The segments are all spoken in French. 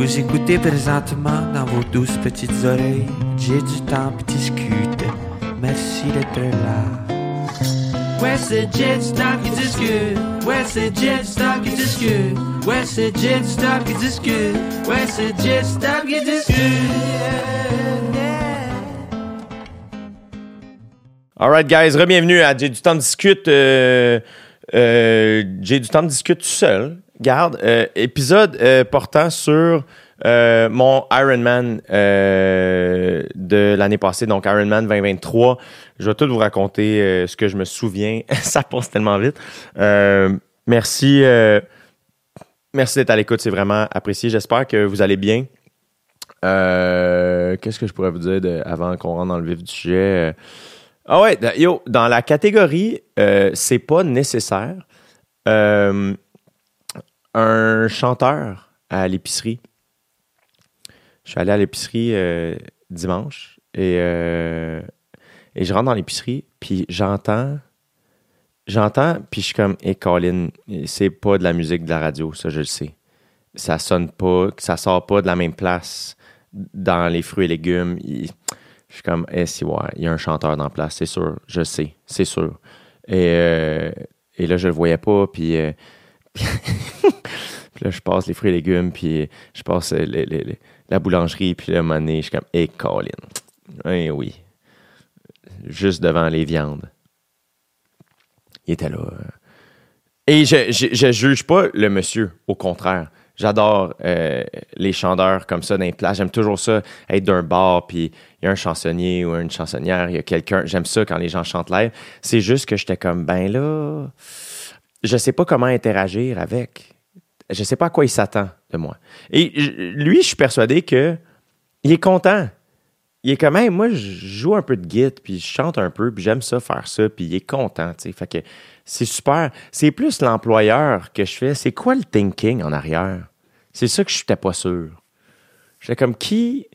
Vous écoutez présentement dans vos douces petites oreilles. J'ai du temps puis discute. Merci d'être là. Ouais, c'est Jet Stop qui discute. Ouais, c'est Jet Stop qui discute. Ouais, c'est Jet Stop qui discute. Ouais, c'est Jet Stop qui discute. Alright, guys, re-bienvenue à J'ai du temps de discute. euh, euh, J'ai du temps de discute tout seul. Garde, euh, épisode euh, portant sur euh, mon Ironman euh, de l'année passée, donc Ironman 2023. Je vais tout vous raconter euh, ce que je me souviens. Ça passe tellement vite. Merci, merci d'être à l'écoute, c'est vraiment apprécié. J'espère que vous allez bien. Qu'est-ce que je pourrais vous dire avant qu'on rentre dans le vif du sujet? Ah ouais, yo, dans la catégorie, c'est pas nécessaire. Un chanteur à l'épicerie. Je suis allé à l'épicerie euh, dimanche et, euh, et je rentre dans l'épicerie, puis j'entends. J'entends, puis je suis comme, et Colin, c'est pas de la musique de la radio, ça je le sais. Ça sonne pas, ça sort pas de la même place dans les fruits et légumes. Je suis comme, eh, si, ouais, il y a un chanteur dans la place, c'est sûr, je sais, c'est sûr. Et, euh, et là, je le voyais pas, puis, puis là, je passe les fruits et légumes, puis je passe euh, la boulangerie, puis là, à je suis comme, hey, Colin. Eh oui. Juste devant les viandes. Il était là. Et je, je, je juge pas le monsieur, au contraire. J'adore euh, les chanteurs comme ça dans les places. J'aime toujours ça, être d'un bar, puis il y a un chansonnier ou une chansonnière, il y a quelqu'un. J'aime ça quand les gens chantent live. C'est juste que j'étais comme, ben là, je sais pas comment interagir avec. Je sais pas à quoi il s'attend de moi. Et lui, je suis persuadé que il est content. Il est comme, Hey, moi, je joue un peu de guitare, puis je chante un peu, puis j'aime ça faire ça, puis il est content. Fait que c'est super. C'est plus l'employeur que je fais. C'est quoi le thinking en arrière? C'est ça que je n'étais pas sûr. J'étais comme, qui...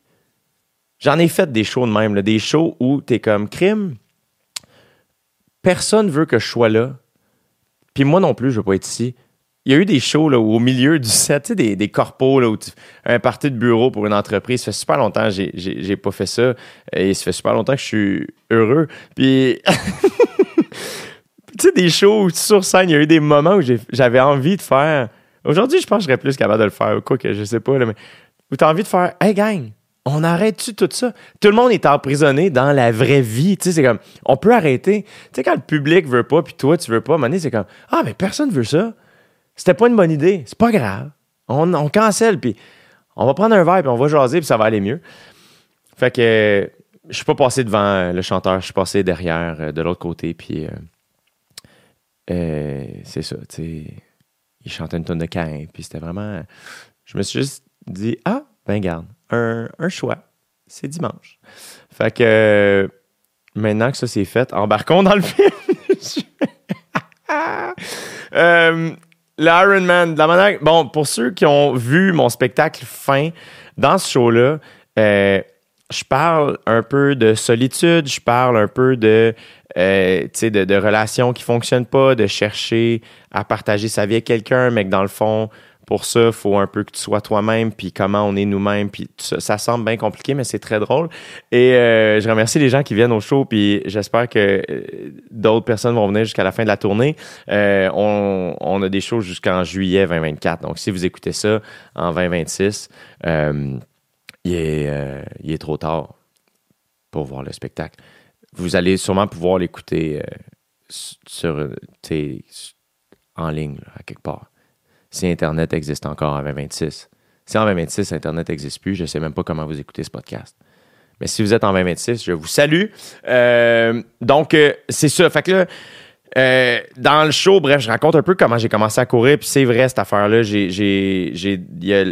J'en ai fait des shows de même, des shows où t'es comme, crime, personne veut que je sois là, puis moi non plus, je veux pas être ici. Il y a eu des shows là, où au milieu du set, tu sais, des, des corpos, là, où un parti de bureau pour une entreprise. Ça fait super longtemps que j'ai- j'ai j'ai pas fait ça. Et ça fait super longtemps que je suis heureux. Puis, tu sais, des shows sur scène, il y a eu des moments où j'avais envie de faire. Aujourd'hui, je pense que je serais plus capable de le faire. ou Quoi que je sais pas, là, mais où tu as envie de faire Hey gang, on arrête-tu tout ça? Tout le monde est emprisonné dans la vraie vie. Tu sais, c'est comme, on peut arrêter. Tu sais, quand le public veut pas, puis toi, tu veux pas, à c'est comme, ah, mais personne veut ça. C'était pas une bonne idée. C'est pas grave. On, on cancelle, puis on va prendre un verre, puis on va jaser, puis ça va aller mieux. Fait que je suis pas passé devant euh, le chanteur, je suis passé derrière, euh, de l'autre côté, puis euh, c'est ça, tu sais. Il chantait une tonne de Cain, puis c'était vraiment. Je me suis juste dit, ah, ben garde, un, choix. C'est dimanche. Fait que maintenant que ça c'est fait, embarquons dans le film. euh, L'Iron Man, de la manière. Bon, pour ceux qui ont vu mon spectacle fin dans ce show-là, euh, je parle un peu de solitude, je parle un peu de, euh, de, relations qui fonctionnent pas, de chercher à partager sa vie avec quelqu'un, mais que dans le fond, pour ça, il faut un peu que tu sois toi-même, puis comment on est nous-mêmes, puis ça, semble bien compliqué, mais c'est très drôle. Et euh, je remercie les gens qui viennent au show, puis j'espère que euh, d'autres personnes vont venir jusqu'à la fin de la tournée. Euh, on, a des shows jusqu'en juillet 2024, donc si vous écoutez ça en 2026, euh, il, est, trop tard pour voir le spectacle. Vous allez sûrement pouvoir l'écouter sur, en ligne, à quelque part si Internet existe encore en 2026. Si en 2026, Internet n'existe plus, je ne sais même pas comment vous écoutez ce podcast. Mais si vous êtes en 2026, je vous salue. Euh, donc, euh, c'est ça. Fait que là, euh, dans le show, bref, je raconte un peu comment j'ai commencé à courir. Puis c'est vrai, cette affaire-là,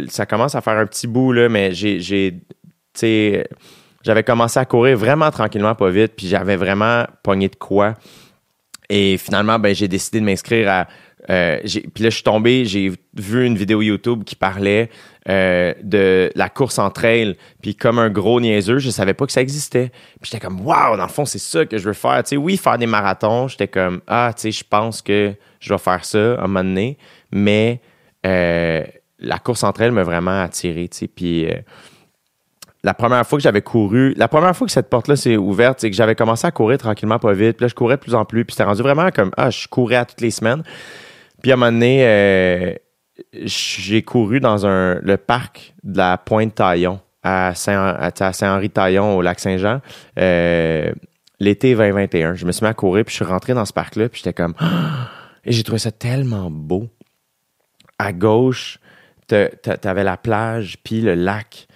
ça commence à faire un petit bout, là, mais j'ai, j'avais commencé à courir vraiment tranquillement, pas vite. Puis j'avais vraiment pogné de quoi. Et finalement, ben, j'ai décidé de m'inscrire à. Euh, puis là, je suis tombé, j'ai vu une vidéo YouTube qui parlait euh, de la course en trail. Puis comme un gros niaiseux, je savais pas que ça existait. Puis j'étais comme, waouh, dans le fond, c'est ça que je veux faire. Tu sais, oui, faire des marathons, j'étais comme, ah, tu sais, je pense que je vais faire ça à un moment donné. Mais euh, la course entre elles m'a vraiment attiré, tu sais. Puis la première fois que j'avais couru, la première fois que cette porte-là s'est ouverte, c'est que j'avais commencé à courir tranquillement, pas vite. Puis là, je courais de plus en plus. Puis c'était rendu vraiment comme, ah, je courais à toutes les semaines. Puis à un moment donné, euh, j'ai couru dans un, le parc de la Pointe-Taillon à Saint-Henri-Taillon au lac Saint-Jean. Euh, l'été 2021. Je me suis mis à courir, puis je suis rentré dans ce parc-là, puis j'étais comme... Et j'ai trouvé ça tellement beau. À gauche, t'avais la plage, puis le lac.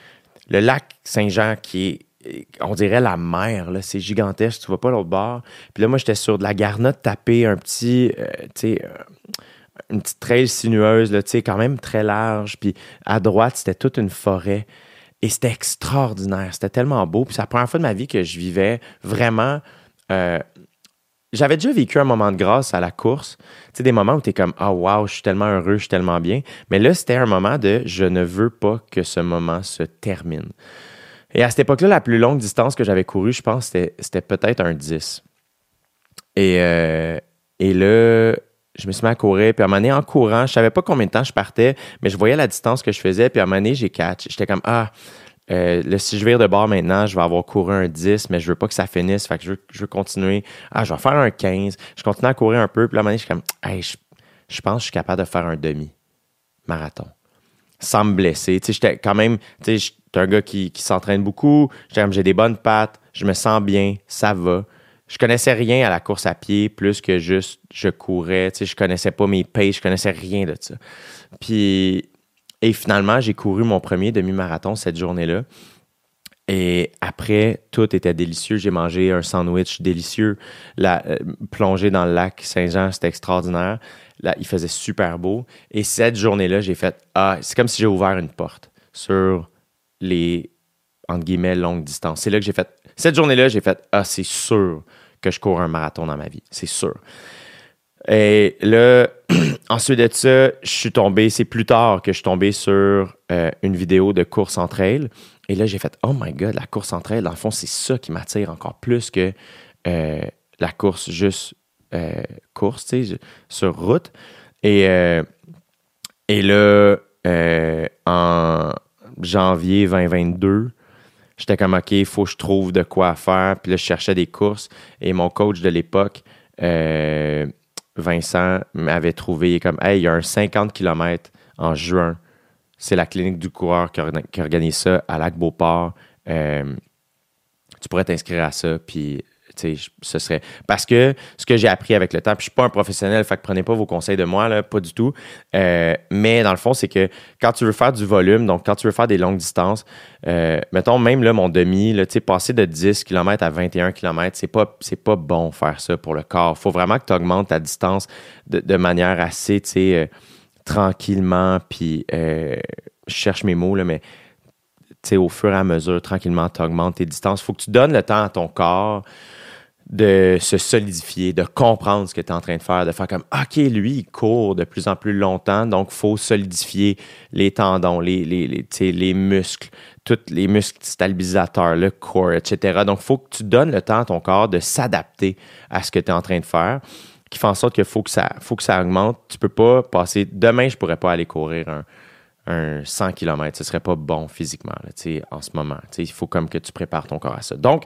Le lac Saint-Jean qui est, on dirait la mer, c'est gigantesque, tu vois pas l'autre bord. Puis là, moi, j'étais sur de la garnotte tapée, un petit, euh, tu sais, une petite trail sinueuse, là, quand même très large. Puis à droite, c'était toute une forêt. Et c'était extraordinaire. C'était tellement beau. Puis c'est la première fois de ma vie que je vivais vraiment. Euh, j'avais déjà vécu un moment de grâce à la course. Tu des moments où tu es comme, ah, oh, wow, je suis tellement heureux, je suis tellement bien. Mais là, c'était un moment de, je ne veux pas que ce moment se termine. Et à cette époque-là, la plus longue distance que j'avais courue, je pense, c'était peut-être un 10. Et, euh, et là, je me suis mis à courir. Puis à un moment donné, en courant, je savais pas combien de temps je partais, mais je voyais la distance que je faisais. Puis à un moment donné, j'ai catch. J'étais comme, ah, euh, si je vire de bord maintenant, je vais avoir couru un 10, mais je veux pas que ça finisse. Fait que je veux, continuer. Ah, je vais faire un 15. Je continue à courir un peu. Puis à un moment donné, je suis comme, hey, je, pense que je suis capable de faire un demi-marathon. Sans me blesser. Tu sais, j'étais quand même, tu sais, un gars qui, qui s'entraîne beaucoup. J'ai des bonnes pattes. Je me sens bien. Ça va je connaissais rien à la course à pied plus que juste je courais. Tu sais, je connaissais pas mes paces, je connaissais rien de ça. Puis, et finalement, j'ai couru mon premier demi-marathon cette journée-là. Et après, tout était délicieux. J'ai mangé un sandwich délicieux. La, euh, plongé dans le lac Saint-Jean, c'était extraordinaire. Là, il faisait super beau. Et cette journée-là, j'ai fait Ah, c'est comme si j'ai ouvert une porte sur les, entre guillemets, longues distances. C'est là que j'ai fait. Cette journée-là, j'ai fait Ah, c'est sûr que je cours un marathon dans ma vie, c'est sûr. Et là, ensuite de ça, je suis tombé, c'est plus tard que je suis tombé sur euh, une vidéo de course en trail. Et là, j'ai fait, oh my God, la course en trail, dans le fond, c'est ça qui m'attire encore plus que euh, la course juste euh, course, tu sais, sur route. Et, et là, en janvier 2022, j'étais comme, OK, il faut que je trouve de quoi faire. Puis là, je cherchais des courses. Et mon coach de l'époque, euh, Vincent, m'avait trouvé, comme, hey, il y a un 50 km en juin. C'est la clinique du coureur qui, organise ça à Lac-Beauport. Euh, tu pourrais t'inscrire à ça, puis ce serait. Parce que ce que j'ai appris avec le temps, puis je suis pas un professionnel, fait que prenez pas vos conseils de moi, là, pas du tout. Euh, mais dans le fond, c'est que quand tu veux faire du volume, donc quand tu veux faire des longues distances, euh, mettons même là, mon demi, passer de 10 km à 21 km, c'est pas, c'est pas bon faire ça pour le corps. Il faut vraiment que tu augmentes ta distance de, manière assez, euh, tranquillement, puis je cherche mes mots, là, mais au fur et à mesure, tranquillement, tu augmentes tes distances. Il faut que tu donnes le temps à ton corps de se solidifier, de comprendre ce que tu es en train de faire, de faire comme OK, lui, il court de plus en plus longtemps, donc il faut solidifier les tendons, les, les, les, les muscles, tous les muscles stabilisateurs, le corps, etc. Donc, il faut que tu donnes le temps à ton corps de s'adapter à ce que tu es en train de faire, qui fait en sorte qu'il faut que ça faut que ça augmente. Tu peux pas passer. Demain, je pourrais pas aller courir un, un 100 km. Ce serait pas bon physiquement là, en ce moment. Il faut comme que tu prépares ton corps à ça. Donc,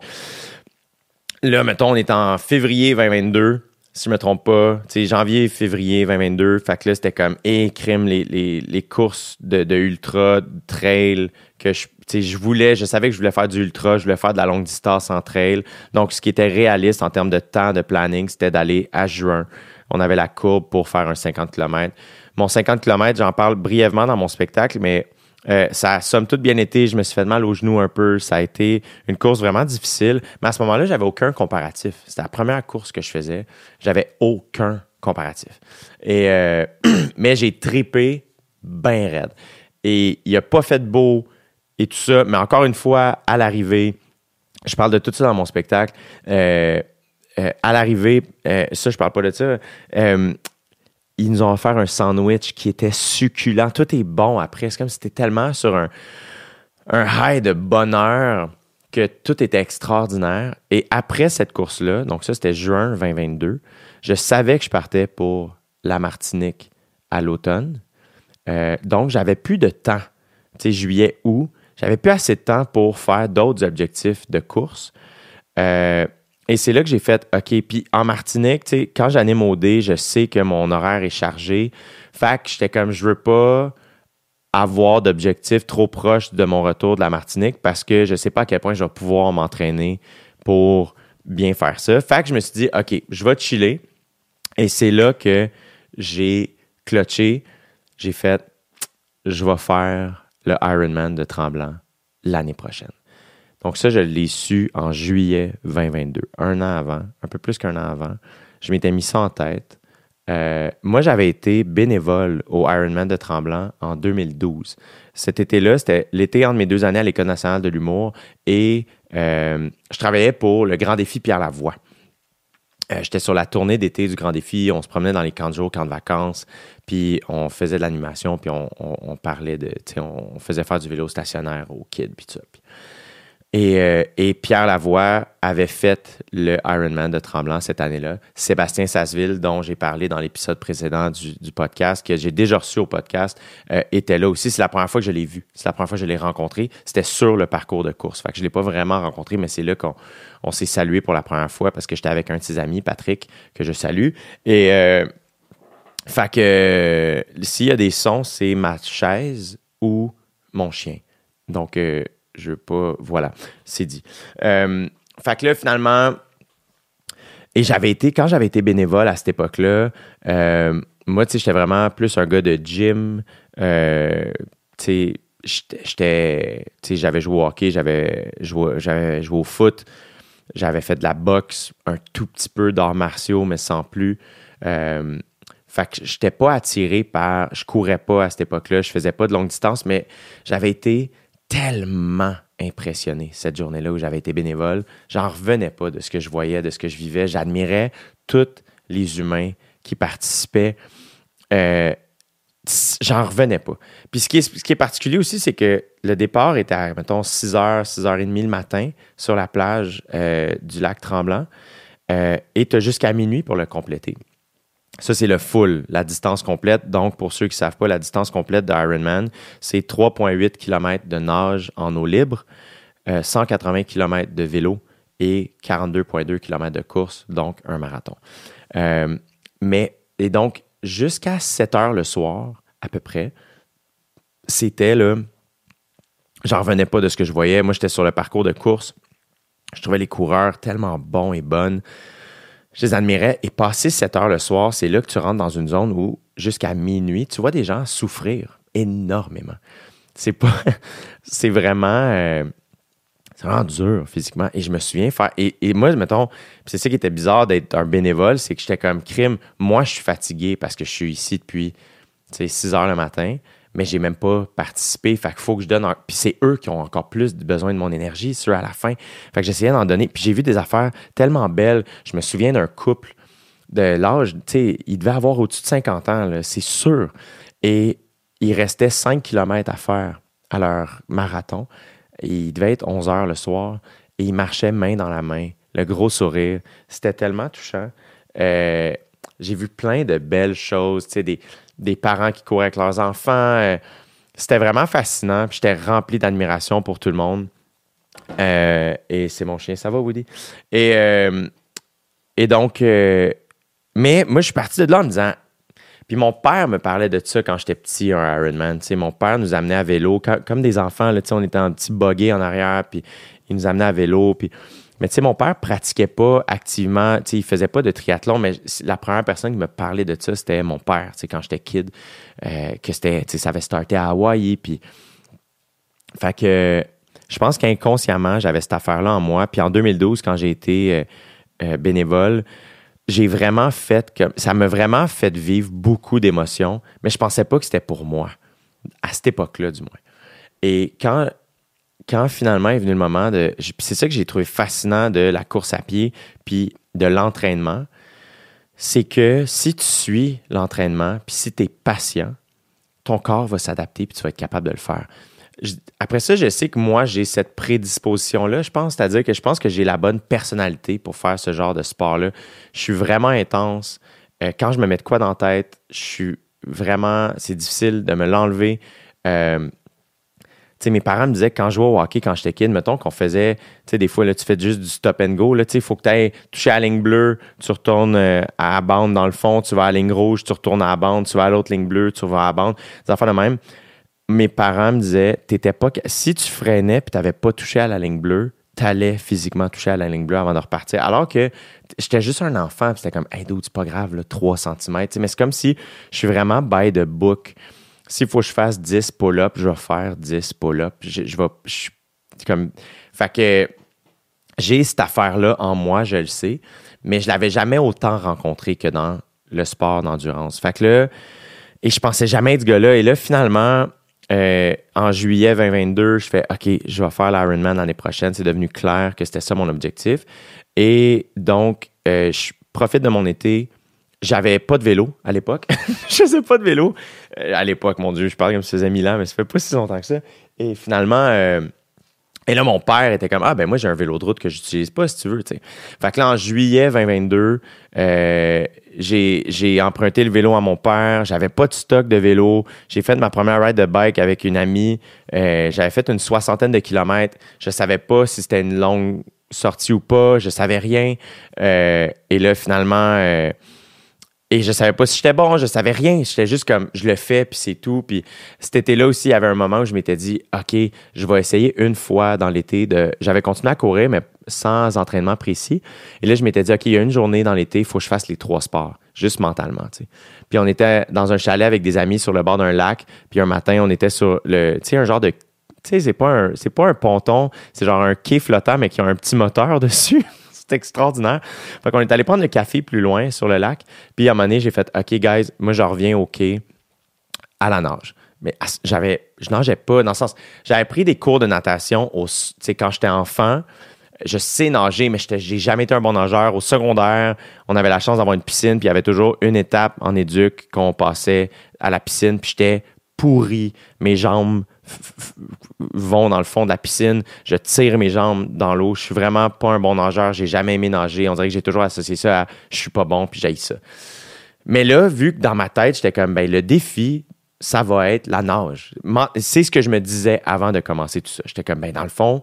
Là, mettons, on est en février 2022, si je me trompe pas. Tu janvier, février 2022. Fait que là, c'était comme, et crime, les, courses de, de ultra, trail, que je, je voulais, je savais que je voulais faire du ultra, je voulais faire de la longue distance en trail. Donc, ce qui était réaliste en termes de temps de planning, c'était d'aller à juin. On avait la courbe pour faire un 50 km. Mon 50 km, j'en parle brièvement dans mon spectacle, mais euh, ça a somme toute bien été. Je me suis fait mal au genou un peu. Ça a été une course vraiment difficile. Mais à ce moment-là, j'avais aucun comparatif. C'était la première course que je faisais. J'avais aucun comparatif. Et, euh, mais j'ai tripé bien raide. Et il a pas fait de beau et tout ça. Mais encore une fois, à l'arrivée, je parle de tout ça dans mon spectacle. Euh, à l'arrivée, ça, je parle pas de ça ils nous ont offert un sandwich qui était succulent. Tout est bon après. C'est comme si c'était tellement sur un, un high de bonheur que tout était extraordinaire. Et après cette course-là, donc ça c'était juin 2022, je savais que je partais pour la Martinique à l'automne. Euh, donc, j'avais plus de temps. Tu sais, juillet, août, j'avais plus assez de temps pour faire d'autres objectifs de course. Euh, et c'est là que j'ai fait, OK, puis en Martinique, tu sais, quand j'anime au dé, je sais que mon horaire est chargé. Fait que j'étais comme, je veux pas avoir d'objectifs trop proches de mon retour de la Martinique parce que je sais pas à quel point je vais pouvoir m'entraîner pour bien faire ça. Fait que je me suis dit, OK, je vais chiller. Et c'est là que j'ai clutché. J'ai fait, je vais faire le Ironman de Tremblant l'année prochaine. Donc ça, je l'ai su en juillet 2022, un an avant, un peu plus qu'un an avant. Je m'étais mis ça en tête. Euh, moi, j'avais été bénévole au Ironman de Tremblant en 2012. Cet été-là, c'était l'été entre mes deux années à l'École nationale de l'humour et euh, je travaillais pour le Grand Défi Pierre Lavoie. Euh, J'étais sur la tournée d'été du Grand Défi. On se promenait dans les camps de jour, camps de vacances, puis on faisait de l'animation, puis on, parlait de. On faisait faire du vélo stationnaire aux kids, puis tout ça. Et, euh, et, Pierre Lavoie avait fait le Ironman de Tremblant cette année-là. Sébastien Sasseville, dont j'ai parlé dans l'épisode précédent du, podcast, que j'ai déjà reçu au podcast, euh, était là aussi. C'est la première fois que je l'ai vu. C'est la première fois que je l'ai rencontré. C'était sur le parcours de course. Fait que je ne l'ai pas vraiment rencontré, mais c'est là qu'on on, s'est salué pour la première fois parce que j'étais avec un de ses amis, Patrick, que je salue. Et euh, fait que s'il y a des sons, c'est ma chaise ou mon chien. Donc, je veux pas. Voilà, c'est dit. Euh, fait que là, finalement. Et j'avais été, quand j'avais été bénévole à cette époque-là, euh, moi, tu sais, j'étais vraiment plus un gars de gym. Euh, tu sais, j'étais. Tu sais, j'avais joué au hockey, j'avais joué, j'avais joué au foot, j'avais fait de la boxe, un tout petit peu d'arts martiaux, mais sans plus. Euh, fait que j'étais pas attiré par. Je courais pas à cette époque-là, je faisais pas de longue distance, mais j'avais été tellement impressionné cette journée-là où j'avais été bénévole. J'en revenais pas de ce que je voyais, de ce que je vivais. J'admirais tous les humains qui participaient. Euh, J'en revenais pas. Puis ce qui est, ce qui est particulier aussi, c'est que le départ était à, mettons, 6h, 6h30 le matin sur la plage euh, du lac Tremblant. Euh, et tu as jusqu'à minuit pour le compléter. Ça, c'est le full, la distance complète. Donc, pour ceux qui ne savent pas, la distance complète de Ironman, c'est 3,8 km de nage en eau libre, euh, 180 km de vélo et 42,2 km de course, donc un marathon. Euh, mais, et donc, jusqu'à 7 heures le soir, à peu près, c'était là. J'en revenais pas de ce que je voyais. Moi, j'étais sur le parcours de course. Je trouvais les coureurs tellement bons et bonnes je les admirais. Et passer 7 heures le soir, c'est là que tu rentres dans une zone où, jusqu'à minuit, tu vois des gens souffrir énormément. C'est pas. c'est vraiment. Euh, c'est vraiment dur physiquement. Et je me souviens faire. Et, et moi, mettons, c'est ça qui était bizarre d'être un bénévole, c'est que j'étais comme crime. Moi, je suis fatigué parce que je suis ici depuis 6 heures le matin mais j'ai même pas participé. Fait qu'il faut que je donne. Puis c'est eux qui ont encore plus besoin de mon énergie, ceux à la fin. Fait que j'essayais d'en donner. Puis j'ai vu des affaires tellement belles. Je me souviens d'un couple de l'âge, tu sais, il devait avoir au-dessus de 50 ans, c'est sûr. Et il restait 5 km à faire à leur marathon. Il devait être 11 heures le soir. Et ils marchaient main dans la main, le gros sourire. C'était tellement touchant. Euh, j'ai vu plein de belles choses, tu sais, des, des parents qui couraient avec leurs enfants. Euh, c'était vraiment fascinant. J'étais rempli d'admiration pour tout le monde. Euh, et c'est mon chien, ça va, Woody? Et, euh, et donc, mais moi, je suis parti de là en me disant. Puis mon père me parlait de ça quand j'étais petit, un Ironman. Tu sais, mon père nous amenait à vélo, comme des enfants. Là, on était en petit buggy en arrière, puis il nous amenait à vélo. Puis mais tu sais, mon père pratiquait pas activement, tu sais, il faisait pas de triathlon, mais la première personne qui me parlait de ça, c'était mon père, tu sais, quand j'étais kid, euh, que c'était, tu sais, ça avait starté à Hawaï, puis... Fait que je pense qu'inconsciemment, j'avais cette affaire-là en moi. Puis en 2012, quand j'ai été euh, euh, bénévole, j'ai vraiment fait comme... Ça m'a vraiment fait vivre beaucoup d'émotions, mais je pensais pas que c'était pour moi, à cette époque-là, du moins. Et quand quand finalement est venu le moment de. C'est ça que j'ai trouvé fascinant de la course à pied puis de l'entraînement. C'est que si tu suis l'entraînement puis si tu es patient, ton corps va s'adapter puis tu vas être capable de le faire. après ça, je sais que moi, j'ai cette prédisposition-là, je pense, c'est-à-dire que je pense que j'ai la bonne personnalité pour faire ce genre de sport-là. Je suis vraiment intense. Euh, quand je me mets de quoi dans la tête, je suis vraiment, c'est difficile de me l'enlever. Euh, tu mes parents me disaient que quand je jouais au hockey, quand j'étais kid, mettons qu'on faisait, tu des fois, là, tu fais juste du stop and go. Tu il faut que tu ailles toucher à la ligne bleue, tu retournes euh, à la bande dans le fond, tu vas à la ligne rouge, tu retournes à la bande, tu vas à l'autre ligne bleue, tu vas à la bande. Des affaires de même. Mes parents me disaient, t'étais pas, si tu freinais puis t'avais pas touché à la ligne bleue, t'allais physiquement toucher à la ligne bleue avant de repartir. Alors que j'étais juste un enfant, c'était comme, hey, dude, c'est pas grave, là, 3 cm. Mais c'est comme si je suis vraiment by the book. S'il faut que je fasse 10 pull-ups, je vais faire 10 pull-ups. Je, vais. comme, fait que j'ai cette affaire-là en moi, je le sais, mais je l'avais jamais autant rencontré que dans le sport d'endurance. Fait que là, et je pensais jamais être ce gars-là. Et là, finalement, euh, en juillet 2022, je fais OK, je vais faire l'Ironman l'année prochaine. C'est devenu clair que c'était ça mon objectif. Et donc, euh, je profite de mon été. J'avais pas de vélo à l'époque. je faisais pas de vélo. Euh, à l'époque, mon Dieu, je parle comme si ça faisait mille ans, mais ça fait pas si longtemps que ça. Et finalement, euh, et là, mon père était comme Ah, ben moi, j'ai un vélo de route que j'utilise pas si tu veux. tu sais. Fait que là, en juillet 2022, euh, j'ai emprunté le vélo à mon père. J'avais pas de stock de vélo. J'ai fait ma première ride de bike avec une amie. J'avais fait une soixantaine de kilomètres. Je savais pas si c'était une longue sortie ou pas. Je savais rien. Et là, finalement. Et je savais pas si j'étais bon, je savais rien. J'étais juste comme, je le fais, puis c'est tout. Puis cet été-là aussi, il y avait un moment où je m'étais dit, OK, je vais essayer une fois dans l'été de. J'avais continué à courir, mais sans entraînement précis. Et là, je m'étais dit, OK, il y a une journée dans l'été, il faut que je fasse les trois sports, juste mentalement. Puis on était dans un chalet avec des amis sur le bord d'un lac. Puis un matin, on était sur le, tu sais, un genre de. Tu sais, c'est pas un, pas un ponton, c'est genre un quai flottant, mais qui a un petit moteur dessus. Extraordinaire. Fait qu'on est allé prendre le café plus loin sur le lac. Puis à un moment donné, j'ai fait OK, guys, moi, je reviens au quai à la nage. Mais j'avais, je nageais pas, dans le sens, j'avais pris des cours de natation quand j'étais enfant. Je sais nager, mais j'ai jamais été un bon nageur. Au secondaire, on avait la chance d'avoir une piscine, puis il y avait toujours une étape en éduc qu'on passait à la piscine, puis j'étais pourri. Mes jambes vont dans le fond de la piscine. Je tire mes jambes dans l'eau. Je suis vraiment pas un bon nageur. J'ai jamais aimé nager. On dirait que j'ai toujours associé ça à je suis pas bon, puis j'aille ça. Mais là, vu que dans ma tête, j'étais comme, ben, le défi, ça va être la nage. C'est ce que je me disais avant de commencer tout ça. J'étais comme, ben, dans le fond,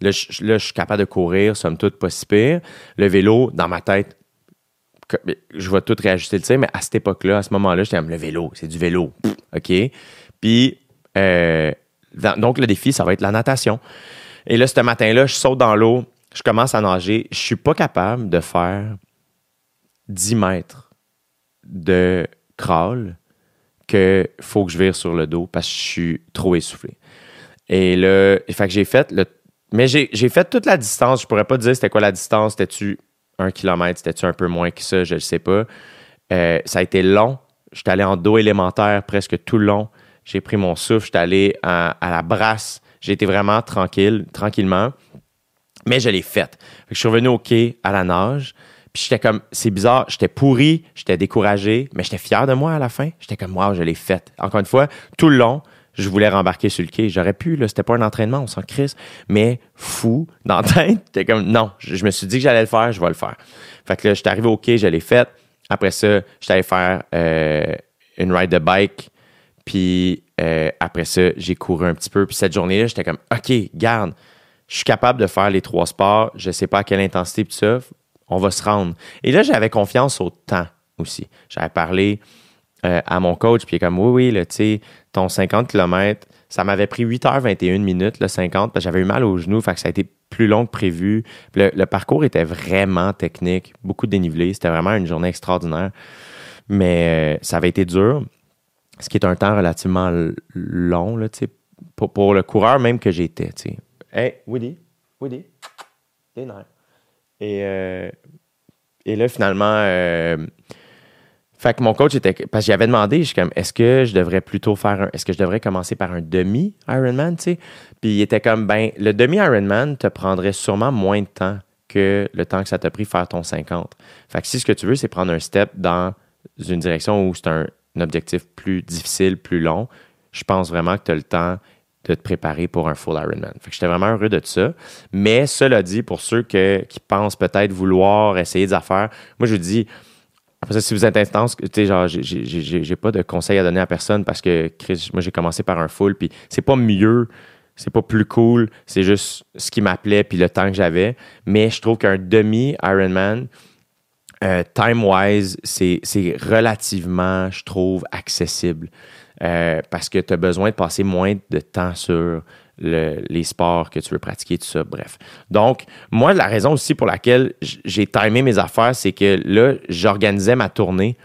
là, je, suis capable de courir, somme toute, pas si pire. Le vélo, dans ma tête, que- je vais tout réajuster le tir, mais à cette époque-là, à ce moment-là, j'étais comme, le vélo, c'est du vélo. Pff, OK? Puis, euh, donc, le défi, ça va être la natation. Et là, ce matin-là, je saute dans l'eau, je commence à nager. Je suis pas capable de faire 10 mètres de crawl que faut que je vire sur le dos parce que je suis trop essoufflé. Et là, fait que j'ai fait le. Mais j'ai j'ai fait toute la distance. Je pourrais pas te dire c'était quoi la distance. C'était-tu un kilomètre? C'était-tu un peu moins que ça? Je ne sais pas. Euh, ça a été long. J'étais allé en dos élémentaire presque tout le long. J'ai pris mon souffle. J'étais allé à, la brasse. J'ai été vraiment tranquille, tranquillement. Mais je l'ai faite. Fait je suis revenu au quai à la nage. Puis j'étais comme, c'est bizarre, j'étais pourri, j'étais découragé, mais j'étais fier de moi à la fin. J'étais comme, wow, je l'ai faite. Encore une fois, tout le long, je voulais rembarquer sur le quai. J'aurais pu, c'était pas un entraînement, on s'en crisse. Mais fou, dans la tête, j'étais comme, non, je, me suis dit que j'allais le faire, je vais le faire. Fait que là, j'étais arrivé au quai, je l'ai faite. Après ça, j'étais allé faire euh, une ride de bike. Puis euh, après ça, j'ai couru un petit peu. Puis cette journée-là, j'étais comme, OK, garde, je suis capable de faire les trois sports. Je sais pas à quelle intensité, tout ça. On va se rendre. Et là, j'avais confiance au temps aussi. J'avais parlé euh, à mon coach, puis il est comme, oui, oui, tu sais, ton 50 km, ça m'avait pris 8h21 minutes, le 50, parce que j'avais eu mal aux genoux, ça a été plus long que prévu. Le, parcours était vraiment technique, beaucoup dénivelé. C'était vraiment une journée extraordinaire. Mais euh, ça avait été dur, ce qui est un temps relativement long, là, pour, pour le coureur même que j'étais. Hey, Woody, Woody, des nerfs. Et, euh, et là, finalement, euh, fait que mon coach était. Parce que j'avais demandé, je suis comme, est-ce que je devrais plutôt faire un. Est-ce que je devrais commencer par un demi-Ironman, tu sais? Puis il était comme, ben, le demi-Ironman te prendrait sûrement moins de temps que le temps que ça t'a pris faire ton 50. Fait que si ce que tu veux, c'est prendre un step dans une direction où c'est un, un objectif plus difficile, plus long, je pense vraiment que tu as le temps de te préparer pour un full Ironman. Fait que j'étais vraiment heureux de ça. Mais cela dit, pour ceux qui pensent peut-être vouloir essayer des affaires, moi je dis, Après ça, si vous êtes intense, tu sais, genre, j'ai- pas de conseils à donner à personne parce que, Chris, moi, j'ai commencé par un full, puis c'est pas mieux, c'est pas plus cool, c'est juste ce qui m'appelait, puis le temps que j'avais. Mais je trouve qu'un demi-Ironman, euh, time-wise, c'est relativement, je trouve, accessible. Euh, parce que tu as besoin de passer moins de temps sur le- les sports que tu veux pratiquer, tout ça, bref. Donc, moi, la raison aussi pour laquelle j'ai timé mes affaires, c'est que là, j'organisais ma tournée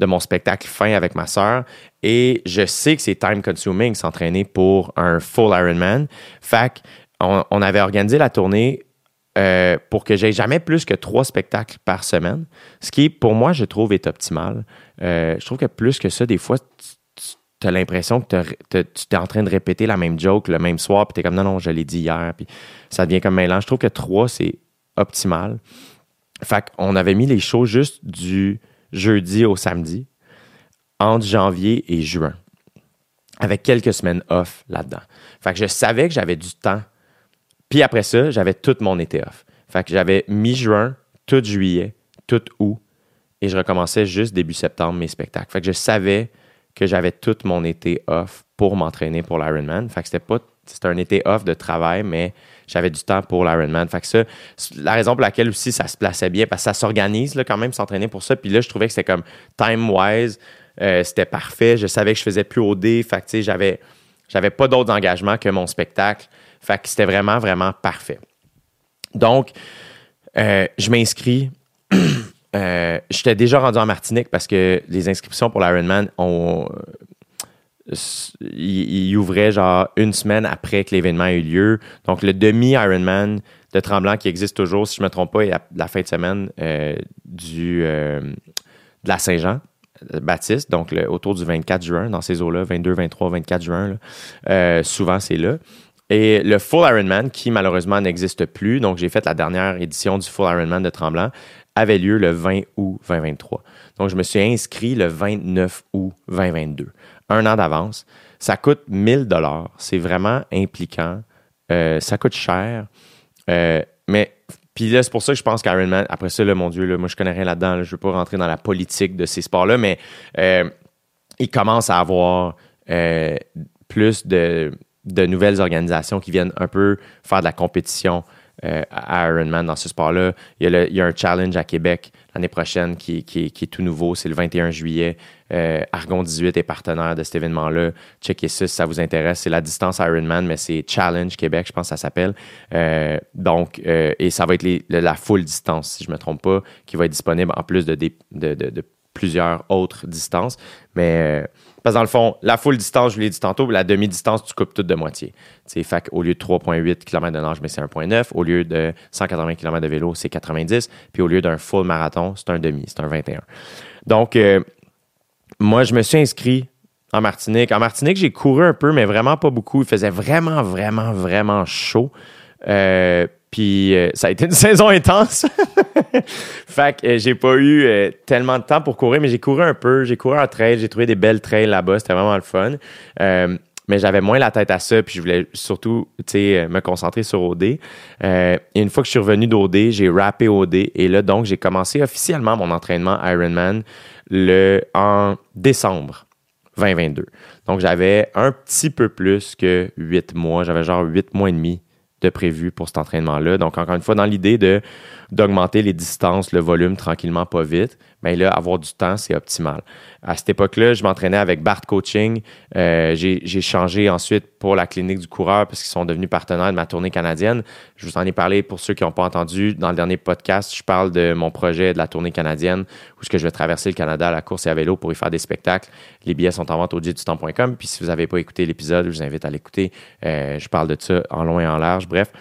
de mon spectacle fin avec ma sœur et je sais que c'est time consuming s'entraîner pour un full Ironman. Fait on, on avait organisé la tournée euh, pour que j'aie jamais plus que trois spectacles par semaine, ce qui, pour moi, je trouve est optimal. Euh, je trouve que plus que ça, des fois, tu as l'impression que tu es en train de répéter la même joke le même soir, puis tu es comme non, non, je l'ai dit hier, puis ça devient comme mélange. Je trouve que trois, c'est optimal. Fait qu'on avait mis les shows juste du jeudi au samedi, entre janvier et juin, avec quelques semaines off là-dedans. Fait que je savais que j'avais du temps. Puis après ça, j'avais tout mon été off. Fait que j'avais mi-juin, tout juillet, tout août, et je recommençais juste début septembre mes spectacles. Fait que je savais que j'avais tout mon été off pour m'entraîner pour l'Ironman. Fait que c'était pas c'était un été off de travail, mais j'avais du temps pour l'Ironman. Fait que ça, la raison pour laquelle aussi ça se plaçait bien, parce que ça s'organise quand même s'entraîner pour ça. Puis là, je trouvais que c'était comme time-wise, euh, c'était parfait. Je savais que je faisais plus au dé. Fait que j'avais, j'avais pas d'autres engagements que mon spectacle. Fait que c'était vraiment, vraiment parfait. Donc, euh, je m'inscris. Euh, J'étais déjà rendu en Martinique parce que les inscriptions pour l'Ironman ont. ils ouvraient genre une semaine après que l'événement ait eu lieu. Donc, le demi-Ironman de Tremblant qui existe toujours, si je ne me trompe pas, est la, la fin de semaine euh, du, de la Saint-Jean. Baptiste, donc autour du 24 juin, dans ces eaux-là, 22, 23, 24 juin, souvent c'est là. Et le Full Ironman, qui malheureusement n'existe plus, donc j'ai fait la dernière édition du Full Ironman de Tremblant, avait lieu le 20 août 2023. Donc je me suis inscrit le 29 août 2022, un an d'avance. Ça coûte 1000 dollars, c'est vraiment impliquant, Euh, ça coûte cher, Euh, mais puis là c'est pour ça que je pense qu'Ironman, après ça, là, mon Dieu, là, moi je connais rien là-dedans, là, je ne veux pas rentrer dans la politique de ces sports-là, mais euh, il commence à avoir euh, plus de, de nouvelles organisations qui viennent un peu faire de la compétition euh, à Ironman dans ce sport-là. Il y, a un challenge à Québec l'année prochaine qui, est tout nouveau. C'est le 21 juillet. Euh, Argon 18 est partenaire de cet événement-là. Checkez ça si ça vous intéresse. C'est la distance Ironman, mais c'est Challenge Québec, je pense que ça s'appelle. Euh, donc, et ça va être la full distance, si je ne me trompe pas, qui va être disponible en plus de, de- plusieurs autres distances. Mais parce que dans le fond, la full distance, je l'ai dit tantôt, la demi-distance, tu coupes tout de moitié. Tu sais, fait qu'au lieu de 3,8 km de nage, mais c'est 1,9. Au lieu de 180 km de vélo, c'est 90. Puis au lieu d'un full marathon, c'est un demi, c'est un 21. Donc, euh, moi, je me suis inscrit en Martinique. En Martinique, j'ai couru un peu, mais vraiment pas beaucoup. Il faisait vraiment, vraiment, vraiment chaud. Euh, puis euh, ça a été une saison intense. fait que euh, j'ai pas eu euh, tellement de temps pour courir, mais j'ai couru un peu. J'ai couru en trail, j'ai trouvé des belles trails là-bas. C'était vraiment le fun. Euh, mais j'avais moins la tête à ça, puis je voulais surtout me concentrer sur OD. Et une fois que je suis revenu d'OD, j'ai rappé OD. Et là, donc, j'ai commencé officiellement mon entraînement Ironman le, en décembre 2022. Donc, j'avais un petit peu plus que huit mois. J'avais genre huit mois et demi de prévu pour cet entraînement-là. Donc, encore une fois, dans l'idée d'augmenter les distances, le volume tranquillement, pas vite, mais là, avoir du temps, c'est optimal. À cette époque-là, je m'entraînais avec Bart Coaching. Euh, j'ai changé ensuite pour la clinique du coureur parce qu'ils sont devenus partenaires de ma tournée canadienne. Je vous en ai parlé pour ceux qui n'ont pas entendu. Dans le dernier podcast, je parle de mon projet de la tournée canadienne où est-ce que je vais traverser le Canada à la course et à vélo pour y faire des spectacles. Les billets sont en vente au temps.com. Puis si vous n'avez pas écouté l'épisode, je vous invite à l'écouter. Euh, je parle de ça en long et en large. Bref.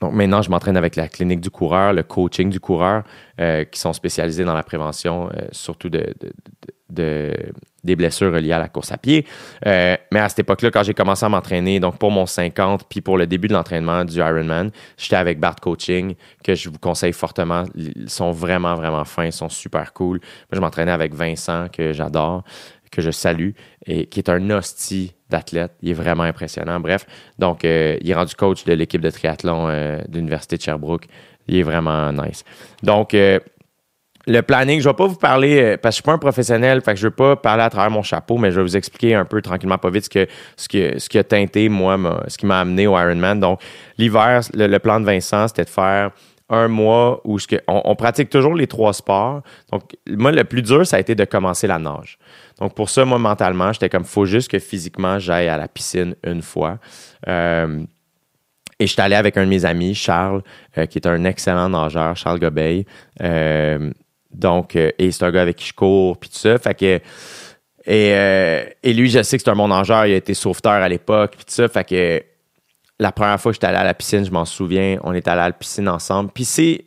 Donc maintenant, je m'entraîne avec la clinique du coureur, le coaching du coureur, euh, qui sont spécialisés dans la prévention, euh, surtout de, de- de- de- des blessures reliées à la course à pied. Euh, mais à cette époque-là, quand j'ai commencé à m'entraîner, donc pour mon 50, puis pour le début de l'entraînement du Ironman, j'étais avec Bart Coaching, que je vous conseille fortement. Ils sont vraiment, vraiment fins, ils sont super cool. Moi, je m'entraînais avec Vincent, que j'adore, que je salue, et qui est un hostie d'athlète. Il est vraiment impressionnant. Bref, donc, euh, il est rendu coach de l'équipe de triathlon euh, de l'Université de Sherbrooke. Il est vraiment nice. Donc, euh, le planning, je vais pas vous parler, parce que je suis pas un professionnel, fait je veux pas parler à travers mon chapeau, mais je vais vous expliquer un peu tranquillement, pas vite, ce, que, ce, que, ce qui a teinté, moi, ce qui m'a amené au Ironman. Donc, l'hiver, le, plan de Vincent, c'était de faire un mois où on, on, pratique toujours les trois sports. Donc, moi, le plus dur, ça a été de commencer la nage. Donc, pour ça, moi, mentalement, j'étais comme, faut juste que physiquement, j'aille à la piscine une fois. Euh, et je suis allé avec un de mes amis, Charles, euh, qui est un excellent nageur, Charles Gobeil. Euh, donc, et c'est un gars avec qui je cours, puis tout ça. Fait que, et, et lui, je sais que c'est un bon nageur, il a été sauveteur à l'époque, puis tout ça. Fait que la première fois que j'étais allé à la piscine, je m'en souviens, on est allé à la piscine ensemble. Puis c'est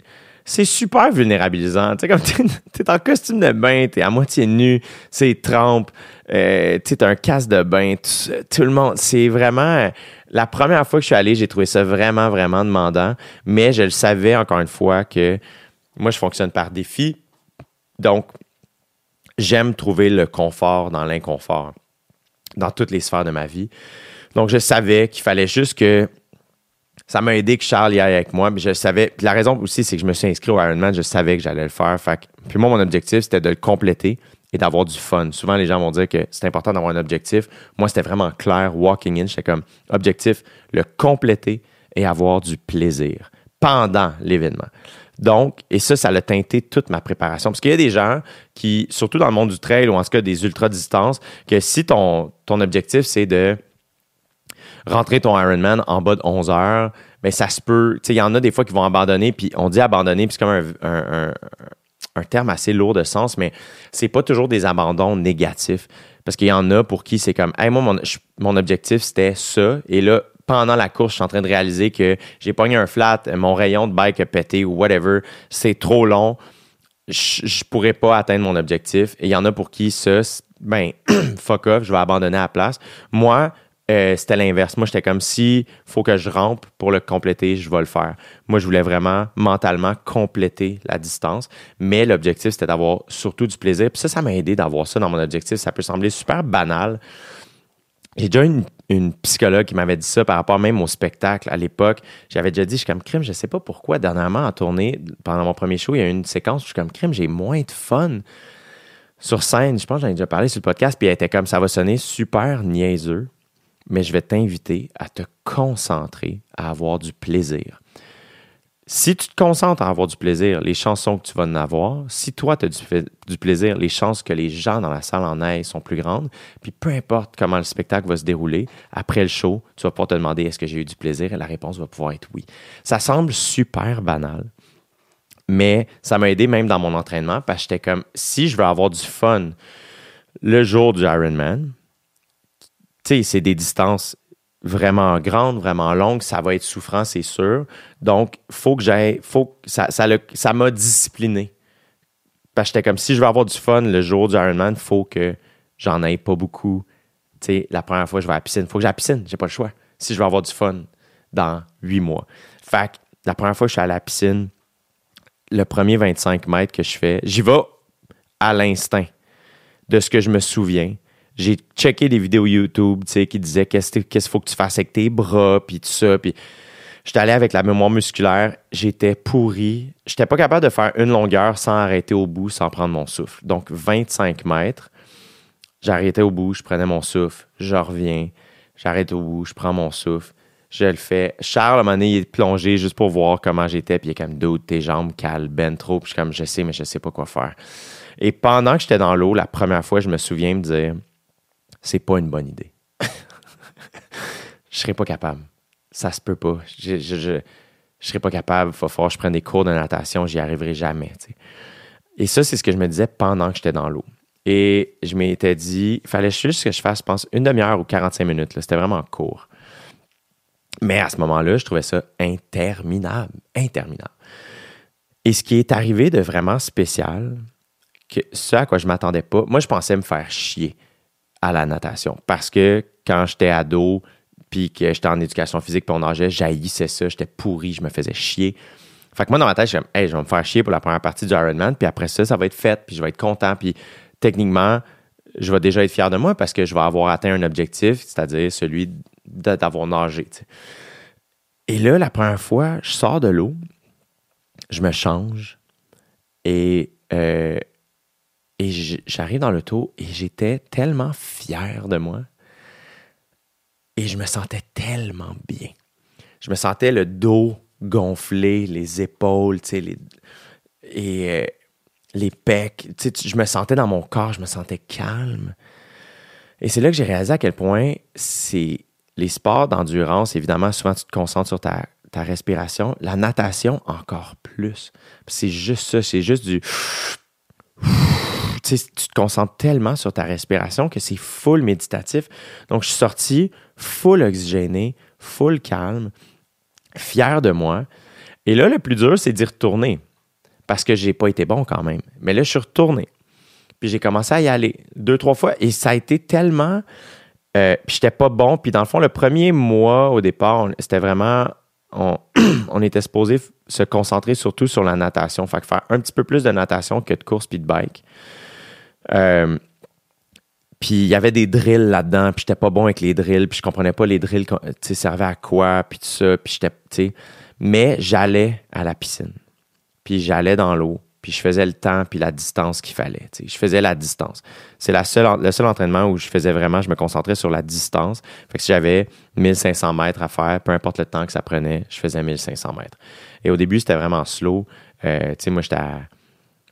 c'est super vulnérabilisant. Tu sais, comme t'es, es en costume de bain, t'es à moitié nu, c'est trempe, euh, tu un casque de bain, tout, le monde. C'est vraiment. La première fois que je suis allé, j'ai trouvé ça vraiment, vraiment demandant. Mais je le savais encore une fois que moi, je fonctionne par défi. Donc, j'aime trouver le confort dans l'inconfort, dans toutes les sphères de ma vie. Donc, je savais qu'il fallait juste que ça m'a aidé que Charles y aille avec moi. Je savais. Puis la raison aussi, c'est que je me suis inscrit au Ironman. Je savais que j'allais le faire. Puis moi, mon objectif, c'était de le compléter et d'avoir du fun. Souvent, les gens vont dire que c'est important d'avoir un objectif. Moi, c'était vraiment clair. Walking in, j'étais comme objectif, le compléter et avoir du plaisir pendant l'événement. Donc, et ça, ça a teinté toute ma préparation. Parce qu'il y a des gens qui, surtout dans le monde du trail ou en tout cas des ultra-distances, que si ton, ton objectif, c'est de rentrer ton Ironman en bas de 11 heures, mais ben, ça se peut. Il y en a des fois qui vont abandonner, puis on dit abandonner, puis c'est comme un, terme assez lourd de sens, mais c'est pas toujours des abandons négatifs. Parce qu'il y en a pour qui c'est comme, hey, moi, mon, mon objectif, c'était ça. Et là, pendant la course, je suis en train de réaliser que j'ai pogné un flat, mon rayon de bike a pété ou whatever, c'est trop long, je, je pourrais pas atteindre mon objectif. Et il y en a pour qui ça, ben, fuck off, je vais abandonner à la place. Moi, euh, c'était l'inverse. Moi, j'étais comme si faut que je rampe pour le compléter, je vais le faire. Moi, je voulais vraiment mentalement compléter la distance, mais l'objectif, c'était d'avoir surtout du plaisir. Puis ça, ça m'a aidé d'avoir ça dans mon objectif. Ça peut sembler super banal. J'ai déjà une, une psychologue qui m'avait dit ça par rapport même au spectacle à l'époque. J'avais déjà dit, je suis comme crime, je sais pas pourquoi, dernièrement, en tournée, pendant mon premier show, il y a eu une séquence où je suis comme crime, j'ai moins de fun sur scène. Je pense que j'en ai déjà parlé sur le podcast, puis elle était comme ça va sonner super niaiseux mais je vais t'inviter à te concentrer à avoir du plaisir. Si tu te concentres à avoir du plaisir, les chansons que tu vas en avoir, si toi tu as du, plaisir, les chances que les gens dans la salle en aient sont plus grandes. Puis peu importe comment le spectacle va se dérouler, après le show, tu vas pouvoir te demander est-ce que j'ai eu du plaisir? Et la réponse va pouvoir être oui. Ça semble super banal, mais ça m'a aidé même dans mon entraînement parce que j'étais comme si je veux avoir du fun le jour du Ironman, c'est des distances vraiment grandes, vraiment longues, ça va être souffrant, c'est sûr. Donc, faut que j'aille, faut ça, ça, ça m'a discipliné. Parce que j'étais comme si je veux avoir du fun le jour du Ironman, faut que j'en aille pas beaucoup. La première fois, je vais à la piscine. Faut que j'aille à la piscine, j'ai pas le choix. Si je veux avoir du fun dans huit mois. Fait que la première fois que je suis à la piscine, le premier 25 mètres que je fais, j'y vais à l'instinct de ce que je me souviens j'ai checké des vidéos YouTube, tu sais, qui disaient qu'est-ce qu'il faut que tu fasses avec tes bras, puis tout ça, puis j'étais allé avec la mémoire musculaire, j'étais pourri, j'étais pas capable de faire une longueur sans arrêter au bout, sans prendre mon souffle. Donc 25 mètres, j'arrêtais au bout, je prenais mon souffle, je reviens, j'arrête au bout, je prends mon souffle, je le fais. Charles, à un moment il est plongé juste pour voir comment j'étais, puis il est comme, d'autres tes jambes calent ben trop, puis je suis comme, je sais, mais je sais pas quoi faire. Et pendant que j'étais dans l'eau, la première fois, je me souviens me dire, c'est pas une bonne idée. je serais pas capable. Ça se peut pas. Je, je, serais pas capable. Il que je prenne des cours de natation. J'y arriverai jamais. Et ça, c'est ce que je me disais pendant que j'étais dans l'eau. Et je m'étais dit, il fallait juste que je fasse, je pense, une demi-heure ou 45 minutes. C'était vraiment court. Mais à ce moment-là, je trouvais ça interminable. Interminable. Et ce qui est arrivé de vraiment spécial, que ce à quoi je m'attendais pas, moi, je pensais me faire chier à la natation. Parce que quand j'étais ado, puis que j'étais en éducation physique, puis on nageait, jaillissait ça, j'étais pourri, je me faisais chier. Fait que moi, dans ma tête, je hey, je vais me faire chier pour la première partie du Ironman, puis après ça, ça va être fait, puis je vais être content, puis techniquement, je vais déjà être fier de moi parce que je vais avoir atteint un objectif, c'est-à-dire celui d'avoir nagé. Et là, la première fois, je sors de l'eau, je me change et euh, et j'arrive dans l'auto et j'étais tellement fier de moi. Et je me sentais tellement bien. Je me sentais le dos gonflé, les épaules, les, et euh, les pecs. Je me sentais dans mon corps, je me sentais calme. Et c'est là que j'ai réalisé à quel point c'est les sports d'endurance, évidemment, souvent tu te concentres sur ta, respiration. La natation, encore plus. C'est juste ça, c'est juste du. Tu te concentres tellement sur ta respiration que c'est full méditatif. Donc, je suis sorti full oxygéné, full calme, fier de moi. Et là, le plus dur, c'est d'y retourner parce que j'ai pas été bon quand même. Mais là, je suis retourné. Puis j'ai commencé à y aller deux, trois fois et ça a été tellement. Euh, puis j'étais pas bon. Puis dans le fond, le premier mois au départ, c'était vraiment. On, était supposé se concentrer surtout sur la natation. Fait que faire un petit peu plus de natation que de course puis de bike. Euh, puis il y avait des drills là-dedans, puis j'étais pas bon avec les drills, puis je comprenais pas les drills, tu servaient à quoi, puis tout ça, puis j'étais, tu mais j'allais à la piscine, puis j'allais dans l'eau, puis je faisais le temps puis la distance qu'il fallait. Je faisais la distance. C'est le seul entraînement où je faisais vraiment, je me concentrais sur la distance. Fait que si j'avais 1500 mètres à faire, peu importe le temps que ça prenait, je faisais 1500 mètres. Et au début, c'était vraiment slow. Euh, tu sais, moi, j'étais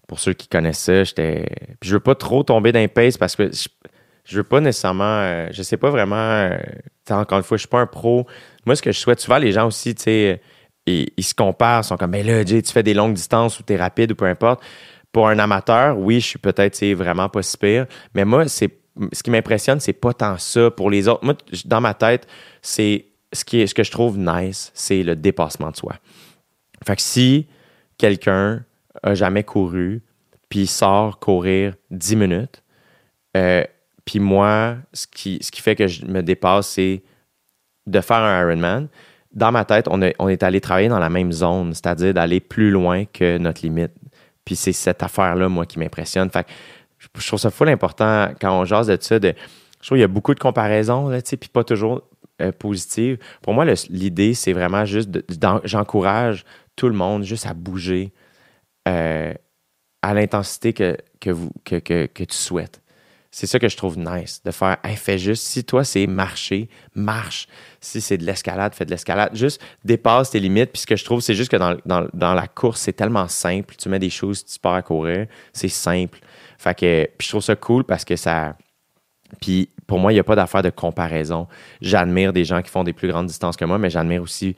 Pour ceux qui connaissent ça, j'étais... Puis je veux pas trop tomber d'un pace parce que je, veux pas nécessairement... Euh, je sais pas vraiment... Euh, encore une fois, je suis pas un pro. Moi, ce que je souhaite souvent, les gens aussi, tu sais ils se comparent, sont comme, mais là, tu fais des longues distances ou tu es rapide ou peu importe. Pour un amateur, oui, je suis peut-être vraiment pas si pire, mais moi, c'est ce qui m'impressionne, c'est pas tant ça. Pour les autres, moi, dans ma tête, c'est ce, qui ce que je trouve nice, c'est le dépassement de soi. Fait que si quelqu'un a jamais couru, puis sort courir 10 minutes, euh, puis moi, ce qui, ce qui fait que je me dépasse, c'est de faire un Ironman dans ma tête, on, est allé travailler dans la même zone, c'est-à-dire d'aller plus loin que notre limite. Puis c'est cette affaire-là, moi, qui m'impressionne. Fait je trouve ça full important quand on jase de ça. Je trouve qu'il y a beaucoup de comparaisons, là, puis pas toujours euh, positives. Pour moi, l'idée, c'est vraiment juste, j'encourage tout le monde juste à bouger euh, à l'intensité que, que, que, que tu souhaites. C'est ça que je trouve nice, de faire, fais juste, si toi c'est marcher, marche. Si c'est de l'escalade, fais de l'escalade. Juste dépasse tes limites. Puis ce que je trouve, c'est juste que dans, la course, c'est tellement simple. Tu mets des choses, tu pars à courir, c'est simple. Fait que, puis je trouve ça cool parce que ça. Puis pour moi, il n'y a pas d'affaire de comparaison. J'admire des gens qui font des plus grandes distances que moi, mais j'admire aussi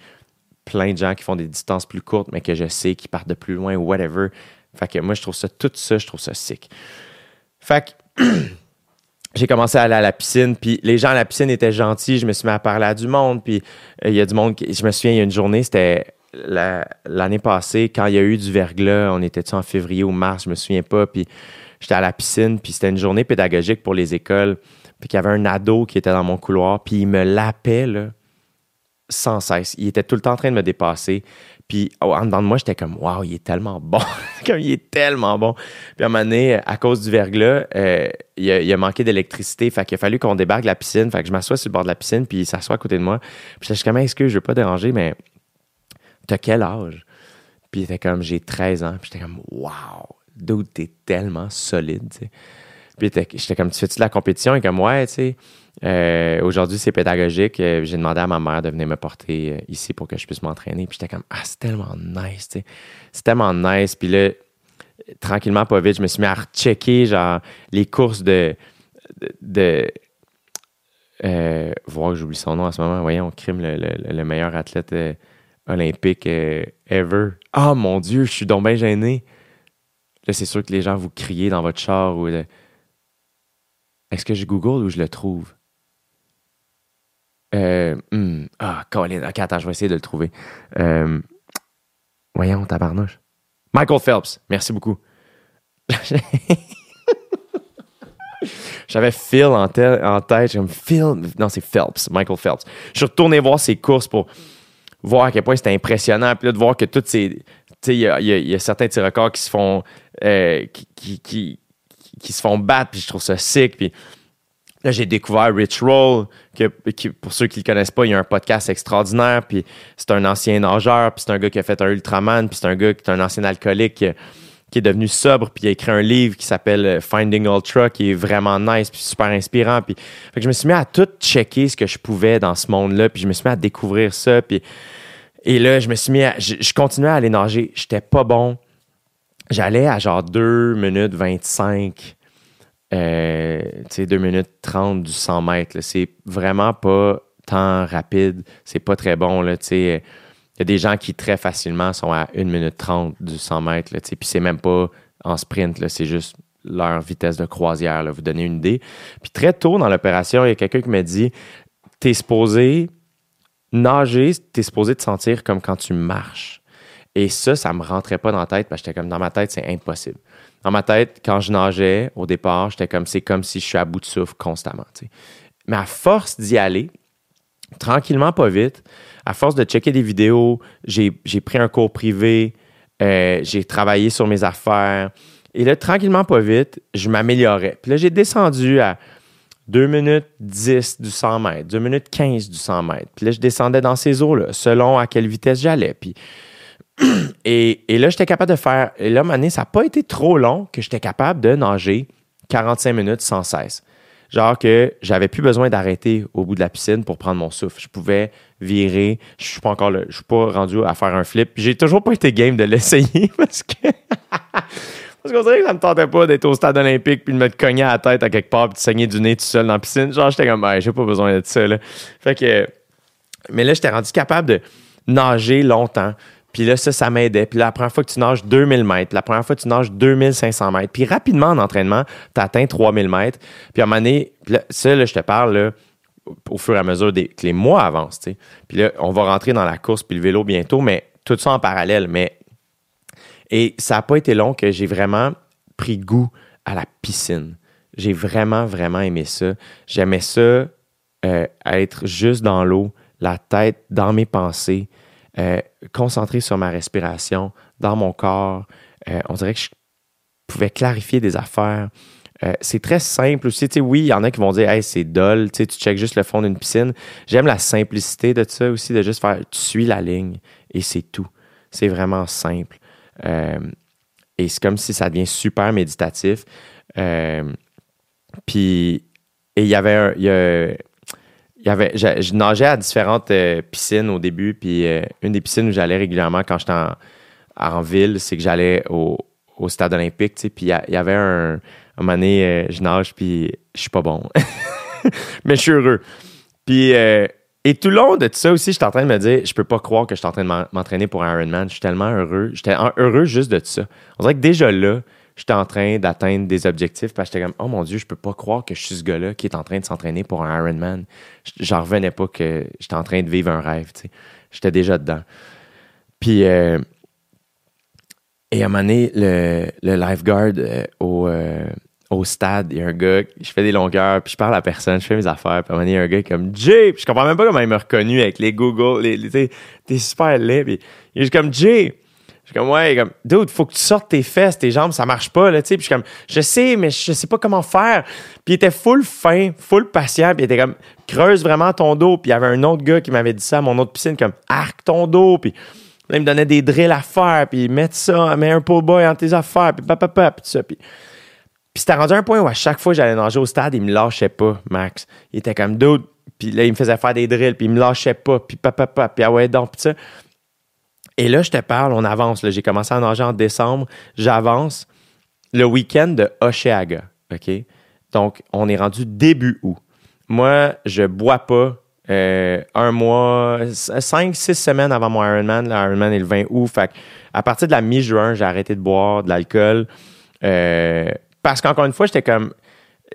plein de gens qui font des distances plus courtes, mais que je sais qui partent de plus loin ou whatever. Fait que moi, je trouve ça, tout ça, je trouve ça sick. Fait que j'ai commencé à aller à la piscine, puis les gens à la piscine étaient gentils. Je me suis mis à parler à du monde, puis euh, il y a du monde. Qui, je me souviens, il y a une journée, c'était l'année passée, quand il y a eu du verglas, on était en février ou mars, je me souviens pas, puis j'étais à la piscine, puis c'était une journée pédagogique pour les écoles, puis qu'il y avait un ado qui était dans mon couloir, puis il me lapait, là, sans cesse. Il était tout le temps en train de me dépasser. Puis en dedans de moi, j'étais comme Waouh, il est tellement bon. comme il est tellement bon. Puis à un moment donné, à cause du verglas, euh, il, a, manqué d'électricité. Fait qu'il a fallu qu'on débarque la piscine. Fait que je m'assois sur le bord de la piscine, puis il s'assoit à côté de moi. Puis je suis comme Est-ce que je veux pas déranger, mais t'as quel âge? Puis il était comme J'ai 13 ans. Puis j'étais comme Waouh, dude, t'es tellement solide. Puis j'étais comme Tu fais-tu de la compétition? Et comme Ouais, tu sais. Euh, aujourd'hui, c'est pédagogique. Euh, j'ai demandé à ma mère de venir me porter euh, ici pour que je puisse m'entraîner. Puis j'étais comme, ah, c'est tellement nice. C'est tellement nice. Puis là, tranquillement, pas vite, je me suis mis à rechecker, genre, les courses de. de, voir que j'oublie son nom en ce moment. Voyons, on crime le, meilleur athlète olympique ever. Ah, mon Dieu, je suis donc bien gêné. Là, c'est sûr que les gens vous criez dans votre char ou. Est-ce que je Google ou je le trouve? Euh, hmm, ah, Colin. Ok, attends, je vais essayer de le trouver. Euh, voyons, tabarnouche. Michael Phelps. Merci beaucoup. J'avais Phil en, tête. En tête. Comme Phil. Non, c'est Phelps. Michael Phelps. Je suis retourné voir ses courses pour voir à quel point c'était impressionnant. Puis là, de voir que toutes ces. Tu sais, il y, a, certains petits records qui se font. Euh, qui, se font battre. Puis je trouve ça sick. Puis Là, j'ai découvert Rich Roll, que, pour ceux qui ne le connaissent pas, il y a un podcast extraordinaire, puis c'est un ancien nageur, puis c'est un gars qui a fait un Ultraman, puis c'est un gars qui est un ancien alcoolique, qui est devenu sobre, puis il a écrit un livre qui s'appelle euh, Finding Ultra, qui est vraiment nice, puis super inspirant. Puis, fait que je me suis mis à tout checker ce que je pouvais dans ce monde-là, puis je me suis mis à découvrir ça, puis et là, je me suis mis à, je, je continuais à aller nager. J'étais pas bon. J'allais à genre 2 minutes 25, euh, sais, 2 minutes 30 du 100 mètres. C'est vraiment pas tant rapide. C'est pas très bon. Il y a des gens qui très facilement sont à 1 minute 30 du 100 mètres. Puis c'est même pas en sprint. C'est juste leur vitesse de croisière, là. Vous donnez une idée. Puis très tôt dans l'opération, il y a quelqu'un qui m'a dit, t'es supposé nager, t'es supposé te sentir comme quand tu marches. Et ça, ça me rentrait pas dans la tête parce que j'étais comme dans ma tête, c'est impossible. Dans ma tête, quand je nageais au départ, j'étais comme c'est comme si je suis à bout de souffle constamment. Mais à force d'y aller, tranquillement, pas vite, à force de checker des vidéos, j'ai j'ai pris un cours privé, euh, j'ai travaillé sur mes affaires. Et là, tranquillement, pas vite, je m'améliorais. Puis là, j'ai descendu à 2 minutes 10 du 100 mètres, 2 minutes 15 du 100 mètres. Puis là, je descendais dans ces eaux-là, selon à quelle vitesse j'allais. Puis et, là, j'étais capable de faire. Et là, donné, ça n'a pas été trop long que j'étais capable de nager 45 minutes sans cesse. Genre que j'avais plus besoin d'arrêter au bout de la piscine pour prendre mon souffle. Je pouvais virer. Je suis pas encore. Je suis pas rendu à faire un flip. J'ai toujours pas été game de l'essayer parce que. Parce qu'on dirait que ça me tentait pas d'être au stade olympique puis de me cogner à la tête à quelque part puis de saigner du nez tout seul dans la piscine. Genre, j'étais comme, ouais, j'ai pas besoin de ça. Fait que. Mais là, j'étais rendu capable de nager longtemps. Puis là, ça, ça m'aidait. Puis la première fois que tu nages 2000 mètres, la première fois que tu nages 2500 mètres. Puis rapidement, en entraînement, tu atteins 3000 mètres. Puis à un moment donné, ça, là, je te parle, au fur et à mesure des, que les mois avancent. Puis là, on va rentrer dans la course puis le vélo bientôt, mais tout ça en parallèle. Mais et ça n'a pas été long que j'ai vraiment pris goût à la piscine. J'ai vraiment, vraiment aimé ça. J'aimais ça euh, être juste dans l'eau, la tête dans mes pensées, euh, concentré sur ma respiration, dans mon corps. Euh, on dirait que je pouvais clarifier des affaires. Euh, c'est très simple aussi. Oui, il y en a qui vont dire Hey, c'est dol, tu juste le fond d'une piscine. J'aime la simplicité de ça aussi, de juste faire tu suis la ligne et c'est tout. C'est vraiment simple. Et c'est comme si ça devient super méditatif. Puis, et il y avait un. Il y avait, je, nageais à différentes euh, piscines au début, puis euh, une des piscines où j'allais régulièrement quand j'étais en, ville, c'est que j'allais au, au stade olympique, tu sais, puis il y, avait un, un moment donné, euh, je nage, puis je suis pas bon. Mais je suis heureux. Puis, et tout le long de tout ça aussi, j'étais en train de me dire, je peux pas croire que je suis en train de m'en- m'entraîner pour Ironman. Je suis tellement heureux. J'étais heureux juste de tout ça. On dirait que déjà là, j'étais en train d'atteindre des objectifs, parce que j'étais comme, oh mon Dieu, je peux pas croire que je suis ce gars-là qui est en train de s'entraîner pour un Ironman. J'en revenais pas que j'étais en train de vivre un rêve, tu sais. J'étais déjà dedans. Puis, euh, et à un moment donné, le, le lifeguard euh, au, euh, au stade, il y a un gars, je fais des longueurs, puis je parle à personne, je fais mes affaires, puis à un moment donné, il y a un gars comme Jay, puis je comprends même pas comment il m'a reconnu avec les Google, les, les- t'es super laid, puis il est comme Jay. Je suis comme, ouais, comme, dude, faut que tu sortes tes fesses, tes jambes, ça marche pas, là, tu sais. Puis je suis comme, je sais, mais je sais pas comment faire. Puis il était full fin, full patient, puis il était comme, creuse vraiment ton dos. Puis il y avait un autre gars qui m'avait dit ça à mon autre piscine, comme, arc ton dos. Puis là, il me donnait des drills à faire, puis mets ça, mets un pull boy en tes affaires, puis papa, puis tout ça. Puis, puis c'était rendu un point où à chaque fois que j'allais nager au stade, il me lâchait pas, Max. Il était comme, dude, puis là, il me faisait faire des drills, puis il me lâchait pas, puis papa, puis ah ouais, donc, puis ça. Et là, je te parle, on avance. J'ai commencé à nager en décembre. J'avance le week-end de Oshéaga. OK? Donc, on est rendu début août. Moi, je bois pas euh, un mois, cinq, six semaines avant mon Ironman. L'Ironman est le 20 août. Fait à partir de la mi-juin, j'ai arrêté de boire de l'alcool. Euh, parce qu'encore une fois, j'étais comme.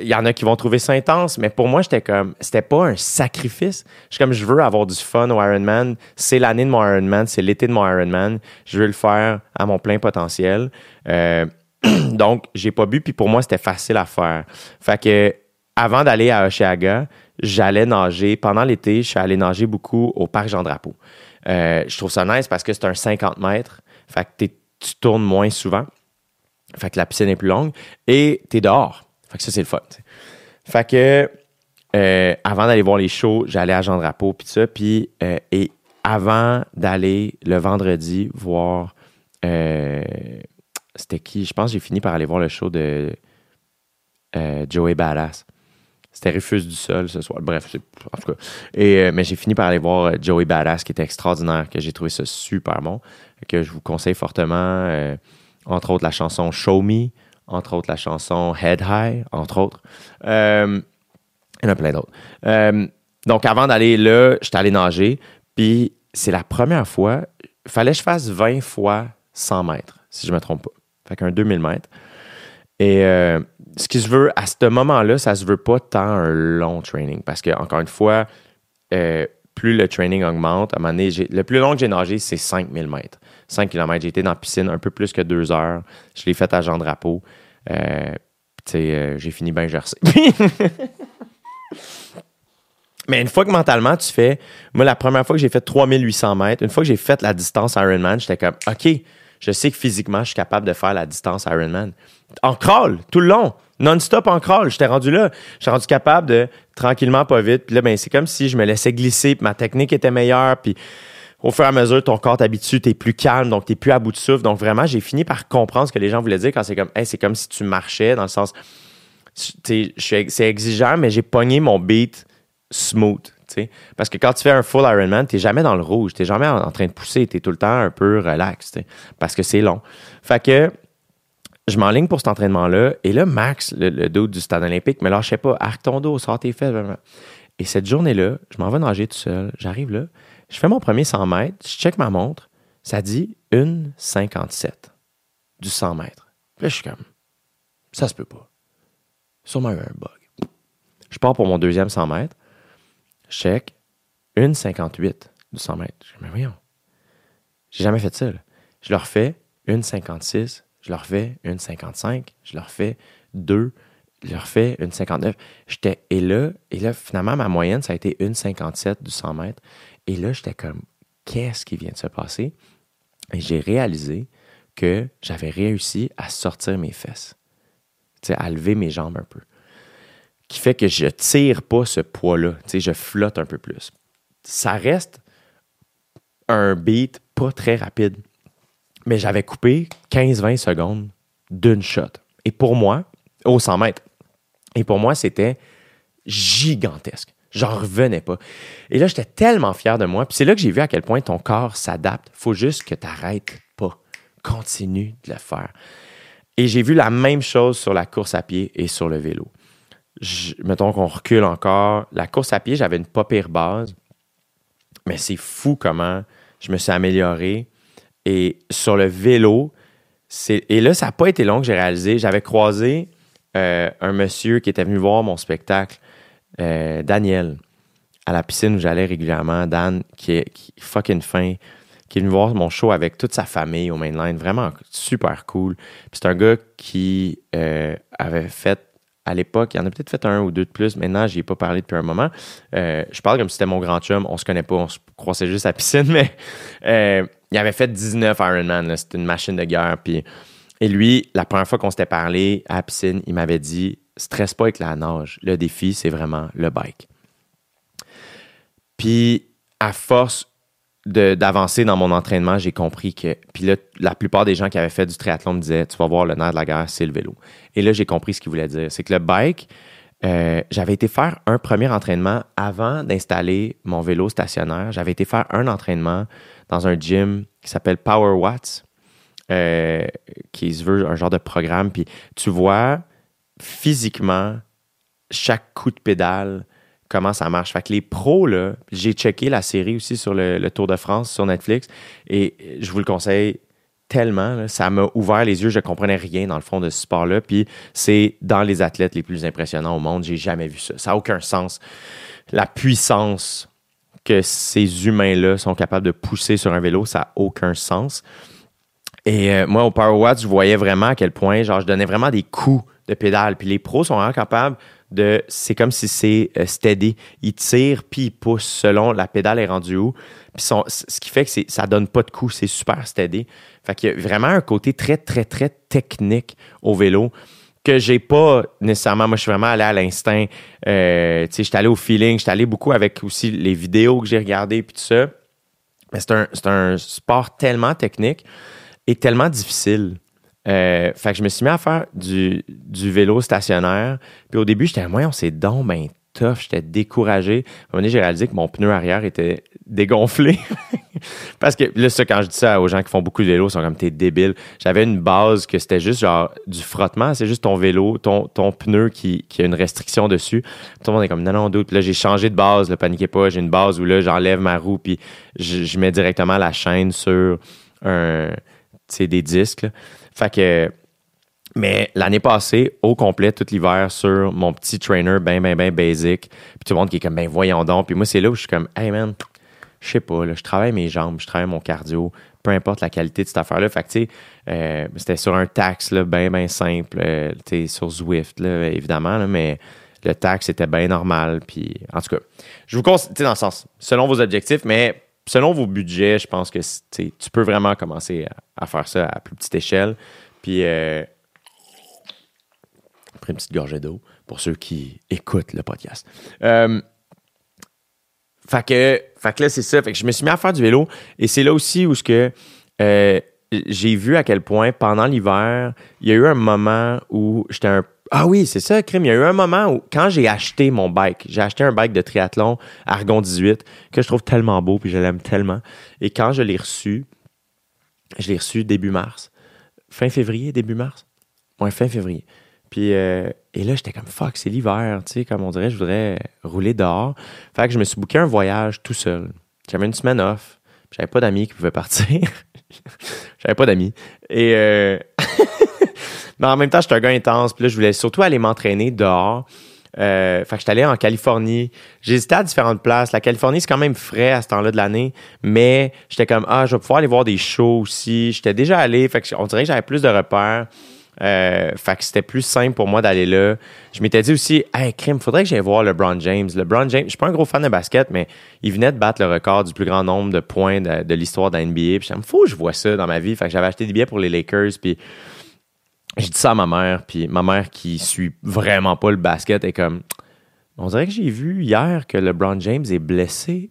Il y en a qui vont trouver ça intense, mais pour moi, j'étais comme. C'était pas un sacrifice. Je suis comme, je veux avoir du fun au Ironman. C'est l'année de mon Ironman, c'est l'été de mon Ironman. Je veux le faire à mon plein potentiel. Euh, donc, j'ai pas bu, puis pour moi, c'était facile à faire. Fait que, avant d'aller à Oshéaga, j'allais nager. Pendant l'été, je suis allé nager beaucoup au parc Jean-Drapeau. Euh, je trouve ça nice parce que c'est un 50 mètres. Fait que tu tournes moins souvent. Fait que la piscine est plus longue. Et t'es dehors. Fait que ça, c'est le fun. Fait que, euh, avant d'aller voir les shows, j'allais à Jean-Drapeau, puis ça. Puis, euh, et avant d'aller le vendredi voir euh, c'était qui? Je pense que j'ai fini par aller voir le show de Joey Badass. C'était Rufus du Sol ce soir. Bref, en tout cas. Et, mais j'ai fini par aller voir Joey Badass, qui était extraordinaire, que j'ai trouvé ça super bon, que je vous conseille fortement. entre autres, la chanson Show Me, entre autres, la chanson Head High, entre autres. il y en a plein d'autres. donc, avant d'aller là, j'étais allé nager, puis c'est la première fois, il fallait que je fasse 20 fois 100 mètres, si je ne me trompe pas. Fait qu'un 2000 mètres. Et euh, ce qui se veut, à ce moment-là, ça se veut pas tant un long training. Parce que, encore une fois, euh, plus le training augmente, à un moment donné, le plus long que j'ai nagé, c'est 5000 mètres. 5 km. J'ai été dans la piscine un peu plus que deux heures. Je l'ai fait à Jean Drapeau. Euh, euh j'ai fini bien gercé. Mais une fois que mentalement, tu fais. Moi, la première fois que j'ai fait 3800 mètres, une fois que j'ai fait la distance Ironman, j'étais comme, OK, je sais que physiquement, je suis capable de faire la distance Ironman. En crawl, tout le long, non-stop en crawl. J'étais rendu là. J'étais rendu capable de, tranquillement, pas vite. Puis là, ben, c'est comme si je me laissais glisser, puis ma technique était meilleure. Puis au fur et à mesure, ton corps t'habitue, t'es plus calme, donc t'es plus à bout de souffle. Donc vraiment, j'ai fini par comprendre ce que les gens voulaient dire quand c'est comme, hey, c'est comme si tu marchais, dans le sens, c'est exigeant, mais j'ai pogné mon beat smooth. Parce que quand tu fais un full Ironman, tu n'es jamais dans le rouge, tu n'es jamais en, train de pousser, tu es tout le temps un peu relax, parce que c'est long. Fait que je m'enligne pour cet entraînement-là, et là, Max, le, dos du stade olympique, me lâchait pas, arc ton dos, sors tes fesses. Et cette journée-là, je m'en vais nager tout seul, j'arrive là, je fais mon premier 100 mètres, je check ma montre, ça dit 1,57 du 100 mètres. là, je suis comme, ça se peut pas. Sûrement eu un bug. Je pars pour mon deuxième 100 mètres check, 1,58 du 100 mètres. Je dis, mais voyons, j'ai jamais fait ça. Je leur fais 1,56, je leur fais 1,55, je leur fais 2, je leur fais 1,59. J'étais, et là, et là, finalement, ma moyenne, ça a été 1,57 du 100 mètres. Et là, j'étais comme, qu'est-ce qui vient de se passer? Et j'ai réalisé que j'avais réussi à sortir mes fesses, à lever mes jambes un peu qui fait que je tire pas ce poids-là. Je flotte un peu plus. Ça reste un beat pas très rapide. Mais j'avais coupé 15-20 secondes d'une shot. Et pour moi, au 100 mètres, et pour moi, c'était gigantesque. J'en revenais pas. Et là, j'étais tellement fier de moi. Puis c'est là que j'ai vu à quel point ton corps s'adapte. faut juste que tu n'arrêtes pas. Continue de le faire. Et j'ai vu la même chose sur la course à pied et sur le vélo mettons qu'on recule encore, la course à pied, j'avais une pas pire base, mais c'est fou comment je me suis amélioré. Et sur le vélo, et là, ça n'a pas été long que j'ai réalisé. J'avais croisé euh, un monsieur qui était venu voir mon spectacle, euh, Daniel, à la piscine où j'allais régulièrement. Dan, qui est, fucking fin, qui est venu voir mon show avec toute sa famille au mainline. Vraiment super cool. c'est un gars qui euh, avait fait à l'époque, il en a peut-être fait un ou deux de plus. Maintenant, n'y ai pas parlé depuis un moment. Euh, je parle comme si c'était mon grand chum. On se connaît pas, on se croisait juste à la piscine, mais il avait fait 19 Ironman. C'était une machine de guerre. Puis, et lui, la première fois qu'on s'était parlé à la piscine, il m'avait dit stresse pas avec la nage. Le défi, c'est vraiment le bike. Puis, à force d'avancer dans mon entraînement, j'ai compris que. Puis là, la plupart des gens qui avaient fait du triathlon me disaient Tu vas voir, le nerf de la guerre, c'est le vélo. Et là, j'ai compris ce qu'il voulait dire. C'est que le bike, euh, j'avais été faire un premier entraînement avant d'installer mon vélo stationnaire. J'avais été faire un entraînement dans un gym qui s'appelle Power Watts, euh, qui se veut un genre de programme. Puis tu vois physiquement chaque coup de pédale comment ça marche. Fait que les pros, là, j'ai checké la série aussi sur le, Tour de France sur Netflix et je vous le conseille tellement. ça m'a ouvert les yeux. Je ne comprenais rien dans le fond de ce sport-là. Puis c'est dans les athlètes les plus impressionnants au monde. J'ai jamais vu ça. Ça n'a aucun sens. La puissance que ces humains-là sont capables de pousser sur un vélo, ça n'a aucun sens. Et euh, moi, au Power Watch, je voyais vraiment à quel point, genre, je donnais vraiment des coups de pédale. Puis les pros sont vraiment capables de. C'est comme si c'est euh, steady. Ils tirent puis ils poussent selon la pédale est rendue où. Puis ce qui fait que ça donne pas de coup. C'est super steady. Fait qu'il y a vraiment un côté très, très, très technique au vélo que j'ai pas nécessairement. Moi, je suis vraiment allé à l'instinct. Euh, tu sais, j'étais allé au feeling. J'étais allé beaucoup avec aussi les vidéos que j'ai regardées puis tout ça. Mais c'est un, un sport tellement technique et tellement difficile. Euh, fait que je me suis mis à faire du, vélo stationnaire. Puis au début, j'étais, moi, on s'est donc ben tough, j'étais découragé. À un moment donné, j'ai réalisé que mon pneu arrière était dégonflé. Parce que là, ça, quand je dis ça aux gens qui font beaucoup de vélo, ils sont comme t'es débile. J'avais une base que c'était juste genre du frottement, c'est juste ton vélo, ton, ton pneu qui, qui, a une restriction dessus. Tout le monde est comme non, non, doute. Là, j'ai changé de base, ne paniquez pas. J'ai une base où là, j'enlève ma roue, puis je, mets directement la chaîne sur un, des disques. Fait que mais l'année passée, au complet, tout l'hiver, sur mon petit trainer, ben, ben, ben basic. Puis tout le monde qui est comme, ben, voyons donc. Puis moi, c'est là où je suis comme, hey man, je sais pas, là, je travaille mes jambes, je travaille mon cardio, peu importe la qualité de cette affaire-là. Fait que, tu sais, euh, c'était sur un tax, là, ben, ben simple, euh, tu sais, sur Zwift, là, évidemment, là, mais le tax était bien normal. Puis, en tout cas, je vous conseille, dans le sens, selon vos objectifs, mais selon vos budgets, je pense que, tu peux vraiment commencer à, faire ça à plus petite échelle. Puis, euh, après une petite gorgée d'eau pour ceux qui écoutent le podcast. Euh, fait que, là, c'est ça. Fait que je me suis mis à faire du vélo. Et c'est là aussi où ce que euh, j'ai vu à quel point pendant l'hiver, il y a eu un moment où j'étais un ah oui, c'est ça, crime. Il y a eu un moment où, quand j'ai acheté mon bike, j'ai acheté un bike de triathlon Argon 18 que je trouve tellement beau puis je l'aime tellement. Et quand je l'ai reçu, je l'ai reçu début mars. Fin février, début mars? Ouais, fin février. Puis, euh, et là, j'étais comme fuck, c'est l'hiver, tu sais, comme on dirait, je voudrais rouler dehors. Fait que je me suis booké un voyage tout seul. J'avais une semaine off. J'avais pas d'amis qui pouvaient partir. j'avais pas d'amis. Et euh... mais en même temps, j'étais un gars intense. Puis là, je voulais surtout aller m'entraîner dehors. Euh, fait que j'étais allé en Californie. J'hésitais à différentes places. La Californie, c'est quand même frais à ce temps-là de l'année. Mais j'étais comme, ah, je vais pouvoir aller voir des shows aussi. J'étais déjà allé. Fait que on dirait que j'avais plus de repères. Euh, fait que c'était plus simple pour moi d'aller là. Je m'étais dit aussi, hey, crime, faudrait que j'aille voir LeBron James. LeBron James, je suis pas un gros fan de basket, mais il venait de battre le record du plus grand nombre de points de, l'histoire de la NBA. Puis me faut que je vois ça dans ma vie. Fait que j'avais acheté des billets pour les Lakers. Puis j'ai dit ça à ma mère. Puis ma mère, qui suit vraiment pas le basket, est comme, on dirait que j'ai vu hier que LeBron James est blessé.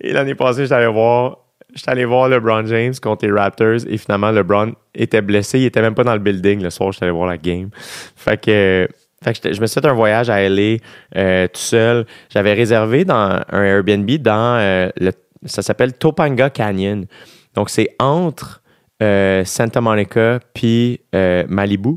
Et l'année passée, j'allais voir J'étais allé voir LeBron James contre les Raptors et finalement LeBron était blessé. Il était même pas dans le building le soir. J'étais allé voir la game. Fait que, je me suis fait un voyage à LA euh, tout seul. J'avais réservé dans un Airbnb dans euh, le, ça s'appelle Topanga Canyon. Donc c'est entre euh, Santa Monica puis Malibu.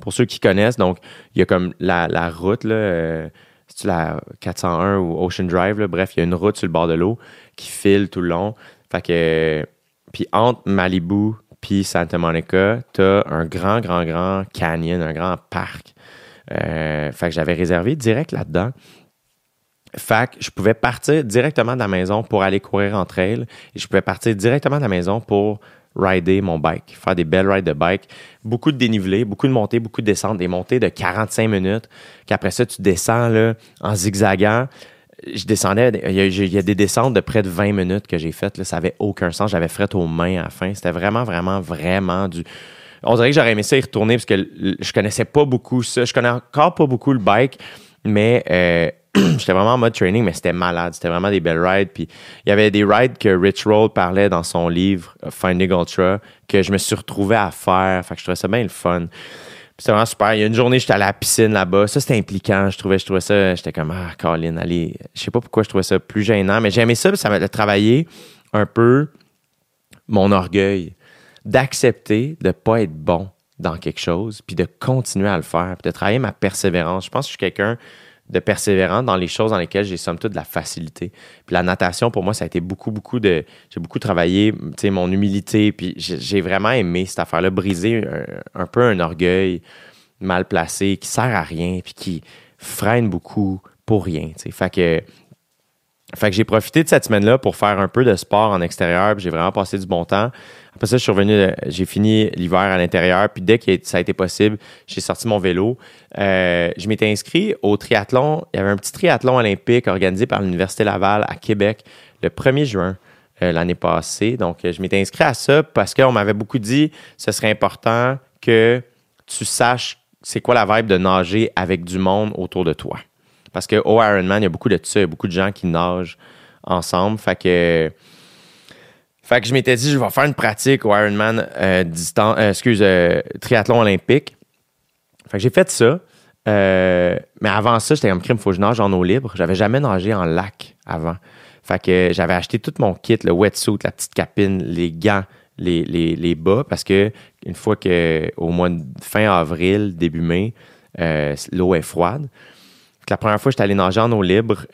Pour ceux qui connaissent, donc il y a comme la, route là c'est la 401 ou Ocean Drive, bref, il y a une route sur le bord de l'eau qui file tout le long. Fait que, puis entre Malibu puis Santa Monica, t'as un grand, grand, grand canyon, un grand parc. Euh, fait que j'avais réservé direct là-dedans. Fait que je pouvais partir directement de la maison pour aller courir en trail je pouvais partir directement de la maison pour rider mon bike, faire des belles rides de bike. Beaucoup de dénivelé, beaucoup de montées, beaucoup de descentes, des montées de 45 minutes, qu'après ça, tu descends là, en zigzagant. Je descendais, il y, a, des descentes de près de 20 minutes que j'ai faites, là, ça avait aucun sens. J'avais fret aux mains à la fin. C'était vraiment, vraiment, vraiment du. On dirait que j'aurais aimé ça y retourner parce que je connaissais pas beaucoup ça. Je connais encore pas beaucoup le bike, mais euh, j'étais vraiment en mode training, mais c'était malade. C'était vraiment des belles rides. Puis il y avait des rides que Rich Roll parlait dans son livre euh, Finding Ultra que je me suis retrouvé à faire. Fait que je trouvais ça bien le fun. C'était vraiment super. Il y a une journée, j'étais à la piscine là-bas. Ça, c'était impliquant. Je trouvais, je trouvais ça, j'étais comme, ah, Colin, allez. Je sais pas pourquoi je trouvais ça plus gênant, mais j'aimais ça, ça m'a travaillé un peu mon orgueil d'accepter de pas être bon dans quelque chose, puis de continuer à le faire, puis de travailler ma persévérance. Je pense que je suis quelqu'un de persévérant dans les choses dans lesquelles j'ai somme toute de la facilité. Puis la natation, pour moi, ça a été beaucoup, beaucoup de... J'ai beaucoup travaillé, tu sais, mon humilité, puis j'ai vraiment aimé cette affaire-là, briser un, peu un orgueil mal placé qui sert à rien, puis qui freine beaucoup pour rien, tu sais. Fait que... Fait que j'ai profité de cette semaine-là pour faire un peu de sport en extérieur, puis j'ai vraiment passé du bon temps. Après ça, je suis revenu, euh, j'ai fini l'hiver à l'intérieur. Puis dès que ça a été possible, j'ai sorti mon vélo. Euh, je m'étais inscrit au triathlon. Il y avait un petit triathlon olympique organisé par l'Université Laval à Québec le 1er juin euh, l'année passée. Donc, je m'étais inscrit à ça parce qu'on m'avait beaucoup dit ce serait important que tu saches c'est quoi la vibe de nager avec du monde autour de toi. Parce que au Ironman, il y a beaucoup de ça, il y a beaucoup de gens qui nagent ensemble. Fait que Fait que je m'étais dit, je vais faire une pratique au Ironman euh, euh, excuse, euh, triathlon olympique. Fait que j'ai fait ça. Euh, mais avant ça, j'étais comme crime, faut que je nage en eau libre. J'avais jamais nagé en lac avant. Fait que j'avais acheté tout mon kit, le wetsuit, la petite capine, les gants, les, les, les bas, parce que une fois que au mois de fin avril, début mai, l'eau est froide. Fait que la première fois j'étais allé nager en eau libre,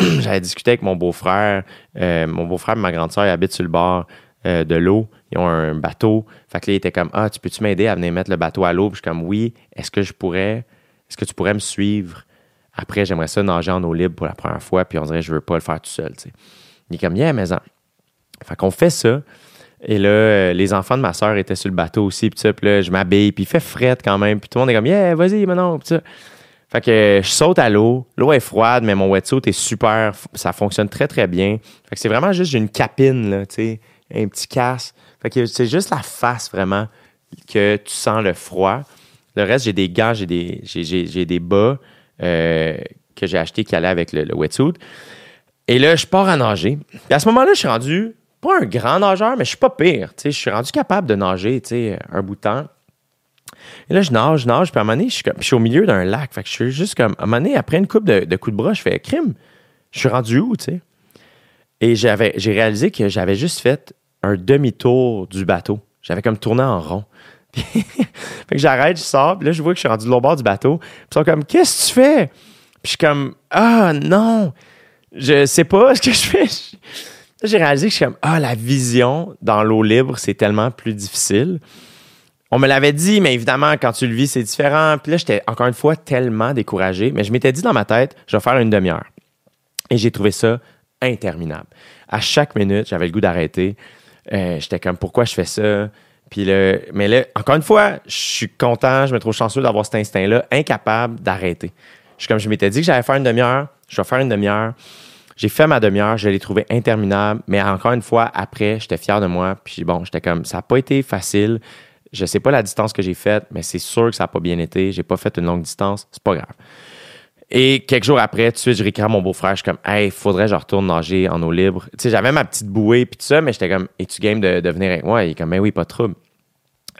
j'avais discuté avec mon beau-frère. Euh, mon beau-frère et ma grande soeur habitent sur le bord euh, de l'eau. Ils ont un bateau. Fait que là, il était comme Ah, tu peux-tu m'aider à venir mettre le bateau à l'eau? Puis je suis comme Oui, est-ce que je pourrais, est-ce que tu pourrais me suivre? Après, j'aimerais ça nager en eau libre pour la première fois, puis on dirait je veux pas le faire tout seul. tu sais. Il est comme Yeah, mais en. Fait qu'on fait ça. Et là, euh, les enfants de ma soeur étaient sur le bateau aussi, puis puis là, je m'habille, puis il fait fret quand même, puis tout le monde est comme Yeah, vas-y, maintenant, puis. Fait que je saute à l'eau. L'eau est froide, mais mon wetsuit est super. Ça fonctionne très, très bien. Fait que c'est vraiment juste une capine, là, tu sais, un petit casse. Fait que c'est juste la face, vraiment, que tu sens le froid. Le reste, j'ai des gants, j'ai des, j'ai, des bas euh, que j'ai achetés qui allaient avec le, wetsuit. Et là, je pars à nager. À ce moment-là, je suis rendu, pas un grand nageur, mais je suis pas pire. Tu sais, je suis rendu capable de nager, tu sais, un bout de temps. Et là, je nage, je nage, puis à un moment donné, je suis, au milieu d'un lac. Fait que je suis juste comme, à un moment donné, après une coupe de, coups de bras, je fais crime. Je suis rendu où, tu sais? Et j'avais, j'ai réalisé que j'avais juste fait un demi-tour du bateau. J'avais comme tourné en rond. fait que j'arrête, je sors, puis là, je vois que je suis rendu de l'autre bord du bateau. Puis ils sont comme, qu'est-ce que tu fais? Puis je suis comme, ah non, je sais pas ce que je fais. J'ai réalisé que je suis comme, ah, la vision dans l'eau libre, c'est tellement plus difficile. On me l'avait dit, mais évidemment, quand tu le vis, c'est différent. Puis là, j'étais encore une fois tellement découragé. Mais je m'étais dit dans ma tête, je vais faire une demi-heure. Et j'ai trouvé ça interminable. À chaque minute, j'avais le goût d'arrêter. Euh, j'étais comme, pourquoi je fais ça? Puis là, mais là, encore une fois, je suis content, je me trouve chanceux d'avoir cet instinct-là, incapable d'arrêter. Je comme, je m'étais dit que j'allais faire une demi-heure, je vais faire une demi-heure. J'ai fait ma demi-heure, je l'ai trouvé interminable, mais encore une fois, après, j'étais fier de moi. Puis bon, j'étais comme, ça n'a pas été facile. Je sais pas la distance que j'ai faite, mais c'est sûr que ça n'a pas bien été. J'ai pas fait une longue distance, c'est pas grave. Et quelques jours après, tout de suite, je récrame mon beau-frère. Je suis comme, hey, faudrait que je retourne nager en eau libre. Tu sais, j'avais ma petite bouée puis tout ça, mais j'étais comme, es-tu game de, de venir avec moi? Il est comme, ben oui, pas de trouble.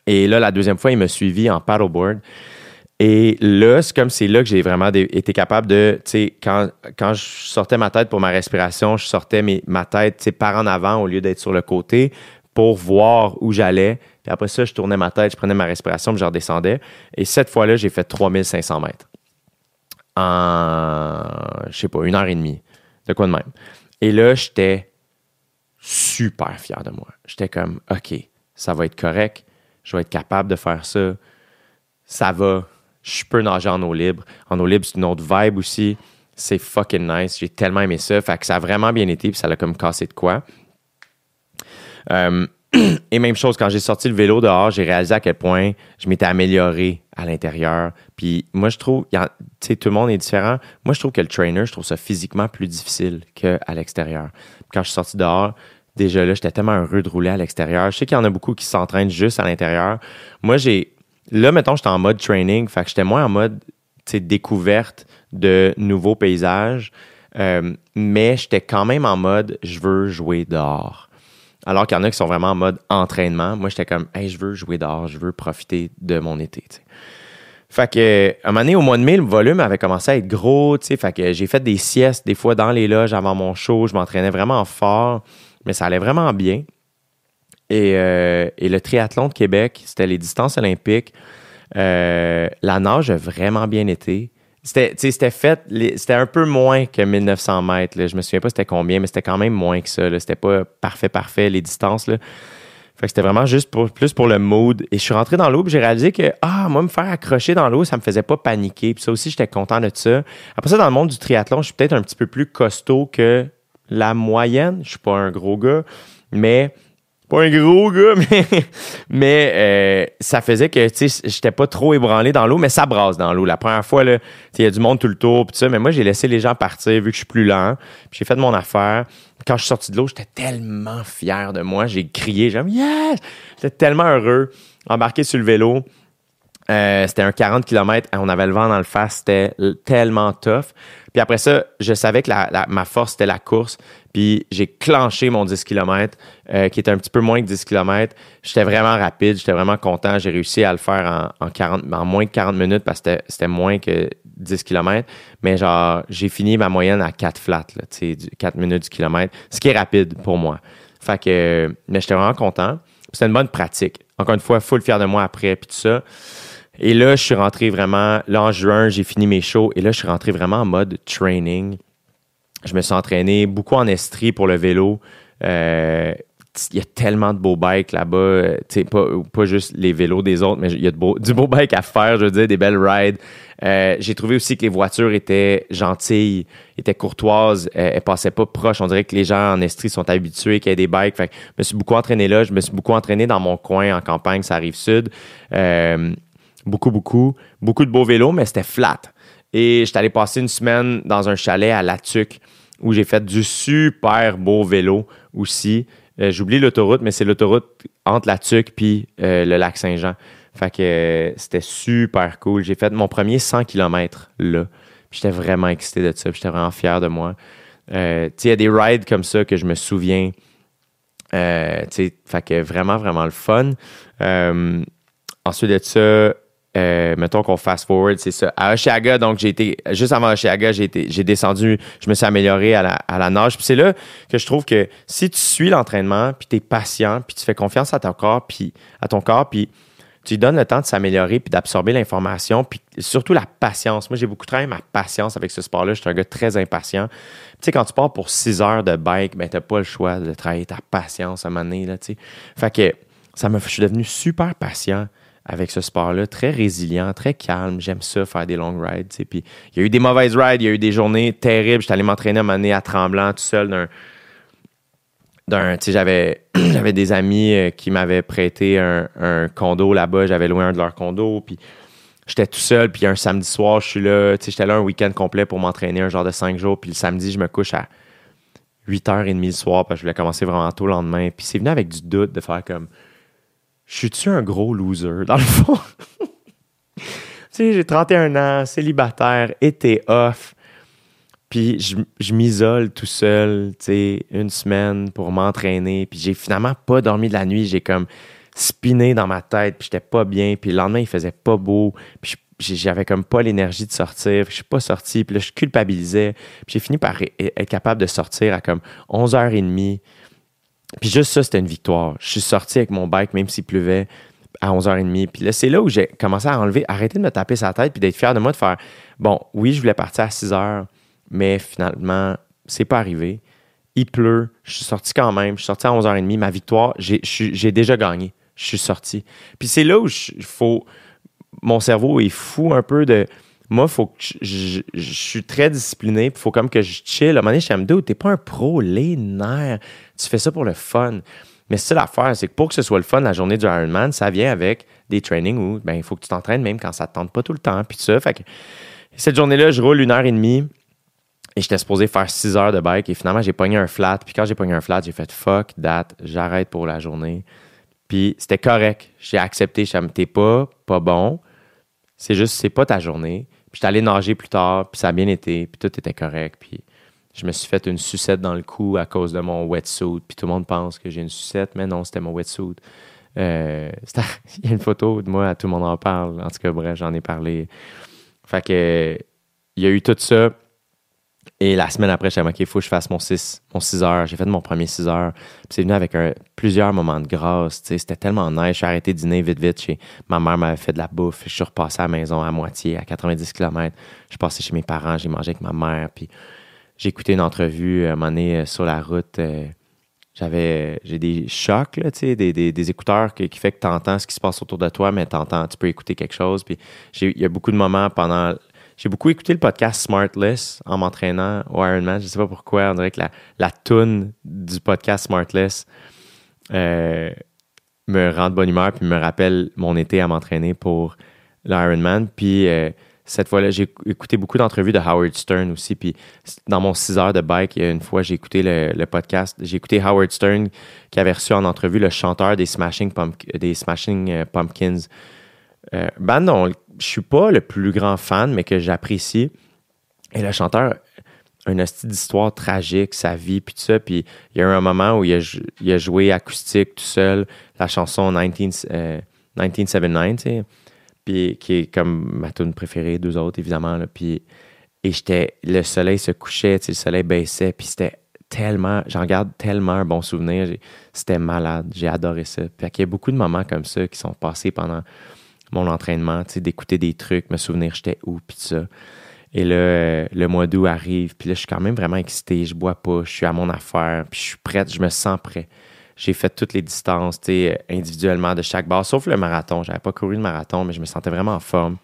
Et là, la deuxième fois, il m'a suivi en paddleboard. Et là, c'est comme c'est là que j'ai vraiment été capable de, tu sais, quand, quand je sortais ma tête pour ma respiration, je sortais ma tête, tu sais, par en avant au lieu d'être sur le côté pour voir où j'allais. Puis après ça, je tournais ma tête, je prenais ma respiration, puis je redescendais. Et cette fois-là, j'ai fait 3500 mètres en, je sais pas, une heure et demie. De quoi de même. Et là, j'étais super fier de moi. J'étais comme, OK, ça va être correct. Je vais être capable de faire ça. Ça va. Je peux nager en eau libre. En eau libre, c'est une autre vibe aussi. C'est fucking nice. J'ai tellement aimé ça. Fait que ça a vraiment bien été, puis ça l'a comme cassé de quoi. Euh, et même chose, quand j'ai sorti le vélo dehors, j'ai réalisé à quel point je m'étais amélioré à l'intérieur. Puis moi, je trouve, tu sais, tout le monde est différent. Moi, je trouve que le trainer, je trouve ça physiquement plus difficile qu'à l'extérieur. Quand je suis sorti dehors, déjà là, j'étais tellement heureux de rouler à l'extérieur. Je sais qu'il y en a beaucoup qui s'entraînent juste à l'intérieur. Moi, j'ai. Là, mettons, j'étais en mode training, fait que j'étais moins en mode découverte de nouveaux paysages. Euh, mais j'étais quand même en mode je veux jouer dehors. Alors qu'il y en a qui sont vraiment en mode entraînement. Moi, j'étais comme, hey, je veux jouer dehors, je veux profiter de mon été. Fait que, à un moment donné, au mois de mai, le volume avait commencé à être gros. Fait que j'ai fait des siestes des fois dans les loges avant mon show. Je m'entraînais vraiment fort, mais ça allait vraiment bien. Et, euh, le triathlon de Québec, c'était les distances olympiques. Euh, la nage a vraiment bien été. C'était, fait, c'était un peu moins que 1900 mètres. Je me souviens pas c'était combien, mais c'était quand même moins que ça. C'était pas parfait, parfait, les distances. Là. Fait que c'était vraiment juste pour, plus pour le mood. Et je suis rentré dans l'eau, puis j'ai réalisé que, ah, moi, me faire accrocher dans l'eau, ça me faisait pas paniquer. Puis ça aussi, j'étais content de ça. Après ça, dans le monde du triathlon, je suis peut-être un petit peu plus costaud que la moyenne. Je suis pas un gros gars, mais pas un gros gars, mais, euh, ça faisait que j'étais pas trop ébranlé dans l'eau, mais ça brasse dans l'eau. La première fois, il y a du monde tout le tour, pis ça, mais moi, j'ai laissé les gens partir vu que je suis plus lent. J'ai fait mon affaire. Quand je suis sorti de l'eau, j'étais tellement fier de moi. J'ai crié, j'ai dit, yes! J'étais tellement heureux. Embarqué sur le vélo. Euh, c'était un 40 km. On avait le vent dans le face. C'était tellement tough. Puis après ça, je savais que ma force, c'était la course. Puis j'ai clenché mon 10 km, euh, qui était un petit peu moins que 10 km. J'étais vraiment rapide. J'étais vraiment content. J'ai réussi à le faire en, 40, en moins de 40 minutes parce que c'était moins que 10 km. Mais genre, j'ai fini ma moyenne à 4 flats, là, 4 minutes du kilomètre. Ce qui est rapide pour moi. Fait que, mais j'étais vraiment content. C'était une bonne pratique. Encore une fois, full fier de moi après, puis tout ça. Et là, je suis rentré vraiment, là en juin, j'ai fini mes shows et là, je suis rentré vraiment en mode training. Je me suis entraîné beaucoup en estrie pour le vélo. Euh, il y a tellement de beaux bikes là-bas, pas, pas juste les vélos des autres, mais il y a du beau bike à faire, je veux dire, des belles rides. Euh, j'ai trouvé aussi que les voitures étaient gentilles, étaient courtoises, euh, elles passaient pas proches. On dirait que les gens en Estrie sont habitués qu'il y ait des bikes. Fait je me suis beaucoup entraîné là. Je me suis beaucoup entraîné dans mon coin en campagne, ça arrive sud. Euh, beaucoup, beaucoup. Beaucoup de beaux vélos, mais c'était flat. Et j'étais allé passer une semaine dans un chalet à Latuc où j'ai fait du super beau vélo aussi. J'oublie l'autoroute, mais c'est l'autoroute entre Latuc puis le lac Saint-Jean. Fait que euh, c'était super cool. J'ai fait mon premier 100 km là. J'étais vraiment excité de ça. J'étais vraiment fier de moi. Euh, il y a des rides comme ça que je me souviens. Euh, fait que vraiment, vraiment le fun. Euh, ensuite de ça, mettons qu'on fast forward, c'est ça. À Oshiaga, donc j'ai été, juste avant Oshiaga, j'ai j'ai descendu, je me suis amélioré à la, à la nage. Puis c'est là que je trouve que si tu suis l'entraînement, puis tu es patient, puis tu fais confiance à ton corps, puis à ton corps, puis tu lui donnes le temps de s'améliorer puis d'absorber l'information, puis surtout la patience. Moi, j'ai beaucoup travaillé ma patience avec ce sport-là. Je suis un gars très impatient. Tu sais, quand tu pars pour six heures de bike, ben, t'as pas le choix de travailler ta patience à un moment donné, là, tu sais. Fait que ça me, je suis devenu super patient avec ce sport-là, très résilient, très calme. J'aime ça, faire des long rides. Puis il y a eu des mauvaises rides, il y a eu des journées terribles. J'étais allé m'entraîner à donné à Tremblant tout seul d'un j'avais j'avais des amis euh, qui m'avaient prêté un, condo là-bas, j'avais loué un de leurs condos, puis j'étais tout seul, puis un samedi soir, je suis là, j'étais là un week-end complet pour m'entraîner, un genre de cinq jours, puis le samedi, je me couche à 8h30 le soir, parce que je voulais commencer vraiment tôt le lendemain, puis c'est venu avec du doute de faire comme, je suis-tu un gros loser, dans le fond? tu sais, j'ai 31 ans, célibataire, été off, puis je, m'isole tout seul, tu sais, une semaine pour m'entraîner. Puis j'ai finalement pas dormi de la nuit. J'ai comme spiné dans ma tête, puis j'étais pas bien. Puis le lendemain, il faisait pas beau. Puis j'avais comme pas l'énergie de sortir. Je suis pas sorti. Puis là, je culpabilisais. Puis j'ai fini par être capable de sortir à comme 11h30. Puis juste ça, c'était une victoire. Je suis sorti avec mon bike, même s'il pleuvait, à 11h30. Puis là, c'est là où j'ai commencé à enlever, arrêter de me taper sa tête, puis d'être fier de moi, de faire, bon, oui, je voulais partir à 6h mais finalement, c'est pas arrivé. Il pleut, je suis sorti quand même, je suis sorti à 11h30. Ma victoire, j'ai déjà gagné. Je suis sorti. Puis c'est là où faut. Mon cerveau est fou un peu de. Moi, faut que je, suis très discipliné, il faut comme que je chill. À un moment donné, je me t'es pas un pro, les nerfs. Tu fais ça pour le fun. Mais c'est l'affaire, c'est que pour que ce soit le fun, la journée du Ironman, ça vient avec des trainings où ben, il faut que tu t'entraînes même quand ça te tente pas tout le temps. Puis ça, fait que cette journée-là, je roule une heure et demie. Et j'étais supposé faire 6 heures de bike et finalement j'ai pogné un flat. Puis quand j'ai pogné un flat, j'ai fait fuck that, j'arrête pour la journée. Puis c'était correct. J'ai accepté, je t'es pas, pas bon. C'est juste, c'est pas ta journée. J'étais allé nager plus tard, puis ça a bien été, puis tout était correct. Puis je me suis fait une sucette dans le cou à cause de mon wetsuit. Puis tout le monde pense que j'ai une sucette, mais non, c'était mon wetsuit. Euh, il y a une photo de moi, tout le monde en parle. En tout cas, bref, j'en ai parlé. Fait que il y a eu tout ça. Et la semaine après, j'ai dit, OK, il faut que je fasse mon 6, mon 6 heures. J'ai fait mon premier 6 heures. Puis c'est venu avec plusieurs moments de grâce. C'était tellement nice. J'ai arrêté de dîner vite, vite. Chez, ma mère m'avait fait de la bouffe. Je suis repassé à la maison à moitié, à 90 km. Je suis passé chez mes parents. J'ai mangé avec ma mère. Puis j'ai écouté une entrevue à un moment donné euh, sur la route. Euh, j'avais j'ai des chocs, là, des, des, des, écouteurs qui, qui fait que tu entends ce qui se passe autour de toi, mais t'entends, tu peux écouter quelque chose. Puis il y a beaucoup de moments pendant j'ai beaucoup écouté le podcast Smartless en m'entraînant au Ironman. Je sais pas pourquoi. On dirait que la, la toune du podcast Smartless euh, me rend de bonne humeur puis me rappelle mon été à m'entraîner pour l'Ironman. Puis euh, cette fois-là, j'ai écouté beaucoup d'entrevues de Howard Stern aussi. Puis dans mon 6 heures de bike, une fois, j'ai écouté le, podcast. J'ai écouté Howard Stern qui avait reçu en entrevue le chanteur des Smashing, des Smashing euh, Pumpkins. Euh, band dont je suis pas le plus grand fan, mais que j'apprécie. Et le chanteur, une hostie d'histoire tragique, sa vie, puis tout ça. Puis il y a eu un moment où il a, joué acoustique tout seul, la chanson 19, euh, 1979, tu sais, puis qui est comme ma tune préférée, deux autres, évidemment. Et j'étais, le soleil se couchait, le soleil baissait, puis c'était tellement, j'en garde tellement un bon souvenir. C'était malade, j'ai adoré ça. Puis il y a beaucoup de moments comme ça qui sont passés pendant mon entraînement, d'écouter des trucs, me souvenir j'étais où, puis ça. Et là, euh, le mois d'août arrive, puis là, je suis quand même vraiment excité, je bois pas, je suis à mon affaire, puis je suis prête, je me sens prêt. J'ai fait toutes les distances, euh, individuellement de chaque barre, sauf le marathon. J'avais pas couru le marathon, mais je me sentais vraiment en forme.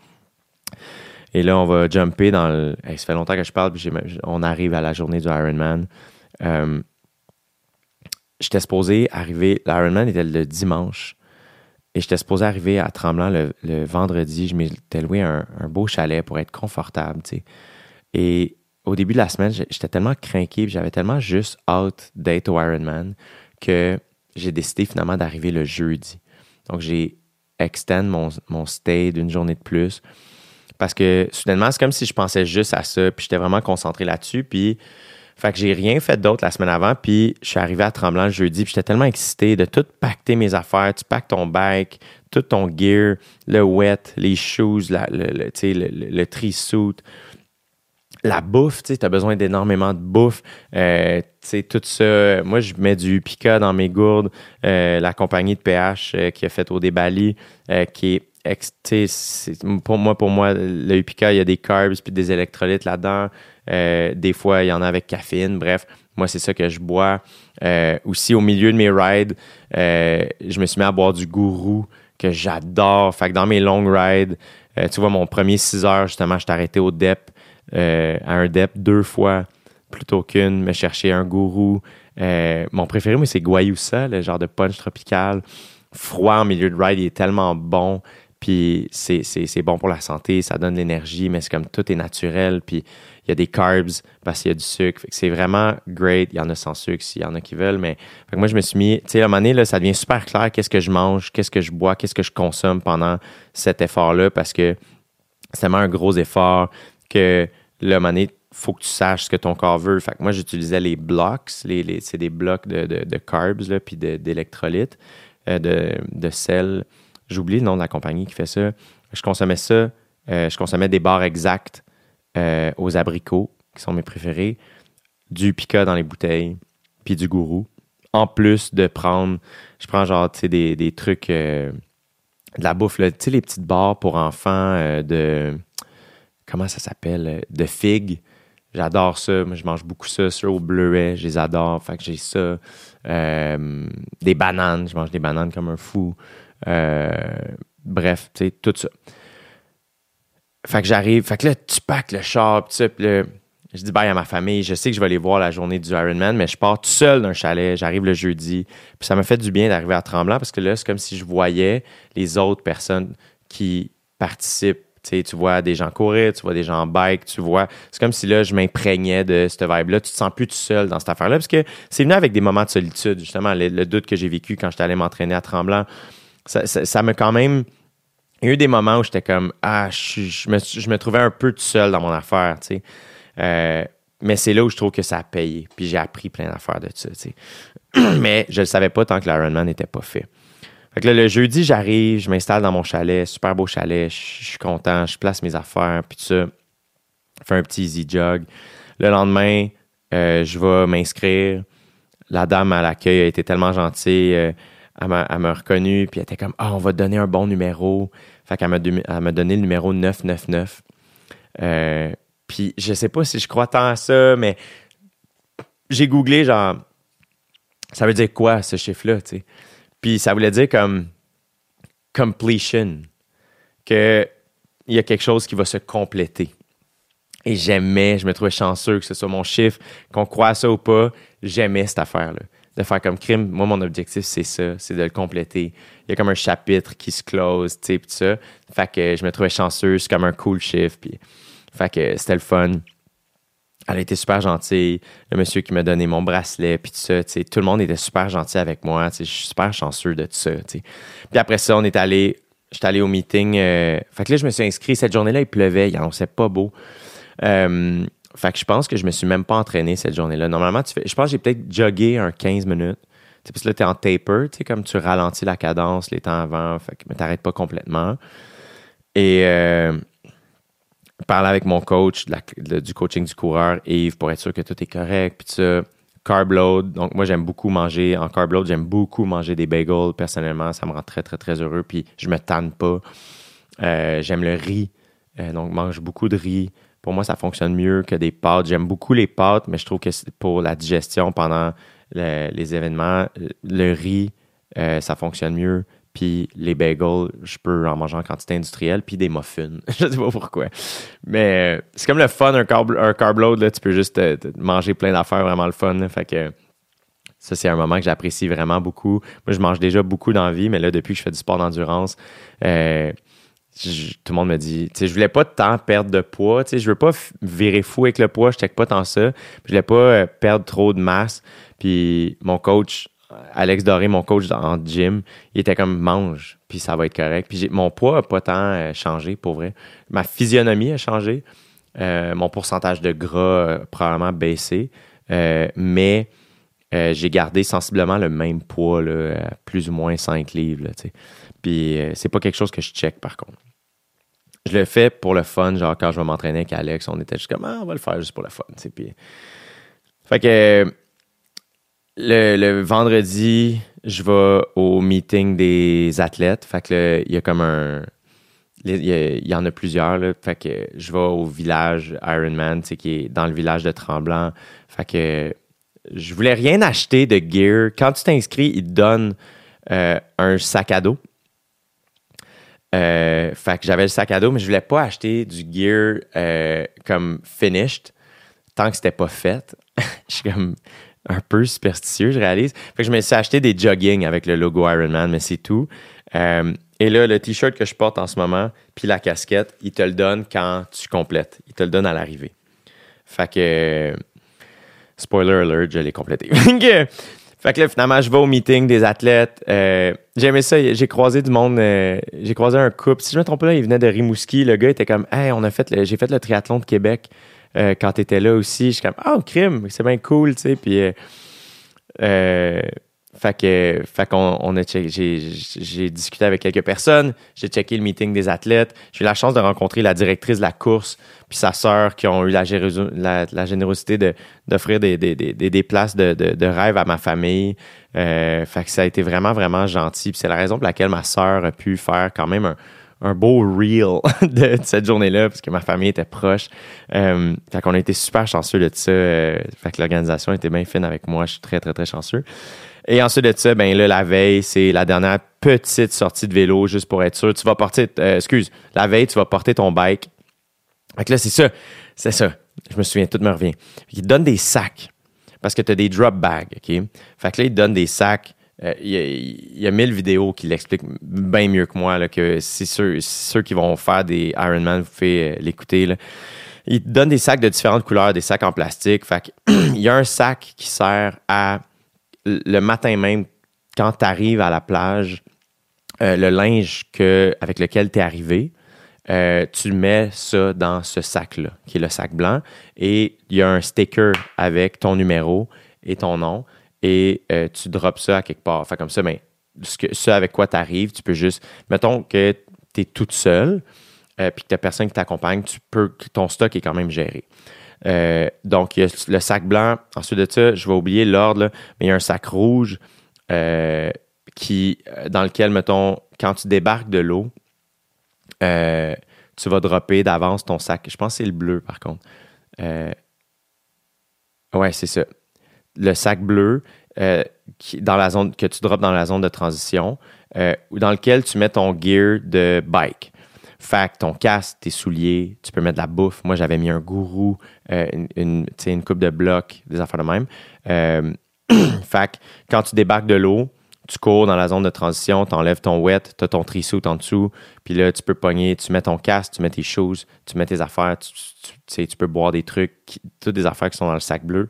Et là, on va jumper dans le... ça fait longtemps que je parle, puis on arrive à la journée du Ironman. Euh, j'étais supposé arriver... L'Ironman était le dimanche. Et j'étais supposé arriver à Tremblant le, vendredi. Je m'étais loué un, beau chalet pour être confortable, tu sais. Et au début de la semaine, j'étais tellement craqué, j'avais tellement juste hâte d'être au Ironman que j'ai décidé finalement d'arriver le jeudi. Donc, j'ai extend mon, mon stay d'une journée de plus. Parce que soudainement, c'est comme si je pensais juste à ça, puis j'étais vraiment concentré là-dessus. Puis, fait que j'ai rien fait d'autre la semaine avant, puis je suis arrivé à Tremblant le jeudi, puis j'étais tellement excité de tout pacter mes affaires. Tu pactes ton bike, tout ton gear, le wet, les shoes, la- le, le, le, le, le tree suit, la bouffe, tu as besoin d'énormément de bouffe. Euh, tout ça. Moi, je mets du Pika dans mes gourdes. Euh, la compagnie de PH euh, qui a fait au débali, qui est, pour moi, pour moi, le Pika, il y a des carbs puis des électrolytes là-dedans. Des fois, il y en a avec caféine. Bref, moi, c'est ça que je bois. Aussi, au milieu de mes rides, je me suis mis à boire du gourou que j'adore. Fait que dans mes long rides, tu vois, mon premier 6 heures, justement, je suis arrêté au DEP, euh, à un DEP deux fois plutôt qu'une, me chercher un gourou. Euh, mon préféré, moi, c'est Guayusa, le genre de punch tropical. Froid en milieu de ride, il est tellement bon. Puis c'est, c'est, c'est bon pour la santé, ça donne de l'énergie, mais c'est comme tout est naturel. Puis il y a des carbs parce qu'il y a du sucre. C'est vraiment great. Il y en a sans sucre s'il y en a qui veulent. Mais moi, je me suis mis, tu sais, à un moment donné, là, ça devient super clair qu'est-ce que je mange, qu'est-ce que je bois, qu'est-ce que je consomme pendant cet effort-là parce que c'est tellement un gros effort que là, à donné, faut que tu saches ce que ton corps veut. Fait que moi, j'utilisais les blocks, les, les- c'est des blocs de, de, de carbs, là, puis d'électrolytes, euh, de, de sel. J'oublie le nom de la compagnie qui fait ça. Je consommais ça, euh, je consommais des barres exactes euh, aux abricots, qui sont mes préférés, du pica dans les bouteilles, puis du gourou. En plus de prendre, je prends genre, tu sais, des, des trucs, de la bouffe, tu sais, les petites barres pour enfants de, comment ça s'appelle, euh, de figues. J'adore ça. Moi, je mange beaucoup ça. Ceux au bleuet, je les adore. Fait que j'ai ça. Euh, des bananes. Je mange des bananes comme un fou. Euh, bref, tu sais, tout ça. Fait que j'arrive. Fait que là, tu packs le char, pis ça. Là, je dis bye à ma famille. Je sais que je vais aller voir la journée du Ironman, mais je pars tout seul d'un chalet. J'arrive le jeudi. Puis ça m'a fait du bien d'arriver à Tremblant parce que là, c'est comme si je voyais les autres personnes qui participent. Tu vois des gens courir, tu vois des gens en bike, tu vois. C'est comme si là, je m'imprégnais de cette vibe-là. Tu te sens plus tout seul dans cette affaire-là parce que c'est venu avec des moments de solitude, justement. Le, doute que j'ai vécu quand j'étais allé m'entraîner à Tremblant, ça m'a quand même. Il y a eu des moments où j'étais comme Ah, je, me, je me trouvais un peu tout seul dans mon affaire, tu sais. Euh, mais c'est là où je trouve que ça a payé. Puis j'ai appris plein d'affaires de ça, tu sais. mais je le savais pas tant que l'Ironman n'était pas fait. Fait que le jeudi, j'arrive, je m'installe dans mon chalet, super beau chalet, je suis content, je place mes affaires, puis tout ça. Fais un petit easy jog. Le lendemain, euh, je vais m'inscrire. La dame à l'accueil a été tellement gentille. euh, elle m'a elle m'a reconnu, puis elle était comme Ah, on va te donner un bon numéro. Fait qu'elle m'a donné, elle m'a donné le numéro 999. Euh, puis je sais pas si je crois tant à ça, mais j'ai googlé, genre, ça veut dire quoi ce chiffre-là, tu sais? Puis ça voulait dire comme completion, que il y a quelque chose qui va se compléter. Et j'aimais, je me trouvais chanceux que ce soit mon chiffre, qu'on croit à ça ou pas, j'aimais cette affaire-là. De faire comme crime, moi, mon objectif, c'est ça, c'est de le compléter. Il y a comme un chapitre qui se close, tu sais, tout ça. Fait que je me trouvais chanceux, c'est comme un cool chiffre, puis fait que c'était le fun. Elle a été super gentille. Le monsieur qui m'a donné mon bracelet, puis tout ça, tout le monde était super gentil avec moi. Je suis super chanceux de tout ça. Puis après ça, on est allé j'étais allé au meeting. euh, fait que là, je me suis inscrit. Cette journée-là, il pleuvait. Il annonçait pas beau. Euh, fait que je pense que je me suis même pas entraîné cette journée-là. Normalement, tu fais, je pense que j'ai peut-être jogué un 15 minutes. Tu sais, parce que là, tu es en taper, comme tu ralentis la cadence les temps avant, fait que, mais t'arrêtes pas complètement. Et euh, parler avec mon coach du coaching du coureur, Yves, pour être sûr que tout est correct, puis ça. Carb load. Donc, moi, j'aime beaucoup manger. En carb load, j'aime beaucoup manger des bagels. Personnellement, ça me rend très, très, très heureux. Puis, je me tanne pas. Euh, j'aime le riz. Euh, donc, mange beaucoup de riz. Pour moi, ça fonctionne mieux que des pâtes. J'aime beaucoup les pâtes, mais je trouve que pour la digestion pendant le- les événements, le riz, euh, ça fonctionne mieux. Puis les bagels, je peux en manger en quantité industrielle, puis des muffins. je sais pas pourquoi. Mais euh, c'est comme le fun, un carb, un carb load, là, tu peux juste euh, manger plein d'affaires, vraiment le fun. Fait que ça, c'est un moment que j'apprécie vraiment beaucoup. Moi, je mange déjà beaucoup dans la vie, mais là, depuis que je fais du sport d'endurance, euh, tout le monde me dit, tu sais, je voulais pas tant perdre de poids, tu sais, je veux pas virer fou avec le poids, je check pas tant ça. Je voulais pas perdre trop de masse. Puis mon coach, Alex Doré, mon coach en gym, il était comme mange, puis ça va être correct. Puis mon poids a pas tant euh, changé, pour vrai. Ma physionomie a changé. Euh, mon pourcentage de gras a probablement baissé. Euh, mais j'ai gardé sensiblement le même poids, là, plus ou moins 5 livres. Là. Puis c'est pas quelque chose que je check par contre. Je le fais pour le fun, genre quand je vais m'entraîner avec Alex, on était juste comme ah, on va le faire juste pour le fun. Puis... Fait que le, le vendredi, je vais au meeting des athlètes. Fait que il y a comme un. Il y, en a plusieurs. Là. Fait que je vais au village Ironman, qui est dans le village de Tremblant. Fait que je voulais rien acheter de gear. Quand tu t'inscris, ils te donnent euh, un sac à dos. Euh, fait que j'avais le sac à dos, mais je voulais pas acheter du gear euh, comme finished tant que c'était pas fait. je suis comme un peu superstitieux, je réalise. Fait que je me suis acheté des jogging avec le logo Ironman, mais c'est tout. Euh, et là, le t-shirt que je porte en ce moment, puis la casquette, ils te le donnent quand tu complètes. Ils te le donnent à l'arrivée. Fait que Spoiler alert, je l'ai complété. Fait que- là, finalement, je vais au meeting des athlètes. Euh, J'aimais ça. J'ai croisé du monde. euh, j'ai croisé un couple. Si je me trompe pas, il venait de Rimouski. Le gars était comme, hey, on a fait j'ai fait le triathlon de Québec euh, quand tu étais là aussi. Je suis comme, oh, crime, c'est bien cool, tu sais. Puis, euh, euh, fait que, fait qu'on on a j'ai, discuté avec quelques personnes. J'ai checké le meeting des athlètes. J'ai eu la chance de rencontrer la directrice de la course puis sa sœur qui ont eu la, générosi- la- la générosité d'offrir des, des, des, des- places de, de, rêve à ma famille. Fait que ça a été vraiment, vraiment gentil. C'est la raison pour laquelle ma sœur a pu faire quand même un, un beau reel de, cette journée-là, parce que ma famille était proche. Euh, fait qu'on a été super chanceux de ça. Euh, fait que l'organisation était bien fine avec moi. Je suis très, très, très chanceux. Et ensuite de ça, ben là, la veille, c'est la dernière petite sortie de vélo, juste pour être sûr. Tu vas porter, euh, excuse, la veille, tu vas porter ton bike. Fait que là, c'est ça. C'est ça. Je me souviens, tout me revient. Ils te donnent des sacs. Parce que tu as des drop bags, OK? Fait que là, ils te donnent des sacs. Euh, Il y, a, mille vidéos qui l'expliquent bien mieux que moi, là, que c'est ceux, qui vont faire des Ironman, vous pouvez euh, l'écouter. Ils te donnent des sacs de différentes couleurs, des sacs en plastique. Fait il y a un sac qui sert à le matin même, quand tu arrives à la plage, euh, le linge que, avec lequel tu es arrivé, tu mets ça dans ce sac-là, qui est le sac blanc, et il y a un sticker avec ton numéro et ton nom, et euh, tu drops ça à quelque part. Fait comme ça, ben, ce, avec quoi tu arrives, tu peux juste. Mettons que tu es toute seule, euh, puis que tu personne qui t'accompagne, tu peux, ton stock est quand même géré. Euh, donc, il y a le sac blanc. Ensuite de ça, je vais oublier l'ordre, mais il y a un sac rouge euh, qui, dans lequel, mettons, quand tu débarques de l'eau, tu vas dropper d'avance ton sac. Je pense que c'est le bleu, par contre. Ouais, c'est ça. Le sac bleu euh, zone, que tu drops dans la zone de transition, euh, dans lequel tu mets ton gear de bike. Fait ton casque, tes souliers, tu peux mettre de la bouffe. Moi, j'avais mis un gourou, euh, une, une, coupe de blocs, des affaires de même. Euh, fait que quand tu débarques de l'eau, tu cours dans la zone de transition, tu enlèves ton wet, tu as ton trisuit en dessous, puis là, tu peux pogner, tu mets ton casque, tu mets tes choses, tu mets tes affaires, tu, tu- peux boire des trucs, toutes des affaires qui sont dans le sac bleu.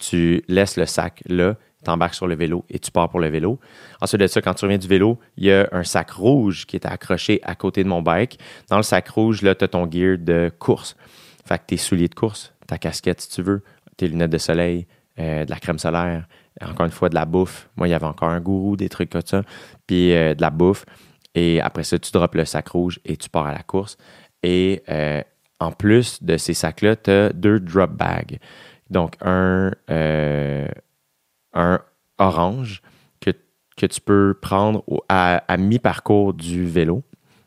Tu laisses le sac là, t'embarques sur le vélo et tu pars pour le vélo. Ensuite de ça, quand tu reviens du vélo, il y a un sac rouge qui est accroché à côté de mon bike. Dans le sac rouge, là, tu as ton gear de course. Fait que tes souliers de course, ta casquette si tu veux, tes lunettes de soleil, euh, de la crème solaire, encore une fois de la bouffe. Moi, il y avait encore un gourou, des trucs comme ça, puis euh, de la bouffe. Et après ça, tu drops le sac rouge et tu pars à la course. Et euh, en plus de ces sacs-là, tu as deux drop bags. Donc, un, un orange que, que tu peux prendre à, mi-parcours du vélo,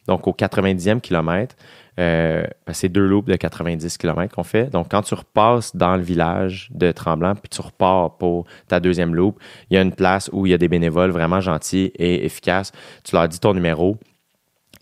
donc au 90e kilomètre. Euh, ben, c'est deux loops de 90 km qu'on fait. Donc, quand tu repasses dans le village de Tremblant, puis tu repars pour ta deuxième loop, il y a une place où il y a des bénévoles vraiment gentils et efficaces. Tu leur dis ton numéro,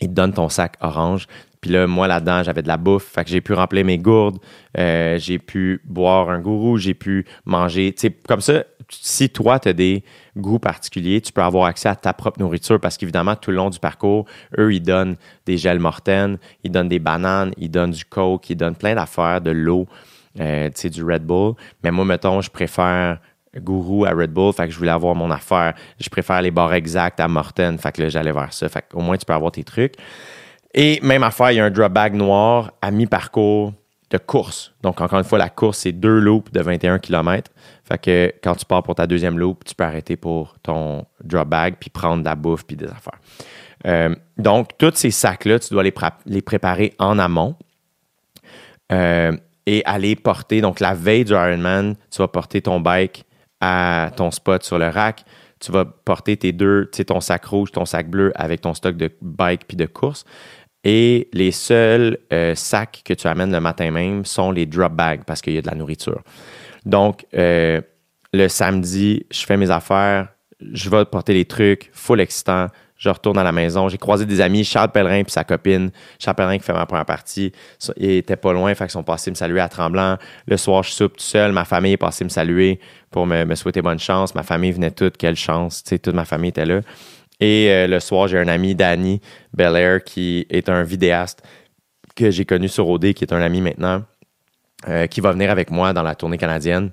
ils te donnent ton sac orange. Puis là, moi, là-dedans, j'avais de la bouffe. Fait que j'ai pu remplir mes gourdes. Euh, j'ai pu boire un gourou. J'ai pu manger. Tu sais, comme ça, si toi, tu as des goûts particuliers, tu peux avoir accès à ta propre nourriture parce qu'évidemment, tout le long du parcours, eux, ils donnent des gels mortaines, ils donnent des bananes, ils donnent du coke, ils donnent plein d'affaires, de l'eau, euh, tu sais, du Red Bull. Mais moi, mettons, je préfère gourou à Red Bull, fait que je voulais avoir mon affaire. Je préfère les bars exacts à Morten, fait que là, j'allais vers ça. Fait qu'au moins, tu peux avoir tes trucs. Et même affaire, il y a un drop bag noir à mi-parcours de course. Donc, encore une fois, la course, c'est deux loops de 21 km. Fait que quand tu pars pour ta deuxième loop, tu peux arrêter pour ton drop bag, puis prendre de la bouffe, puis des affaires. Euh, donc, tous ces sacs-là, tu dois les, préparer en amont euh, et aller porter. Donc, la veille du Ironman, tu vas porter ton bike à ton spot sur le rack. Tu vas porter tes deux, tu sais, ton sac rouge, ton sac bleu avec ton stock de bike puis de course. Et les seuls euh, sacs que tu amènes le matin même sont les drop bags parce qu'il y a de la nourriture. Donc, euh, le samedi, je fais mes affaires, je vais porter les trucs, full excitant. Je retourne à la maison. J'ai croisé des amis, Charles Pellerin et sa copine. Charles Pellerin qui fait ma première partie. Ils étaient pas loin, fait qu'ils sont passés me saluer à Tremblant. Le soir, je soupe tout seul. Ma famille est passée me saluer pour me, souhaiter bonne chance. Ma famille venait toute, quelle chance. Toute ma famille était là. Et euh, le soir, j'ai un ami, Danny Belair, qui est un vidéaste que j'ai connu sur OD, qui est un ami maintenant, euh, qui va venir avec moi dans la tournée canadienne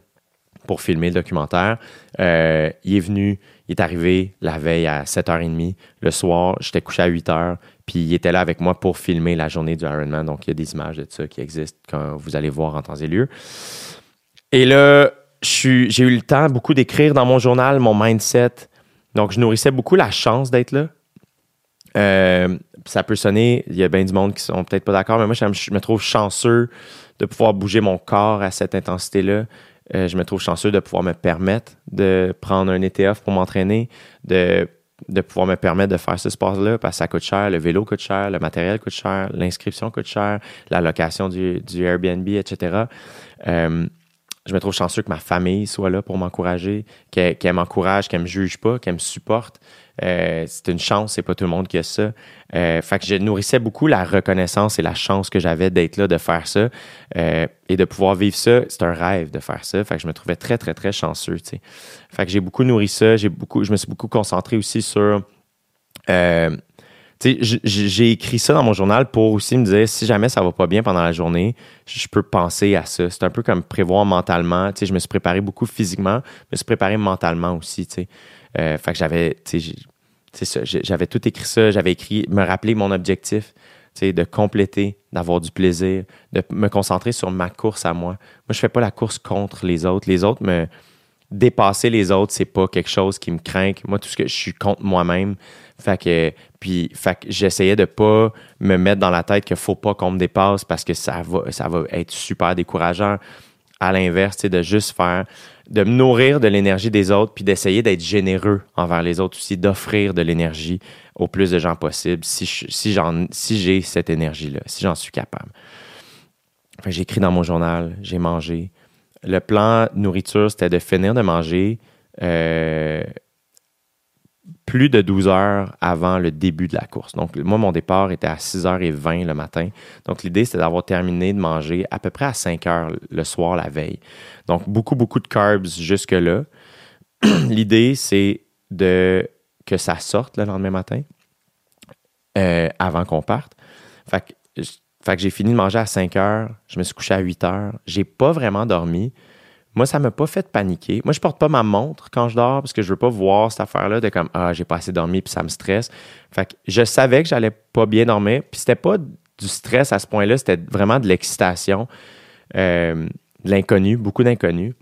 pour filmer le documentaire. Euh, il est venu, il est arrivé la veille à 7h30. Le soir, j'étais couché à 8h, puis il était là avec moi pour filmer la journée du Ironman. Donc, il y a des images de ça qui existent quand vous allez voir en temps et lieu. Et là, j'ai eu le temps beaucoup d'écrire dans mon journal mon mindset, donc, je nourrissais beaucoup la chance d'être là. Euh, ça peut sonner, il y a bien du monde qui sont peut-être pas d'accord, mais moi, je me trouve chanceux de pouvoir bouger mon corps à cette intensité-là. Euh, je me trouve chanceux de pouvoir me permettre de prendre un ETF pour m'entraîner, de, de pouvoir me permettre de faire ce sport-là parce que ça coûte cher, le vélo coûte cher, le matériel coûte cher, l'inscription coûte cher, la location du, Airbnb, etc je me trouve chanceux que ma famille soit là pour m'encourager, qu'elle m'encourage, qu'elle me juge pas, qu'elle me supporte. Euh, c'est une chance, c'est pas tout le monde qui a ça. Euh, fait que je nourrissais beaucoup la reconnaissance et la chance que j'avais d'être là, de faire ça euh, et de pouvoir vivre ça. C'est un rêve de faire ça. Fait que je me trouvais très, très, très chanceux. Fait que j'ai beaucoup nourri ça. Beaucoup, je me suis beaucoup concentré aussi sur j'ai écrit ça dans mon journal pour aussi me dire si jamais ça va pas bien pendant la journée, je peux penser à ça. C'est un peu comme prévoir mentalement. je me suis préparé beaucoup physiquement, je me suis préparé mentalement aussi. Euh, fait que j'avais, j'avais tout écrit ça. J'avais écrit, me rappeler mon objectif, de compléter, d'avoir du plaisir, de me concentrer sur ma course à moi. Moi, je fais pas la course contre les autres. Les autres me dépasser les autres, c'est pas quelque chose qui me craint. Moi, tout ce que je suis contre moi-même. Fait que, puis, fait j'essayais de pas me mettre dans la tête qu'il faut pas qu'on me dépasse parce que ça va, ça va être super décourageant. À l'inverse, de juste faire, de me nourrir de l'énergie des autres, puis d'essayer d'être généreux envers les autres aussi, d'offrir de l'énergie au plus de gens possible si, si, si j'ai cette énergie-là, si j'en suis capable. j'ai écrit dans mon journal, j'ai mangé. Le plan nourriture, c'était de finir de manger. Euh, plus de 12 heures avant le début de la course. Donc, moi, mon départ était à 6h20 le matin. Donc, l'idée, c'était d'avoir terminé de manger à peu près à 5 heures le soir la veille. Donc, beaucoup, beaucoup de carbs jusque-là. l'idée, c'est de que ça sorte le lendemain matin euh, avant qu'on parte. Fait que, fait j'ai fini de manger à 5 heures. Je me suis couché à 8 heures. J'ai pas vraiment dormi. Moi, ça m'a pas fait paniquer. Moi, je porte pas ma montre quand je dors parce que je veux pas voir cette affaire-là de comme ah, j'ai pas assez dormi puis ça me stresse. Fait que je savais que j'allais pas bien dormir, puis c'était pas du stress à ce point-là, c'était vraiment de l'excitation, euh, de l'inconnu, beaucoup d'inconnu.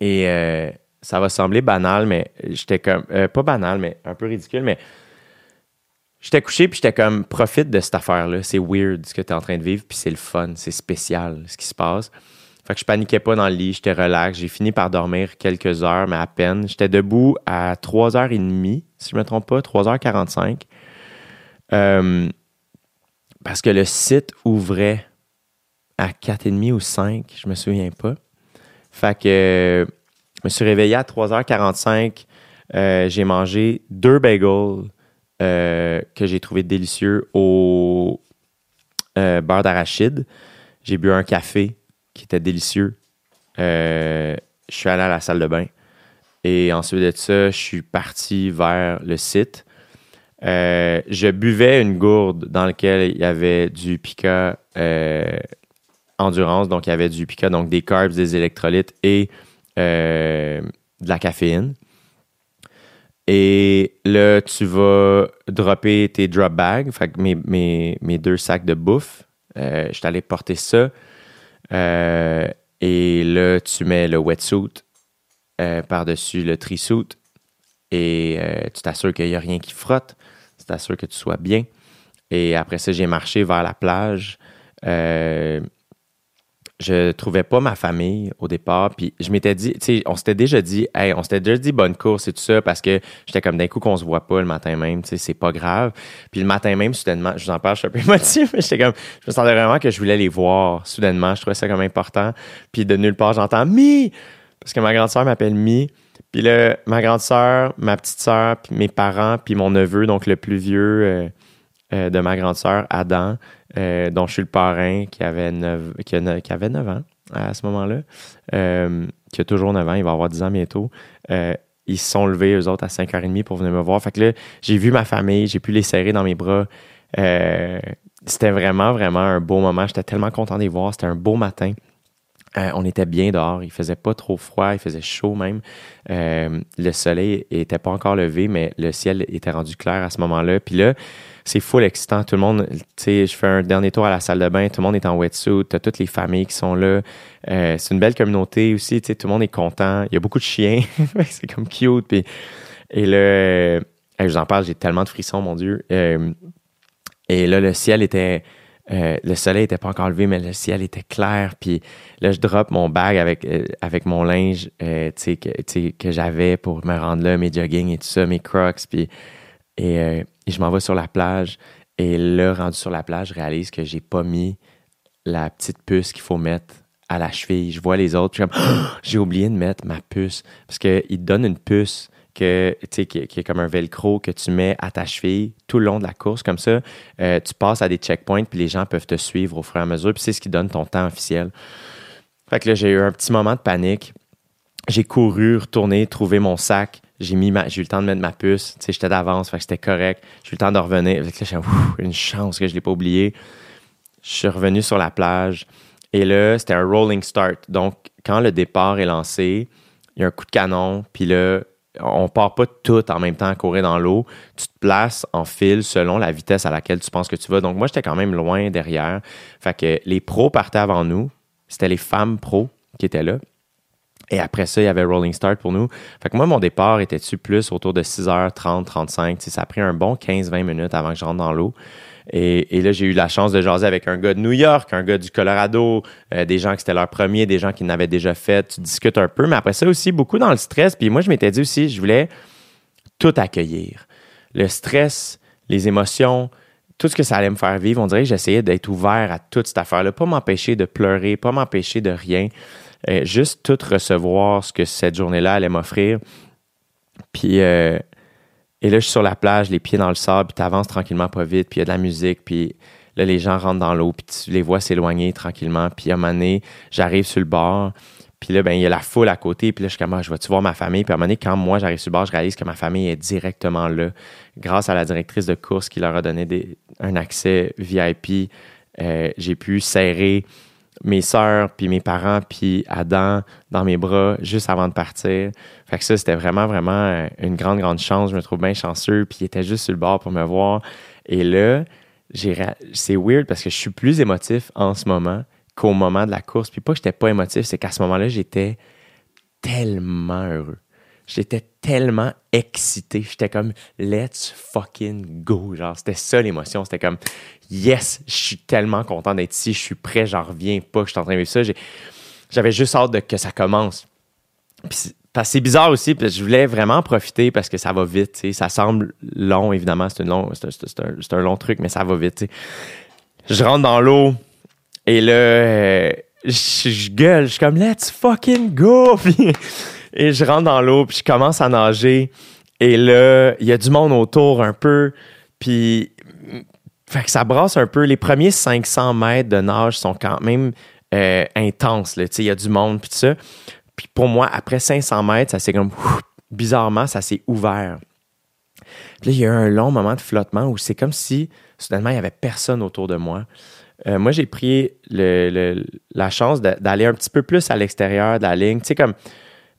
Et euh, ça va sembler banal, mais j'étais comme euh, pas banal, mais un peu ridicule, mais J'étais couché, puis j'étais comme, profite de cette affaire-là. C'est weird ce que tu es en train de vivre, puis c'est le fun, c'est spécial ce qui se passe. Fait que je paniquais pas dans le lit, j'étais relax. J'ai fini par dormir quelques heures, mais à peine. J'étais debout à 3h30, si je me trompe pas, 3h45. Euh, parce que le site ouvrait à 4h30 ou 5, je me souviens pas. Fait que je me suis réveillé à 3h45. Euh, j'ai mangé deux bagels euh, que j'ai trouvé délicieux au beurre d'arachide. J'ai bu un café qui était délicieux. Euh, je suis allé à la salle de bain. Et ensuite de ça, je suis parti vers le site. Euh, je buvais une gourde dans laquelle il y avait du pica euh, endurance, donc il y avait du pica, donc des carbs, des électrolytes et de la caféine. Et là, tu vas dropper tes drop bags, mes, mes, deux sacs de bouffe. je allé porter ça. Euh, et là, tu mets le wetsuit euh, par-dessus le trisuit et euh, tu t'assures qu'il n'y a rien qui frotte. Tu t'assures que tu sois bien. Et après ça, j'ai marché vers la plage je trouvais pas ma famille au départ. Puis je m'étais dit, tu sais, on s'était déjà dit, hey, on s'était déjà dit bonne course et tout ça parce que j'étais comme d'un coup qu'on se voit pas le matin même, tu sais, c'est pas grave. Puis le matin même, soudainement, je vous en parle, je suis un peu émotif, mais j'étais comme, je me sentais vraiment que je voulais les voir soudainement. Je trouvais ça comme important. Puis de nulle part, j'entends Mi! Parce que ma grande sœur m'appelle Mi. Puis là, ma grande sœur, ma petite sœur, puis mes parents, puis mon neveu, donc le plus vieux euh, euh, de ma grande sœur, Adam, euh, dont je suis le parrain, qui avait 9, qui, avait 9 ans à ce moment-là, euh, qui a toujours 9 ans, il va avoir 10 ans bientôt. Euh, ils se sont levés, eux autres, à 5h30 pour venir me voir. Fait que là, j'ai vu ma famille, j'ai pu les serrer dans mes bras. c'était vraiment, vraiment un beau moment. J'étais tellement content de les voir. C'était un beau matin. On était bien dehors, il faisait pas trop froid, il faisait chaud même. le soleil était pas encore levé, mais le ciel était rendu clair à ce moment-là. Puis là, c'est full excitant. Tout le monde, tu sais, je fais un dernier tour à la salle de bain, tout le monde est en wetsuit, tu as toutes les familles qui sont là. Euh, c'est une belle communauté aussi, tu sais, tout le monde est content. Il y a beaucoup de chiens, c'est comme cute. Puis, et là, euh, je vous en parle, j'ai tellement de frissons, mon Dieu. Euh, et là, le ciel était. Le soleil n'était pas encore levé, mais le ciel était clair. Puis là, je drop mon bag avec, avec mon linge que, que j'avais pour me rendre là, mes jogging et tout ça, mes crocs. Puis, et je m'en vais sur la plage. Et là, rendu sur la plage, je réalise que j'ai pas mis la petite puce qu'il faut mettre à la cheville. Je vois les autres, j'ai oublié de mettre ma puce. Parce qu'ils te donnent une puce que, qui, qui est comme un velcro que tu mets à ta cheville tout le long de la course. Comme ça, euh, tu passes à des checkpoints, puis les gens peuvent te suivre au fur et à mesure. Puis c'est ce qui donne ton temps officiel. Fait que là, j'ai eu un petit moment de panique. J'ai couru, retourné, trouver mon sac j'ai mis j'ai eu le temps de mettre ma puce. Tu sais, j'étais d'avance, fait que c'était correct. J'ai eu le temps de revenir. Fait que là, j'ai une chance que je l'ai pas oublié. Je suis revenu sur la plage. Et là, c'était un rolling start. Donc, quand le départ est lancé, il y a un coup de canon. Puis là, on part pas tout en même temps à courir dans l'eau. Tu te places en file selon la vitesse à laquelle tu penses que tu vas. Donc, moi, j'étais quand même loin derrière. Fait que les pros partaient avant nous. C'était les femmes pros qui étaient là. Et après ça, il y avait Rolling Start pour nous. Fait que moi, mon départ était-tu plus autour de 6h30, 35. ça a pris un bon 15-20 minutes avant que je rentre dans l'eau. Et, là, j'ai eu la chance de jaser avec un gars de New York, un gars du Colorado, euh, des gens qui c'était leur premier, des gens qui n'avaient déjà fait. Tu discutes un peu, mais après ça aussi, beaucoup dans le stress. Puis moi, je m'étais dit aussi, je voulais tout accueillir. Le stress, les émotions, tout ce que ça allait me faire vivre. On dirait que j'essayais d'être ouvert à toute cette affaire-là, pas m'empêcher de pleurer, pas m'empêcher de rien. Euh, juste tout recevoir ce que cette journée-là allait m'offrir. Puis, euh, et là, je suis sur la plage, les pieds dans le sable, puis tu avances tranquillement pas vite, puis il y a de la musique, puis là, les gens rentrent dans l'eau, puis tu les vois s'éloigner tranquillement. Puis à un moment donné, j'arrive sur le bord, puis là, ben, il y a la foule à côté, puis là, je suis comme, ah, je vais-tu voir ma famille? Puis à un moment donné, quand moi, j'arrive sur le bord, je réalise que ma famille est directement là, grâce à la directrice de course qui leur a donné un accès VIP. Euh, j'ai pu serrer mes sœurs, puis mes parents, puis Adam dans mes bras juste avant de partir. Fait que ça, c'était vraiment, vraiment euh, une grande, grande chance. Je me trouve bien chanceux, puis il était juste sur le bord pour me voir. Et là, c'est weird parce que je suis plus émotif en ce moment qu'au moment de la course. Puis pas que j'étais pas émotif, c'est qu'à ce moment-là, j'étais tellement heureux. J'étais tellement excité. J'étais comme, let's fucking go. Genre, c'était ça l'émotion. C'était comme, yes, je suis tellement content d'être ici. Je suis prêt, j'en reviens pas je suis en train de vivre ça. J'avais juste hâte de que ça commence. Puis c'est bizarre aussi, parce que je voulais vraiment profiter parce que ça va vite. Ça semble long, évidemment. C'est, c'est, un, long truc, mais ça va vite. Je rentre dans l'eau et là, euh, je, gueule. Je suis comme, let's fucking go. et je rentre dans l'eau, puis je commence à nager. Et là, il y a du monde autour un peu. Puis, fait que ça brasse un peu. Les premiers 500 mètres de nage sont quand même euh, intenses. Il y a du monde, puis tout ça. Puis pour moi, après 500 mètres, ça s'est comme bizarrement, ça s'est ouvert. Puis là, il y a eu un long moment de flottement où c'est comme si soudainement, il n'y avait personne autour de moi. Euh, moi, j'ai pris la chance d'aller un petit peu plus à l'extérieur de la ligne. Tu sais, comme.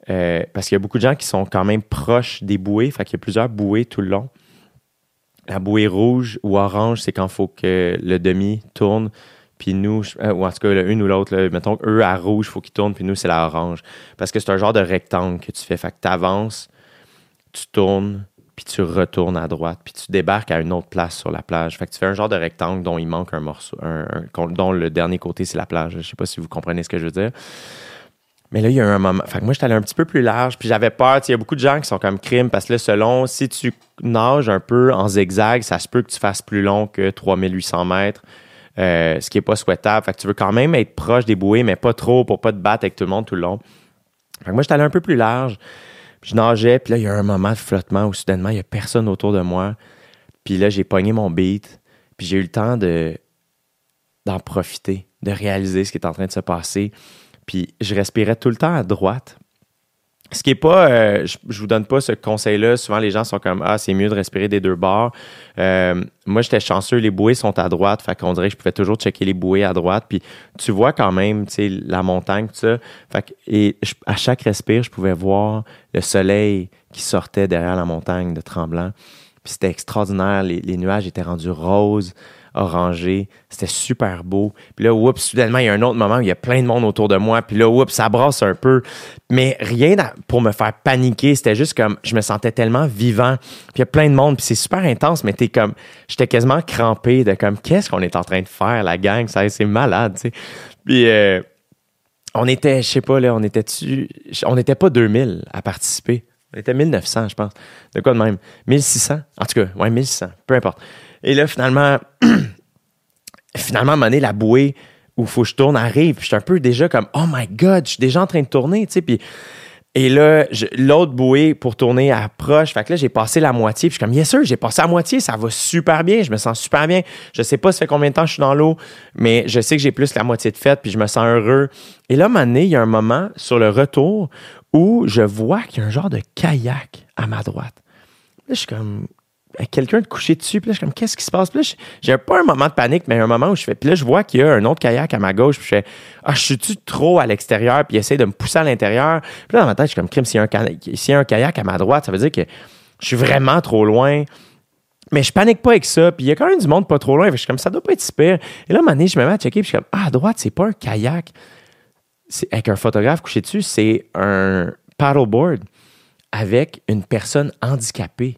Euh, parce qu'il y a beaucoup de gens qui sont quand même proches des bouées. Fait qu'il y a plusieurs bouées tout le long. La bouée rouge ou orange, c'est quand il faut que le demi tourne puis nous, euh, ou en tout cas, une ou l'autre, mettons eux à rouge, il faut qu'ils tournent, puis nous, c'est la orange. Parce que c'est un genre de rectangle que tu fais. Fait que tu avances, tu tournes, puis tu retournes à droite, puis tu débarques à une autre place sur la plage. Fait que tu fais un genre de rectangle dont il manque un morceau, dont le dernier côté, c'est la plage. Je sais pas si vous comprenez ce que je veux dire. Mais là, il y a un moment. Fait que moi, j'étais allé un petit peu plus large, puis j'avais peur. Il y a beaucoup de gens qui sont comme crime, parce que là, selon, si tu nages un peu en zigzag, ça se peut que tu fasses plus long que 3800 mètres. Euh, ce qui n'est pas souhaitable. Fait que tu veux quand même être proche des bouées, mais pas trop pour pas te battre avec tout le monde tout le long. Fait que moi, j'étais allé un peu plus large. je nageais, puis là, il y a un moment de flottement où soudainement, il n'y a personne autour de moi. Puis là, j'ai pogné mon beat, puis j'ai eu le temps de d'en profiter, de réaliser ce qui est en train de se passer. Puis je respirais tout le temps à droite. Ce qui est pas, euh, je, je, vous donne pas ce conseil-là. Souvent, les gens sont comme ah, c'est mieux de respirer des deux bords. Euh, moi, j'étais chanceux, les bouées sont à droite, fait qu'on dirait que je pouvais toujours checker les bouées à droite. Puis tu vois quand même, tu sais, la montagne, tout ça. Fait et à chaque respire, je pouvais voir le soleil qui sortait derrière la montagne de Tremblant. Puis c'était extraordinaire. Les nuages étaient rendus roses orangé. C'était super beau. Puis là, oups, soudainement, il y a un autre moment où il y a plein de monde autour de moi. Puis là, ça brasse un peu. Mais rien pour me faire paniquer. C'était juste comme, je me sentais tellement vivant. Puis il y a plein de monde. Puis c'est super intense, mais t'es comme, j'étais quasiment crampé de comme, qu'est-ce qu'on est en train de faire, la gang? C'est malade, tu. Puis, euh, on était, je sais pas, là, on était on n'était pas 2000 à participer. On était 1900, je pense. De quoi de même? 1600? En tout cas, ouais, 1600. Peu importe. Et là, finalement, finalement, à un moment donné, la bouée où il faut que je tourne arrive. Puis je suis un peu déjà comme, oh my God, je suis déjà en train de tourner, tu et là, l'autre bouée pour tourner approche. Fait que là, j'ai passé la moitié. Puis je suis comme, yes sûr, j'ai passé la moitié. Ça va super bien. Je me sens super bien. Je sais pas ça fait combien de temps je suis dans l'eau, mais je sais que j'ai plus la moitié de fête. Puis je me sens heureux. Et là, à un moment donné, il y a un moment sur le retour où je vois qu'il y a un genre de kayak à ma droite. Là, je suis comme, quelqu'un de coucher dessus. Puis là, je suis comme, qu'est-ce qui se passe? Puis là, j'ai pas un moment de panique, mais un moment où je fais. Puis là, je vois qu'il y a un autre kayak à ma gauche. Puis je fais, ah, je suis-tu trop à l'extérieur? Puis il essaie de me pousser à l'intérieur. Puis là, dans ma tête, je suis comme, crime, s'il y, a un kayak à ma droite, ça veut dire que je suis vraiment trop loin. Mais je panique pas avec ça. Puis il y a quand même du monde pas trop loin. je suis comme, ça doit pas être super. Et là, à un moment donné, je me mets à checker. Puis je suis comme, ah, à droite, c'est pas un kayak. C'est, avec un photographe couché dessus, c'est un paddleboard avec une personne handicapée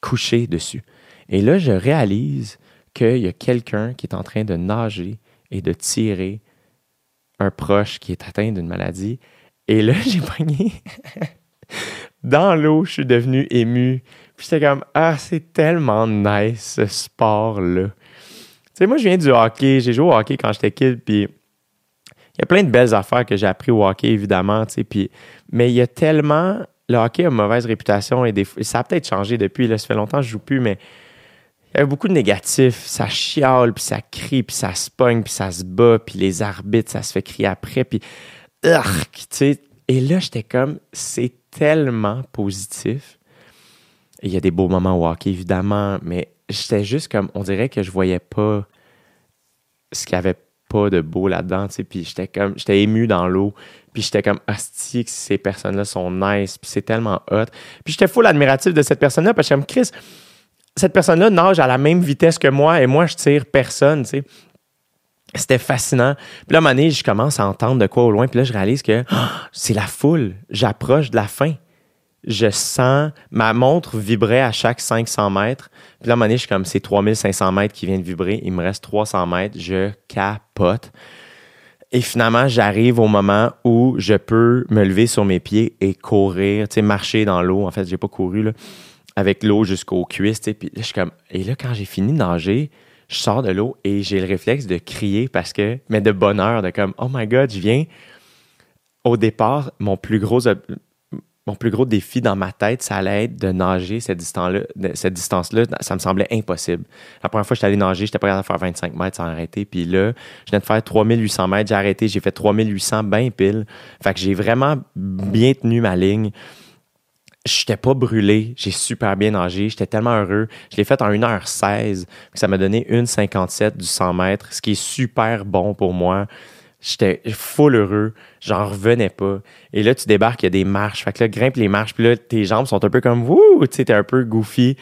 couché dessus. Et là, je réalise qu'il y a quelqu'un qui est en train de nager et de tirer un proche qui est atteint d'une maladie. Et là, j'ai pogné dans l'eau, je suis devenu ému. Puis j'étais comme, ah, c'est tellement nice ce sport-là. Tu sais, moi, je viens du hockey. J'ai joué au hockey quand j'étais kid, puis il y a plein de belles affaires que j'ai appris au hockey, évidemment, tu sais, puis, mais il y a tellement le hockey a une mauvaise réputation et ça a peut-être changé depuis. Là, ça fait longtemps que je joue plus, mais il y a beaucoup de négatifs. Ça chiale, puis ça crie, puis ça se pogne, puis ça se bat, puis les arbitres, ça se fait crier après, puis... Et là, j'étais comme, c'est tellement positif. il y a des beaux moments au hockey, évidemment, mais j'étais juste comme, on dirait que je voyais pas ce qu'il y avait pas de beau là-dedans, tu sais. Puis j'étais comme, j'étais ému dans l'eau. Puis j'étais comme, hostie, que ces personnes-là sont nice. Puis c'est tellement hot. Puis j'étais full admiratif de cette personne-là parce que comme, Chris, cette personne-là nage à la même vitesse que moi et moi, je tire personne, tu sais. C'était fascinant. Puis là, à un moment donné, je commence à entendre de quoi au loin. Puis là, je réalise que ah, c'est la foule. J'approche de la fin. Je sens, ma montre vibrait à chaque 500 mètres. Puis là, à un moment donné, je suis comme, c'est 3500 mètres qui viennent de vibrer. Il me reste 300 mètres. Je capote. Et finalement, j'arrive au moment où je peux me lever sur mes pieds et courir, tu sais, marcher dans l'eau. En fait, j'ai pas couru, avec l'eau jusqu'aux cuisses. Puis là, je suis comme, et là, quand j'ai fini de nager, je sors de l'eau et j'ai le réflexe de crier parce que, mais de bonheur, de comme, oh my God, je viens. Au départ, mon plus gros, mon plus gros défi dans ma tête, ça allait être de nager cette distance-là. Ça me semblait impossible. La première fois que j'étais allé nager, j'étais pas capable de faire 25 mètres sans arrêter. Puis là, je viens de faire 3800 mètres, j'ai arrêté, j'ai fait 3800 bien pile. Fait que j'ai vraiment bien tenu ma ligne. Je n'étais pas brûlé, j'ai super bien nagé, j'étais tellement heureux. Je l'ai fait en 1h16, ça m'a donné 1h57 du 100 mètres, ce qui est super bon pour moi. J'étais full heureux, j'en revenais pas. Et là, tu débarques, il y a des marches. Fait que là, grimpe les marches, puis là, tes jambes sont un peu comme wouh, tu sais, t'es un peu goofy.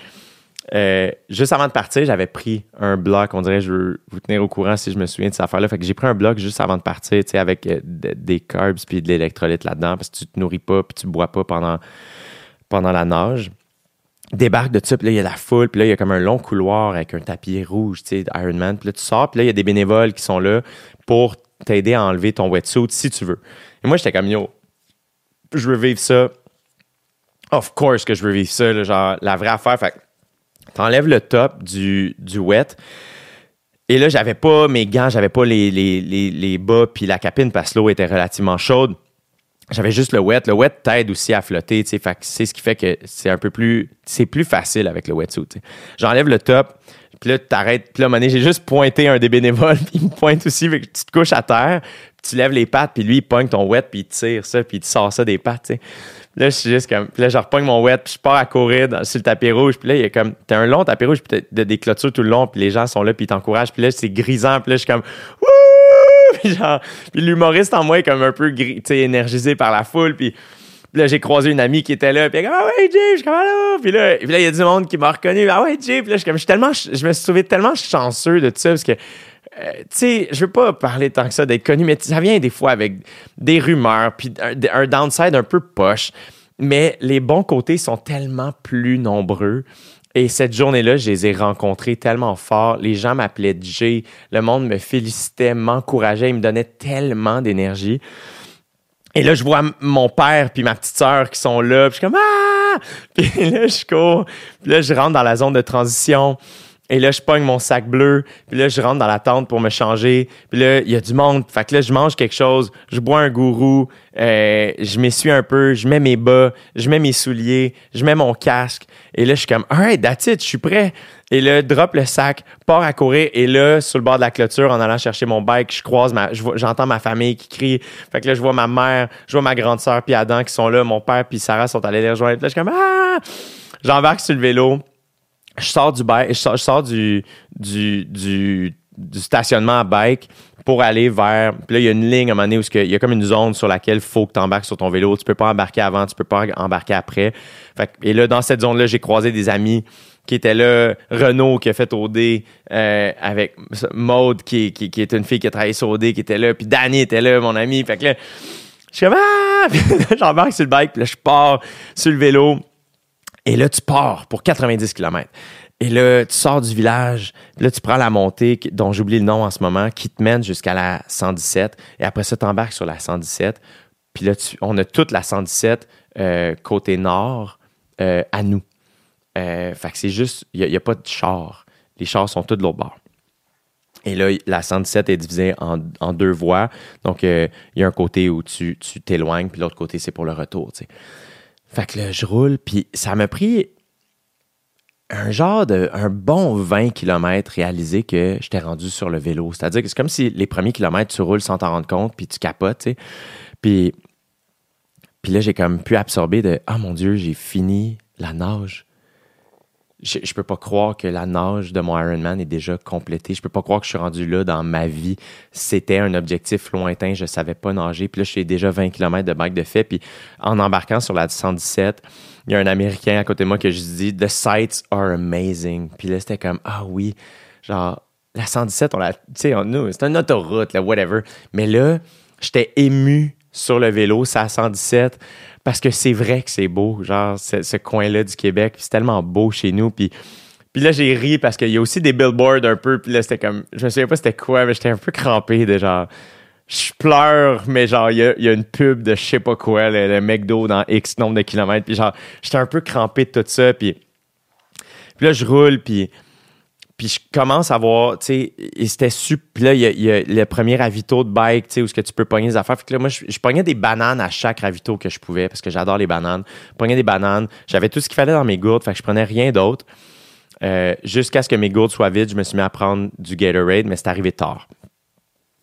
Euh, juste avant de partir, j'avais pris un bloc. On dirait, je veux vous tenir au courant si je me souviens de cette affaire-là. Fait que j'ai pris un bloc juste avant de partir, tu sais, avec euh, des carbs puis de l'électrolyte là-dedans, parce que tu te nourris pas puis tu bois pas pendant, pendant la nage. Débarque de ça, puis là, il y a la foule, puis là, il y a comme un long couloir avec un tapis rouge, tu sais, Ironman. Puis là, tu sors, puis là, il y a des bénévoles qui sont là pour t'aider à enlever ton wetsuit si tu veux. Et moi, j'étais comme, yo, je veux vivre ça. Of course que je veux vivre ça, genre, la vraie affaire. Fait t'enlèves le top du, du wet. Et là, j'avais pas mes gants, j'avais pas les, les, les, bas puis la capine parce que l'eau était relativement chaude. J'avais juste le wet. Le wet t'aide aussi à flotter, tu sais. C'est ce qui fait que c'est un peu plus, c'est plus facile avec le wetsuit, J'enlève le top. Puis là, t'arrêtes. Puis là, donné, j'ai juste pointé un des bénévoles, puis il me pointe aussi, fait tu te couches à terre, puis tu lèves les pattes, puis lui, il pogne ton wet, puis il tire ça, puis il te sort ça des pattes, tu sais. Là, je suis juste comme. Puis là, je repogne mon wet, puis je pars à courir sur le tapis rouge. Puis là, il y a comme. T'as un long tapis rouge, puis t'as des clôtures tout le long, puis les gens sont là, puis ils t'encouragent. Puis là, c'est grisant, puis là, je suis comme. Wouh! Puis genre. Puis l'humoriste en moi est comme un peu sais, énergisé par la foule, là, j'ai croisé une amie qui était là, puis elle comme, ah ouais, Jay, je suis comme, là. Puis là, il y a du monde qui m'a reconnu, ah ouais, Jay. Puis là, je, comme, je, tellement, je me suis trouvé tellement chanceux de tout ça, parce que, euh, tu sais, je veux pas parler tant que ça d'être connu, mais ça vient des fois avec des rumeurs, puis un, downside un peu poche. Mais les bons côtés sont tellement plus nombreux. Et cette journée-là, je les ai rencontrés tellement fort. Les gens m'appelaient Jay. Le monde me félicitait, m'encourageait. Il me donnait tellement d'énergie. Et là, je vois mon père puis ma petite sœur qui sont là. Puis je suis comme ah! Puis là, je cours. Puis là, je rentre dans la zone de transition. Et là, je pogne mon sac bleu. Puis là, je rentre dans la tente pour me changer. Puis là, il y a du monde. Fait que là, je mange quelque chose. Je bois un gourou. Euh, je m'essuie un peu. Je mets mes bas. Je mets mes souliers. Je mets mon casque. Et là, je suis comme, alright, that's it. Je suis prêt. Et là, drop le sac, pars à courir. Et là, sur le bord de la clôture, en allant chercher mon bike, je croise ma, j'entends ma famille qui crie. Fait que là, je vois ma mère, je vois ma grande sœur puis Adam qui sont là. Mon père puis Sarah sont allés les rejoindre. Là, je suis comme, ah! J'embarque sur le vélo je sors du bike, je sors, du, du, du, stationnement à bike pour aller vers. Puis là, il y a une ligne à un moment donné où il y a comme une zone sur laquelle il faut que tu embarques sur ton vélo. Tu peux pas embarquer avant, tu peux pas embarquer après. Fait, et là, dans cette zone-là, j'ai croisé des amis qui étaient là. Renaud qui a fait OD euh, avec Maude qui, qui, qui, est une fille qui a travaillé sur OD qui était là. Puis Danny était là, mon ami. Fait que là, je suis comme Ah! J'embarque sur le bike, puis là, je pars sur le vélo. Et là, tu pars pour 90 km. Et là, tu sors du village, là, tu prends la montée, dont j'oublie le nom en ce moment, qui te mène jusqu'à la 117. Et après ça, tu embarques sur la 117. Puis là, on a toute la 117 euh, côté nord euh, à nous. Euh, fait que c'est juste, il n'y a, pas de char. Les chars sont tous de l'autre bord. Et là, la 117 est divisée en, deux voies. Donc, il y a un côté où tu t'éloignes, puis l'autre côté, c'est pour le retour. Fait que là, je roule, puis ça m'a pris un genre de un bon 20 km réalisé que j'étais rendu sur le vélo. C'est-à-dire que c'est comme si les premiers kilomètres, tu roules sans t'en rendre compte, puis tu capotes, tu sais. Puis, puis là, j'ai comme pu absorber de Ah mon Dieu, j'ai fini la nage. Je, je peux pas croire que la nage de mon Ironman est déjà complétée. Je peux pas croire que je suis rendu là dans ma vie. C'était un objectif lointain. Je savais pas nager. Puis là, je suis déjà 20 km de bike de fait. Puis en embarquant sur la 117, il y a un Américain à côté de moi qui je dis The sights are amazing. Puis là, c'était comme Ah oui, genre la 117, on l'a, tu sais, nous, c'est une autoroute, là, whatever. Mais là, j'étais ému sur le vélo, c'est à 117, parce que c'est vrai que c'est beau, genre, ce, coin-là du Québec, c'est tellement beau chez nous, puis... Puis là, j'ai ri parce qu'il y a aussi des billboards un peu. Puis là, c'était comme. Je me souviens pas c'était quoi, mais j'étais un peu crampé de genre. Je pleure, mais genre, il y a, une pub de je sais pas quoi, le, le, McDo dans X nombre de kilomètres. Puis genre, j'étais un peu crampé de tout ça. Puis, puis là, je roule, puis puis je commence à voir, tu sais, et c'était super. Puis là, il y, a, le premier ravito de bike, tu sais, où ce que tu peux pogner des affaires. Fait que là, moi, je, je, pognais des bananes à chaque ravito que je pouvais parce que j'adore les bananes. Je pognais des bananes. J'avais tout ce qu'il fallait dans mes gourdes, fait que je prenais rien d'autre. Euh, jusqu'à ce que mes gourdes soient vides, je me suis mis à prendre du Gatorade, mais c'est arrivé tard.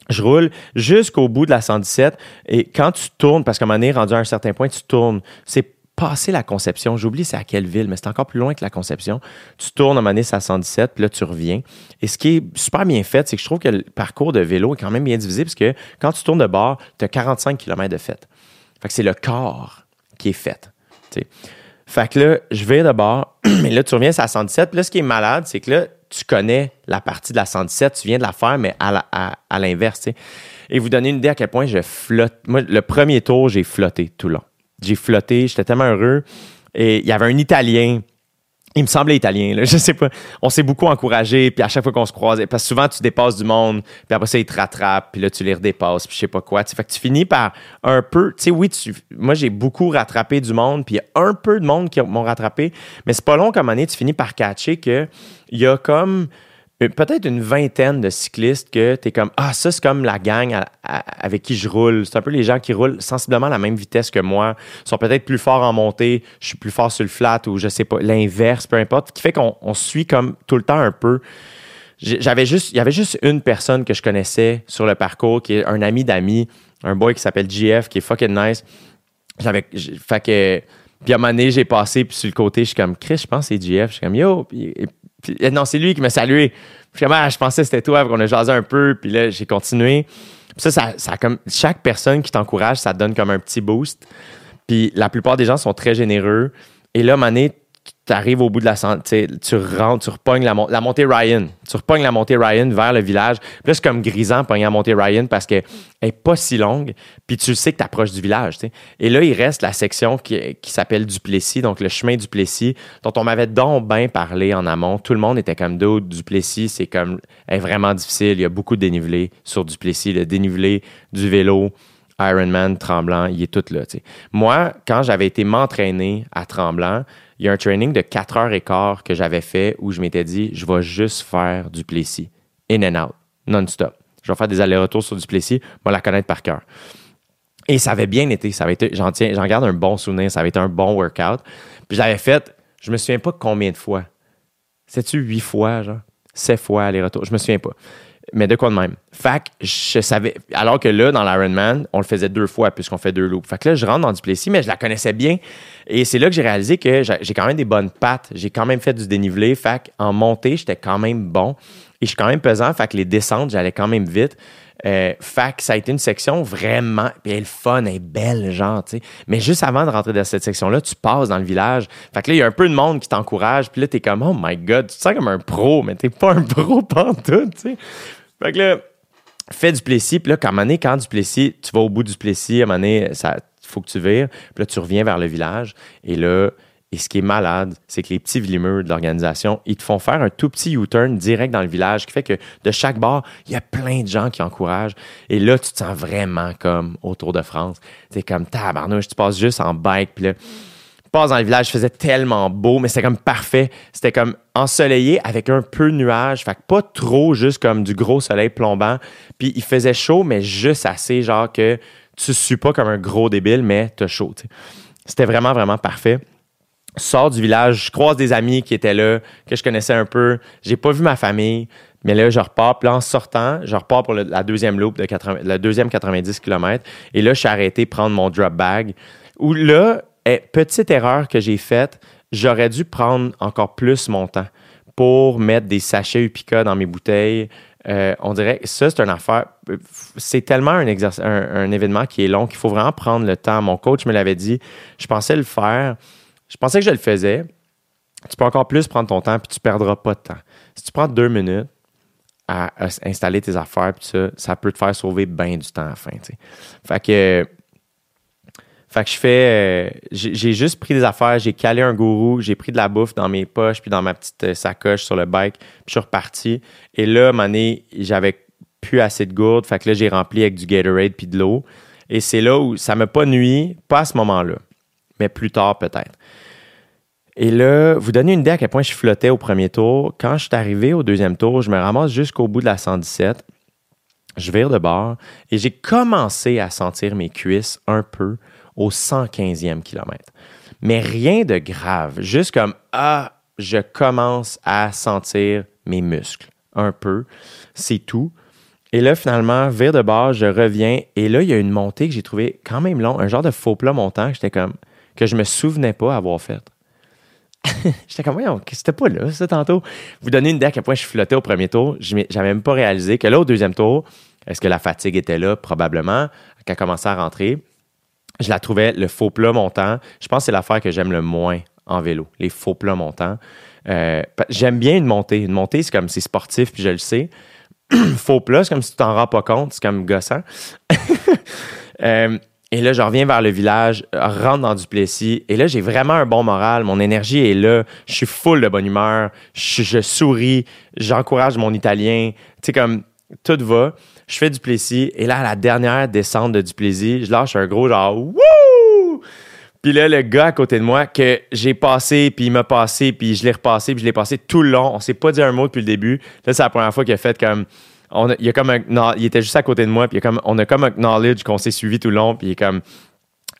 Je roule jusqu'au bout de la 117 et quand tu tournes, parce qu'à un moment donné, rendu à un certain point, tu tournes, c'est passer la conception. J'oublie c'est à quelle ville, mais c'est encore plus loin que la conception. Tu tournes à Mané à 117, puis là, tu reviens. Et ce qui est super bien fait, c'est que je trouve que le parcours de vélo est quand même bien divisé, parce que quand tu tournes de bord, tu as 45 km de fait. Fait que c'est le corps qui est fait. Fait que là, je vais de bord, mais là, tu reviens à 117. Puis là, ce qui est malade, c'est que là, tu connais la partie de la 117, tu viens de la faire, mais à l'inverse. Et vous donner une idée à quel point je flotte. Moi, le premier tour, j'ai flotté tout long. J'ai flotté, j'étais tellement heureux. Et il y avait un Italien il me semblait italien, là, je sais pas. On s'est beaucoup encouragé, puis à chaque fois qu'on se croisait, parce que souvent tu dépasses du monde, puis après ça ils te rattrapent, puis là tu les redépasses, puis je sais pas quoi. Fait que tu finis par un peu, tu sais, oui, moi j'ai beaucoup rattrapé du monde, puis il y a un peu de monde qui m'ont rattrapé, mais c'est pas long comme année, tu finis par catcher que il y a comme peut-être une vingtaine de cyclistes que tu es comme Ah, ça, c'est comme la gang avec qui je roule. C'est un peu les gens qui roulent sensiblement à la même vitesse que moi, sont peut-être plus forts en montée, je suis plus fort sur le flat ou je sais pas, l'inverse, peu importe, qui fait qu'on suit comme tout le temps un peu. J'avais juste, il y avait juste une personne que je connaissais sur le parcours, qui est un ami d'amis, un boy qui s'appelle GF, qui est fucking nice. J'avais, fait que, puis à un moment donné, j'ai passé, puis sur le côté, je suis comme, Chris, je pense que c'est GF. Je suis comme, yo, eh, non, c'est lui qui m'a salué. Puis, je pensais que c'était toi, qu'on a jasé un peu, puis là, j'ai continué. Puis ça, ça, comme chaque personne qui t'encourage, ça te donne comme un petit boost. Puis la plupart des gens sont très généreux. Et là, Mané, tu arrives au bout de la santé, tu rentres, tu repognes la, la, montée Ryan. Tu repognes la montée Ryan vers le village. Puis là, c'est comme grisant pogner la montée Ryan parce qu'elle n'est pas si longue. Puis tu sais que tu approches du village. Et là, il reste la section qui, qui s'appelle Duplessis, donc le chemin Duplessis, dont on m'avait donc bien parlé en amont. Tout le monde était comme d'autres. Duplessis, c'est comme est vraiment difficile. Il y a beaucoup de dénivelé sur Duplessis. Le dénivelé du vélo, Ironman, Tremblant, il est tout là. Moi, quand j'avais été m'entraîner à Tremblant, il y a un training de 4 heures et quart que j'avais fait où je m'étais dit, je vais juste faire du Plessis, in and out, non-stop. Je vais faire des allers-retours sur du Plessis, je vais la connaître par cœur. Et ça avait bien été, ça avait été, j'en tiens, j'en garde un bon souvenir, ça avait été un bon workout. Puis j'avais fait, je me souviens pas combien de fois. C'est-tu huit fois, genre? Sept fois aller-retour, je me souviens pas mais de quoi de même? Fait je savais. Alors que là, dans l'Ironman, on le faisait deux fois puisqu'on fait deux loops. Fait que là, je rentre dans Duplessis, mais je la connaissais bien. Et c'est là que j'ai réalisé que j'ai quand même des bonnes pattes. J'ai quand même fait du dénivelé. Fait qu'en montée, j'étais quand même bon. Et je suis quand même pesant. Fait que les descentes, j'allais quand même vite. Euh, fait que ça a été une section vraiment. Puis elle est fun, elle est belle, genre, tu. Mais juste avant de rentrer dans cette section-là, tu passes dans le village. Fait que là, il y a un peu de monde qui t'encourage. Puis là, t'es comme, oh my god, tu te sens comme un pro, mais t'es pas un pro pantoute, tu sais. Fait que là, fais du Plessis. Puis là, quand, à quand du Plessis, tu vas au bout du Plessis, à un moment donné, il faut que tu vires. Puis là, tu reviens vers le village. Et là, et ce qui est malade, c'est que les petits vlimeux de l'organisation, ils te font faire un tout petit U-turn direct dans le village, qui fait que de chaque bord, il y a plein de gens qui encouragent. Et là, tu te sens vraiment comme au Tour de France. C'est comme tabarnouche, tu passes juste en bike, puis là, passe dans le village, il faisait tellement beau, mais c'était comme parfait. C'était comme ensoleillé avec un peu de nuages, fait que pas trop juste comme du gros soleil plombant. Puis il faisait chaud, mais juste assez, genre que tu suis pas comme un gros débile, mais t'as chaud. C'était vraiment, vraiment parfait. Sors du village, je croise des amis qui étaient là, que je connaissais un peu. J'ai pas vu ma famille, mais là, je repars. Puis là, en sortant, je repars pour la deuxième loop, de 80, la deuxième 90 km. Et là, je suis arrêté prendre mon drop bag. Où là, eh, petite erreur que j'ai faite, j'aurais dû prendre encore plus mon temps pour mettre des sachets Upica dans mes bouteilles. Euh, on dirait que ça, c'est une affaire. C'est tellement un, événement qui est long qu'il faut vraiment prendre le temps. Mon coach me l'avait dit. Je pensais le faire. Je pensais que je le faisais. Tu peux encore plus prendre ton temps puis tu perdras pas de temps. Si tu prends deux minutes à, installer tes affaires puis ça, ça peut te faire sauver bien du temps à la fin. Fait que fait que je fais. Euh, j'ai juste pris des affaires, j'ai calé un gourou, j'ai pris de la bouffe dans mes poches, puis dans ma petite euh, sacoche sur le bike, puis je suis reparti. Et là, à un j'avais plus assez de gourde, fait que là, j'ai rempli avec du Gatorade puis de l'eau. Et c'est là où ça m'a pas nuit, pas à ce moment-là, mais plus tard peut-être. Et là, vous donnez une idée à quel point je flottais au premier tour. Quand je suis arrivé au deuxième tour, je me ramasse jusqu'au bout de la 117. Je vire de bord et j'ai commencé à sentir mes cuisses un peu au 115e kilomètre. Mais rien de grave, juste comme ah, je commence à sentir mes muscles un peu, c'est tout. Et là, finalement, vers de bord, je reviens et là, il y a une montée que j'ai trouvée quand même long, un genre de faux plat montant que j'étais comme que je me souvenais pas avoir fait. j'étais comme, voyons, c'était pas là, ça, tantôt. Vous donnez une idée à quel point je flottais au premier tour. J'avais même pas réalisé que là, au deuxième tour, est-ce que la fatigue était là? Probablement. Qu'elle commençait à rentrer je la trouvais le faux plat montant. Je pense que c'est l'affaire que j'aime le moins en vélo, les faux plats montants. Euh, j'aime bien une montée. Une montée, c'est comme c'est sportif, puis je le sais. faux plat, c'est comme si tu t'en rends pas compte, c'est comme gossant. Euh, et là, je reviens vers le village, rentre dans Duplessis, et là, j'ai vraiment un bon moral. Mon énergie est là. Je suis full de bonne humeur. Je, souris. J'encourage mon italien. Tu sais, comme tout va je fais du Plessis, et là, à la dernière descente de Duplessis, je lâche un gros genre Wouh! Puis là, le gars à côté de moi, que j'ai passé, puis il m'a passé, puis je l'ai repassé, puis je l'ai passé tout le long. On s'est pas dit un mot depuis le début. Là, c'est la première fois qu'il a fait comme. On il, a comme il était juste à côté de moi, puis comme, on a comme un knowledge qu'on s'est suivi tout le long, puis il est comme.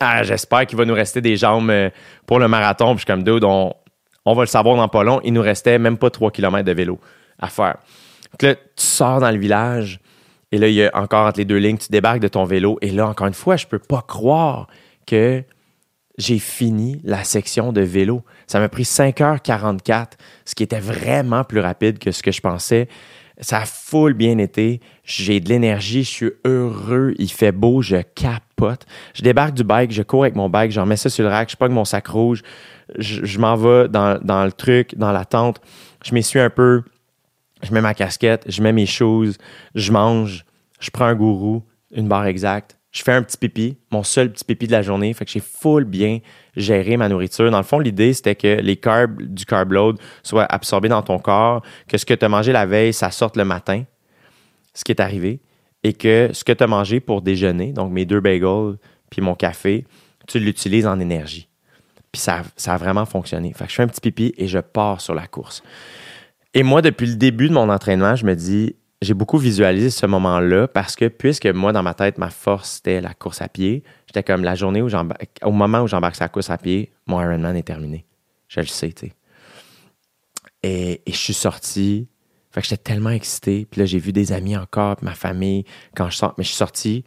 Ah, j'espère qu'il va nous rester des jambes euh, pour le marathon. Puis je suis comme, dude, on, on va le savoir dans pas long. Il nous restait même pas 3 km de vélo à faire. Donc là, tu sors dans le village, et là, il y a encore entre les deux lignes, tu débarques de ton vélo. Et là, encore une fois, je peux pas croire que j'ai fini la section de vélo. Ça m'a pris 5h44, ce qui était vraiment plus rapide que ce que je pensais. Ça a bien été. J'ai de l'énergie, je suis heureux, il fait beau, je capote. Je débarque du bike, je cours avec mon bike, je remets ça sur le rack, je pogne mon sac rouge, je, m'en vais dans, dans, le truc, dans la tente, je m'essuie un peu, je mets ma casquette, je mets mes choses, je mange, je prends un gourou, une barre exacte, je fais un petit pipi, mon seul petit pipi de la journée, fait que j'ai full bien géré ma nourriture. Dans le fond, l'idée, c'était que les carbs du carb load soient absorbés dans ton corps, que ce que tu as mangé la veille, ça sorte le matin, ce qui est arrivé, et que ce que tu as mangé pour déjeuner, donc mes deux bagels puis mon café, tu l'utilises en énergie. Puis ça, ça a vraiment fonctionné. Fait que je fais un petit pipi et je pars sur la course. Et moi, depuis le début de mon entraînement, je me dis, j'ai beaucoup visualisé ce moment-là parce que puisque moi, dans ma tête, ma force, c'était la course à pied, j'étais comme la journée où au moment où j'embarque sur la course à pied, mon Ironman est terminé. Je le sais, tu sais. Et, je suis sorti. Fait que j'étais tellement excité. Puis là, j'ai vu des amis encore, ma famille, quand je sors. Mais je suis sorti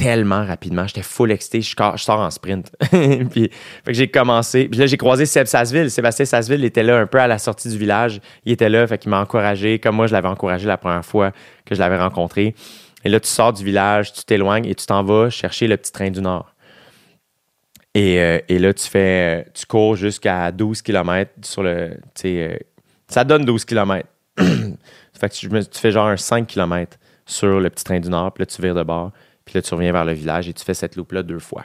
tellement rapidement. J'étais full excité. Je, sors en sprint. puis j'ai commencé. Puis là, j'ai croisé Seb Sasseville. Sébastien Sasseville était là un peu à la sortie du village. Il était là, fait qu'il m'a encouragé, comme moi, je l'avais encouragé la première fois que je l'avais rencontré. Et là, tu sors du village, tu t'éloignes et tu t'en vas chercher le petit train du Nord. Et, euh, là, tu fais, tu cours jusqu'à 12 km sur le. Euh, ça donne 12 km. fait que tu, tu, fais genre un 5 km sur le petit train du Nord, puis là, tu vires de bord. Puis là, tu reviens vers le village et tu fais cette loupe-là deux fois.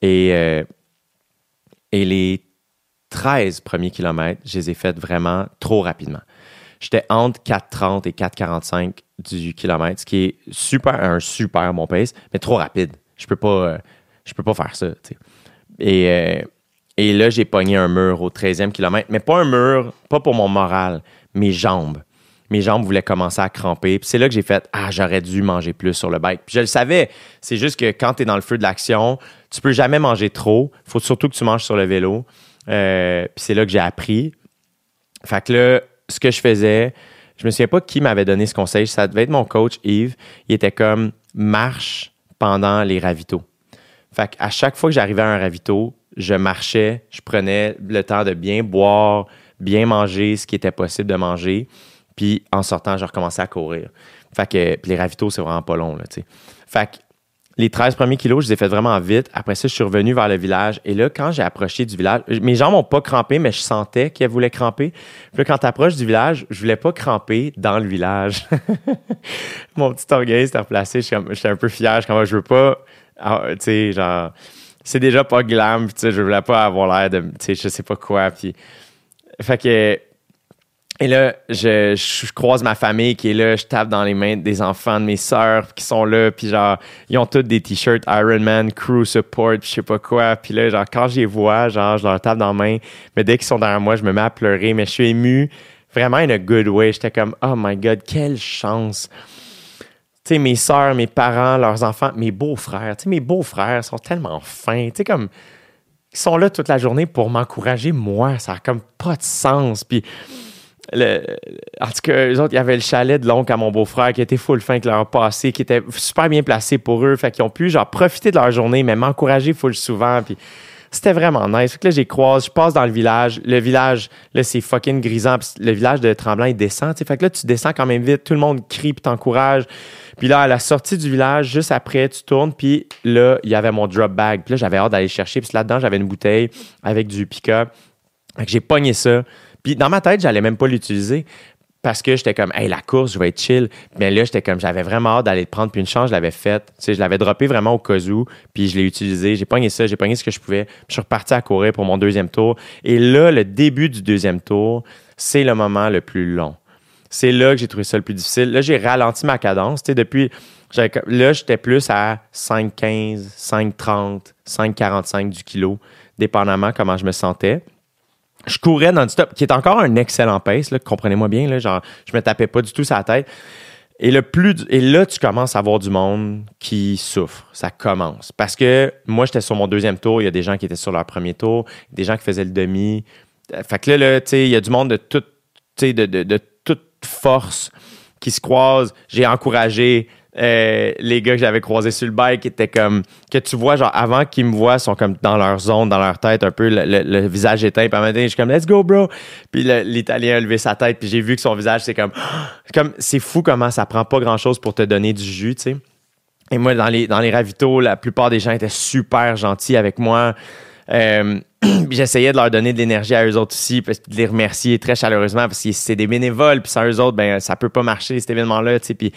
Et, euh, les 13 premiers kilomètres, je les ai faits vraiment trop rapidement. J'étais entre 4,30 et 4,45 du kilomètre, ce qui est super, un super bon pace, mais trop rapide. Je peux pas, euh, je peux pas faire ça. Et, euh, et là, j'ai pogné un mur au 13e kilomètre, mais pas un mur, pas pour mon moral, mes jambes mes jambes voulaient commencer à cramper. Puis c'est là que j'ai fait Ah, j'aurais dû manger plus sur le bike. Puis je le savais. C'est juste que quand tu es dans le feu de l'action, tu peux jamais manger trop. Faut surtout que tu manges sur le vélo. Euh, puis c'est là que j'ai appris. Fait que là, ce que je faisais, je me souviens pas qui m'avait donné ce conseil. Ça devait être mon coach Yves. Il était comme marche pendant les ravitaux. Fait à chaque fois que j'arrivais à un ravito, je marchais, je prenais le temps de bien boire, bien manger ce qui était possible de manger. Puis en sortant, je recommençais à courir. Fait que puis les ravitaux, c'est vraiment pas long, là. Fait que les 13 premiers kilos, je les ai fait vraiment vite. Après ça, je suis revenu vers le village. Et là, quand j'ai approché du village, mes jambes n'ont pas crampé, mais je sentais qu'elles voulaient cramper. Puis là, quand tu approches du village, je voulais pas cramper dans le village. Mon petit orgueil s'était replacé. J'étais un peu fier. Je, comme, je veux pas, ah, tu sais, genre, c'est déjà pas glam. Tu sais, je voulais pas avoir l'air de, tu sais, je sais pas quoi. Puis, fait que et là, je, croise ma famille qui est là, je tape dans les mains des enfants de mes sœurs qui sont là, puis genre, ils ont tous des t-shirts Iron Man, Crew Support, je sais pas quoi. Puis là, genre, quand je les vois, genre, je leur tape dans les mains, mais dès qu'ils sont derrière moi, je me mets à pleurer, mais je suis ému, vraiment in a good way. J'étais comme, oh my God, quelle chance. Tu sais, mes sœurs, mes parents, leurs enfants, mes beaux-frères, tu sais, mes beaux-frères sont tellement fins, tu sais, comme, ils sont là toute la journée pour m'encourager, moi, ça a comme pas de sens. Puis en tout cas, eux autres, il y avait le chalet de l'oncle à mon beau-frère qui était full fin que leur passé, qui était super bien placé pour eux. Fait qu'ils ont pu genre profiter de leur journée, mais m'encourager full souvent. Puis c'était vraiment nice. Fait que là, j'ai croisé, je passe dans le village. Le village, là, c'est fucking grisant. le village de Tremblant, il descend. Fait que là, tu descends quand même vite. Tout le monde crie puis t'encourage. Puis là, à la sortie du village, juste après, tu tournes. Puis là, il y avait mon drop bag. Puis là, j'avais hâte d'aller chercher. Puis là-dedans, j'avais une bouteille avec du pick-up. Fait que j'ai pogné ça. Puis dans ma tête, j'allais même pas l'utiliser parce que j'étais comme, hey, la course, je vais être chill. Mais là, j'étais comme, j'avais vraiment hâte d'aller le prendre. Puis une chance, je l'avais faite. Tu sais, je l'avais droppé vraiment au cas où. Puis je l'ai utilisé. J'ai pogné ça, j'ai pogné ce que je pouvais. Puis je suis reparti à courir pour mon deuxième tour. Et là, le début du deuxième tour, c'est le moment le plus long. C'est là que j'ai trouvé ça le plus difficile. Là, j'ai ralenti ma cadence. Tu sais, depuis, là, j'étais plus à 5,15, 5,30, 5,45 du kilo, dépendamment comment je me sentais je courais non-stop, qui est encore un excellent pace, comprenez-moi bien, là, genre, je me tapais pas du tout sa tête. Et, le plus, et là, tu commences à voir du monde qui souffre. Ça commence. Parce que moi, j'étais sur mon deuxième tour. Il y a des gens qui étaient sur leur premier tour, des gens qui faisaient le demi. Fait que là, tu sais, il y a du monde de de, de, de toute force qui se croise. J'ai encouragé euh, les gars que j'avais croisés sur le bike étaient comme que tu vois genre avant qu'ils me voient sont comme dans leur zone dans leur tête un peu le, visage éteint puis à donné, je suis comme let's go bro puis l'italien a levé sa tête puis j'ai vu que son visage c'est comme comme c'est fou comment ça prend pas grand chose pour te donner du jus tu sais et moi dans les dans ravitaux la plupart des gens étaient super gentils avec moi euh, j'essayais de leur donner de l'énergie à eux autres aussi, puis de les remercier très chaleureusement parce que c'est des bénévoles, puis sans eux autres, ben ça peut pas marcher cet événement-là, tu sais. Puis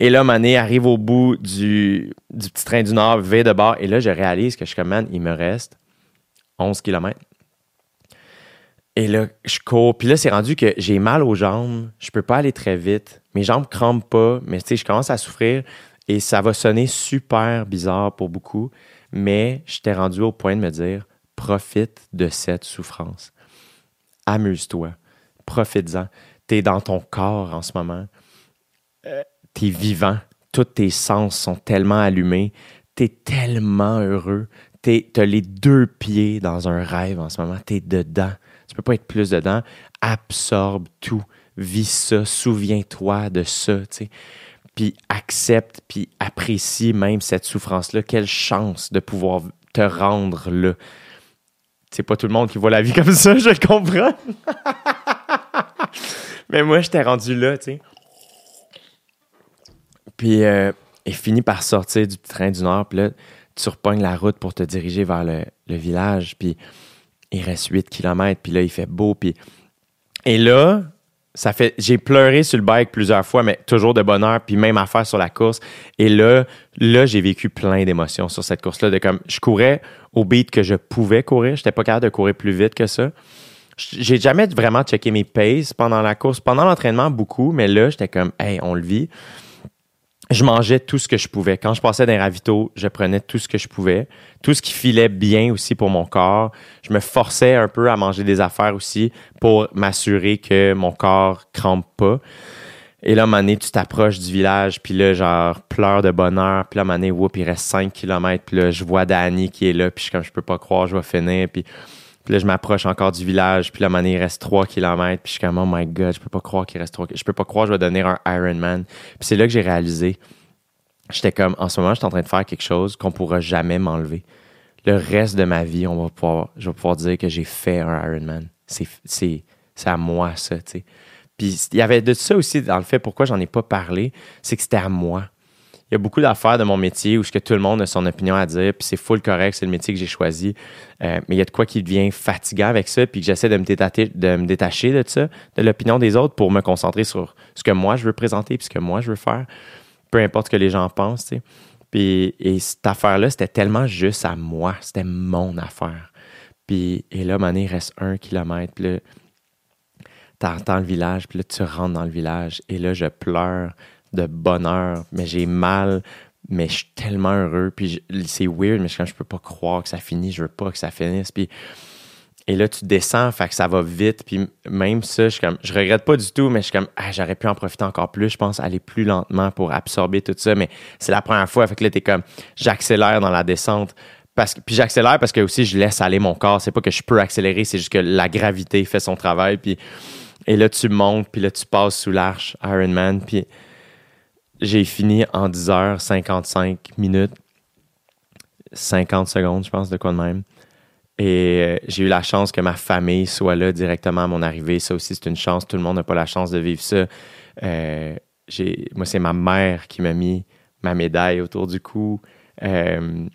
et là, Mané arrive au bout du, petit train du Nord, V de bord. Et là, je réalise que je suis comme, il me reste 11 km. Et là, je cours. Puis là, c'est rendu que j'ai mal aux jambes. Je peux pas aller très vite. Mes jambes crampent pas. Mais tu sais, je commence à souffrir. Et ça va sonner super bizarre pour beaucoup. Mais j'étais rendu au point de me dire, profite de cette souffrance. Amuse-toi. Profites-en. Tu es dans ton corps en ce moment. T'es vivant, tous tes sens sont tellement allumés, t'es tellement heureux, t'as les deux pieds dans un rêve en ce moment, t'es dedans. Tu peux pas être plus dedans. Absorbe tout, vis ça, souviens-toi de ça. Puis accepte, puis apprécie même cette souffrance-là. Quelle chance de pouvoir te rendre là. C'est pas tout le monde qui voit la vie comme ça, je comprends. Mais moi, je t'ai rendu là, tu sais. Puis euh, il finit par sortir du train du Nord. Puis là, tu repognes la route pour te diriger vers le, village. Puis il reste 8 km. Puis là, il fait beau. Puis... Et là, ça fait j'ai pleuré sur le bike plusieurs fois mais toujours de bonheur puis même affaire sur la course et là là j'ai vécu plein d'émotions sur cette course là de comme je courais au beat que je pouvais courir j'étais pas capable de courir plus vite que ça j'ai jamais vraiment checké mes paces pendant la course pendant l'entraînement beaucoup mais là j'étais comme hey on le vit je mangeais tout ce que je pouvais. Quand je passais d'un ravito, je prenais tout ce que je pouvais, tout ce qui filait bien aussi pour mon corps. Je me forçais un peu à manger des affaires aussi pour m'assurer que mon corps crampe pas. Et là, donné, tu t'approches du village, puis là, genre, pleure de bonheur. Puis là, donné, whoop, il reste 5 km. Puis là, je vois Danny qui est là, puis je suis comme, je peux pas croire, je vais finir. Puis puis là, je m'approche encore du village. Puis là, à il reste 3 km. Puis je suis comme, oh my God, je peux pas croire qu'il reste 3 Je peux pas croire que je vais donner un Ironman. Puis c'est là que j'ai réalisé j'étais comme, en ce moment, je suis en train de faire quelque chose qu'on pourra jamais m'enlever. Le reste de ma vie, on va pouvoir, je vais pouvoir dire que j'ai fait un Ironman. C'est à moi, ça, tu sais. Puis il y avait de ça aussi dans le fait pourquoi j'en ai pas parlé, c'est que c'était à moi. Il y a beaucoup d'affaires de mon métier où que tout le monde a son opinion à dire, puis c'est full correct, c'est le métier que j'ai choisi. Euh, mais il y a de quoi qui devient fatigant avec ça, puis que j'essaie de me détacher de me détacher de ça, de l'opinion des autres pour me concentrer sur ce que moi je veux présenter, puis ce que moi je veux faire, peu importe ce que les gens pensent. Puis et cette affaire-là, c'était tellement juste à moi, c'était mon affaire. Puis et là, à il reste un kilomètre, puis là, t'entends le village, puis là, tu rentres dans le village, et là, je pleure de bonheur, mais j'ai mal, mais je suis tellement heureux, puis c'est weird, mais je, je peux pas croire que ça finit, je veux pas que ça finisse, puis... Et là, tu descends, fait que ça va vite. Puis même ça, je, comme, je regrette pas du tout, mais je suis comme, ah, j'aurais pu en profiter encore plus. Je pense aller plus lentement pour absorber tout ça. Mais c'est la première fois. Fait que là, t'es comme, j'accélère dans la descente. Parce que, puis j'accélère parce que aussi, je laisse aller mon corps. C'est pas que je peux accélérer, c'est juste que la gravité fait son travail. Puis et là, tu montes, puis là, tu passes sous l'arche Ironman. Puis j'ai fini en 10h55 minutes, 50 secondes, je pense, de quoi de même. Et euh, j'ai eu la chance que ma famille soit là directement à mon arrivée. Ça aussi, c'est une chance. Tout le monde n'a pas la chance de vivre ça. Euh, moi, c'est ma mère qui m'a mis ma médaille autour du cou. Euh,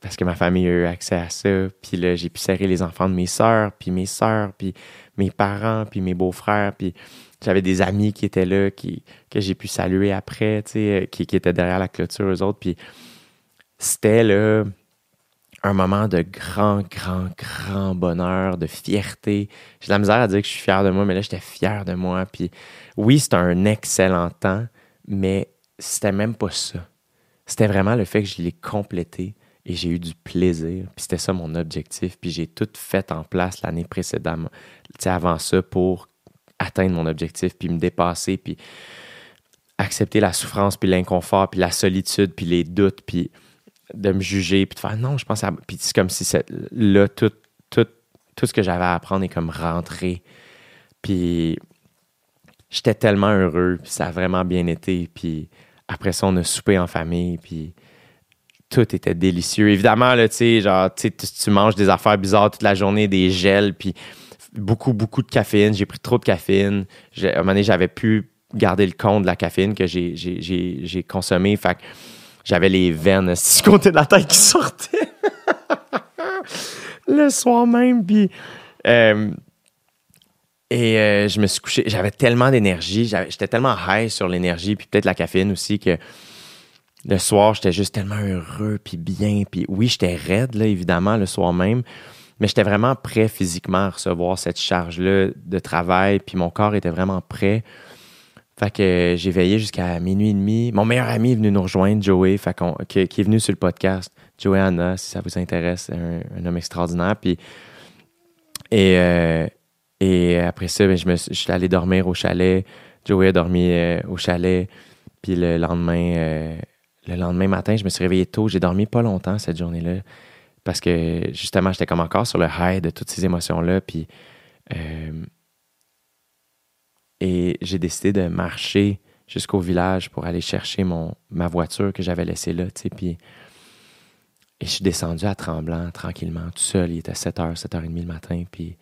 parce que ma famille a eu accès à ça. Puis là, j'ai pu serrer les enfants de mes sœurs, puis mes sœurs, puis mes parents, puis mes beaux-frères, puis j'avais des amis qui étaient là, qui, que j'ai pu saluer après, tu sais, qui, qui, étaient derrière la clôture, eux autres. Puis c'était là un moment de grand, grand, grand bonheur, de fierté. J'ai de la misère à dire que je suis fier de moi, mais là, j'étais fier de moi. Puis oui, c'était un excellent temps, mais c'était même pas ça. C'était vraiment le fait que je l'ai complété et j'ai eu du plaisir. Puis c'était ça mon objectif. Puis j'ai tout fait en place l'année précédemment, avant ça, pour atteindre mon objectif, puis me dépasser, puis accepter la souffrance, puis l'inconfort, puis la solitude, puis les doutes, puis de me juger, puis de faire non, je pense à. Puis c'est comme si là, tout, tout, tout ce que j'avais à apprendre est comme rentré. Puis j'étais tellement heureux, puis ça a vraiment bien été. Puis après ça, on a soupé en famille, puis tout était délicieux. Évidemment, là, tu sais, genre, tu, tu manges des affaires bizarres toute la journée, des gels, puis beaucoup, beaucoup de caféine. J'ai pris trop de caféine. À un moment donné, j'avais pu garder le compte de la caféine que j'ai consommé. Fait que j'avais les veines du côté de la tête qui sortaient. le soir même, puis... Euh, et euh, je me suis couché, j'avais tellement d'énergie, j'étais tellement high sur l'énergie, puis peut-être la caféine aussi, que le soir, j'étais juste tellement heureux, puis bien. Puis oui, j'étais raide, là, évidemment, le soir même. Mais j'étais vraiment prêt physiquement à recevoir cette charge-là de travail. Puis mon corps était vraiment prêt. Fait que j'ai veillé jusqu'à minuit et demi. Mon meilleur ami est venu nous rejoindre, Joey, fait qui, est venu sur le podcast. Joey Anna, si ça vous intéresse, un, homme extraordinaire. Puis, et, euh, et après ça, ben, je suis allé dormir au chalet. Joey a dormi euh, au chalet. Puis le lendemain, euh, le lendemain matin, je me suis réveillé tôt. J'ai dormi pas longtemps cette journée-là parce que justement, j'étais comme encore sur le high de toutes ces émotions-là. Puis, euh, et j'ai décidé de marcher jusqu'au village pour aller chercher mon, ma voiture que j'avais laissée là. Puis, et je suis descendu à Tremblant tranquillement, tout seul. Il était 7h, 7h30 le matin. Puis,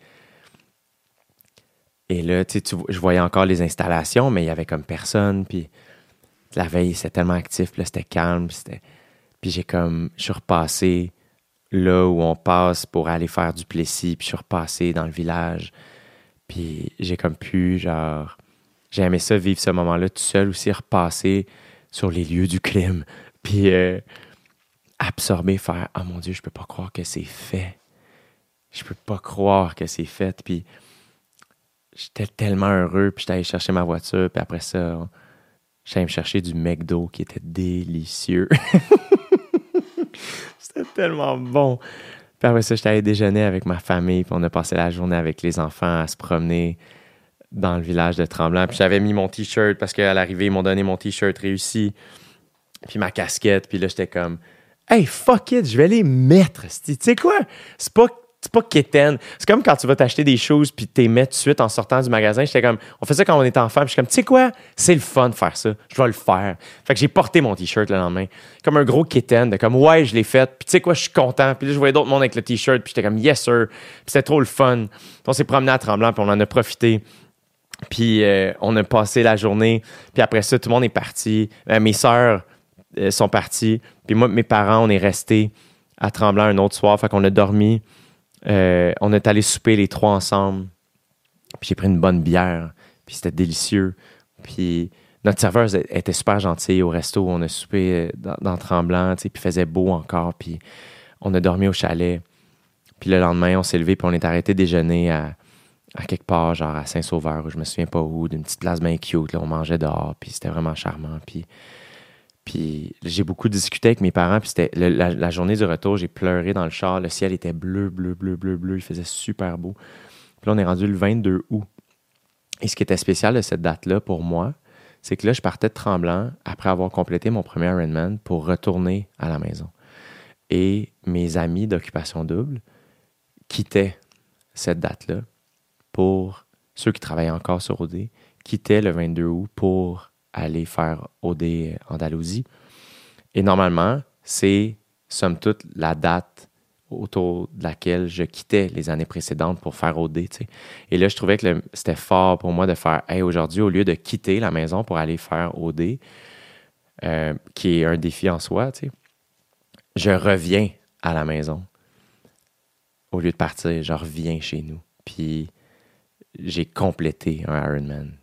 et là, tu, je voyais encore les installations, mais il y avait comme personne. Puis la veille, c'était tellement actif, puis là, c'était calme. C'était... Puis j'ai comme, je suis repassé là où on passe pour aller faire du plessis, puis je suis repassé dans le village. Puis j'ai comme pu, genre, j'ai ça, vivre ce moment-là tout seul aussi, repasser sur les lieux du crime, puis euh, absorber, faire, oh mon Dieu, je peux pas croire que c'est fait. Je peux pas croire que c'est fait. Puis j'étais tellement heureux, puis j'étais allé chercher ma voiture, puis après ça, J'allais me chercher du McDo qui était délicieux. Tellement bon. Puis après ça, j'étais allé déjeuner avec ma famille, puis on a passé la journée avec les enfants à se promener dans le village de Tremblant. Puis j'avais mis mon t-shirt parce qu'à l'arrivée, ils m'ont donné mon t-shirt réussi, puis ma casquette. Puis là, j'étais comme, hey, fuck it, je vais les mettre. Tu sais quoi? C'est pas c'est pas quétaine. C'est comme quand tu vas t'acheter des choses puis t'es mets tout de suite en sortant du magasin. J'étais comme, on fait ça quand on était enfant. Puis je suis comme, tu sais quoi, c'est le fun de faire ça. Je vais le faire. Fait que j'ai porté mon t-shirt le lendemain, comme un gros quétaine, de comme, ouais, je l'ai fait. Puis tu sais quoi, je suis content. Puis là, je voyais d'autres monde avec le t-shirt. Puis j'étais comme, yes sir. Puis c'était trop le fun. on s'est promené à Tremblant puis on en a profité. Puis euh, on a passé la journée. Puis après ça, tout le monde est parti. Euh, mes sœurs euh, sont parties. Puis moi, mes parents, on est restés à Tremblant un autre soir. Fait qu'on a dormi. Euh, on est allé souper les trois ensemble. Puis j'ai pris une bonne bière. Puis c'était délicieux. Puis notre serveuse était super gentille au resto. On a soupé euh, dans, Tremblant. Puis faisait beau encore. Puis on a dormi au chalet. Puis le lendemain, on s'est levé. Puis on est arrêté déjeuner à, quelque part, genre à Saint-Sauveur, je me souviens pas où, d'une petite place bien cute. Là, on mangeait dehors. Puis c'était vraiment charmant. Puis puis j'ai beaucoup discuté avec mes parents. Puis c'était la, journée du retour, j'ai pleuré dans le char. Le ciel était bleu, bleu, bleu, bleu, bleu. Il faisait super beau. Puis là, on est rendu le 22 août. Et ce qui était spécial de cette date-là pour moi, c'est que là, je partais Tremblant après avoir complété mon premier Ironman pour retourner à la maison. Et mes amis d'occupation double quittaient cette date-là pour ceux qui travaillaient encore sur OD, quittaient le 22 août pour aller faire OD Andalousie. Et normalement, c'est, somme toute, la date autour de laquelle je quittais les années précédentes pour faire OD. Et là, je trouvais que c'était fort pour moi de faire hey, aujourd'hui, au lieu de quitter la maison pour aller faire OD, euh, qui est un défi en soi, je reviens à la maison. Au lieu de partir, je reviens chez nous. Puis j'ai complété un Ironman.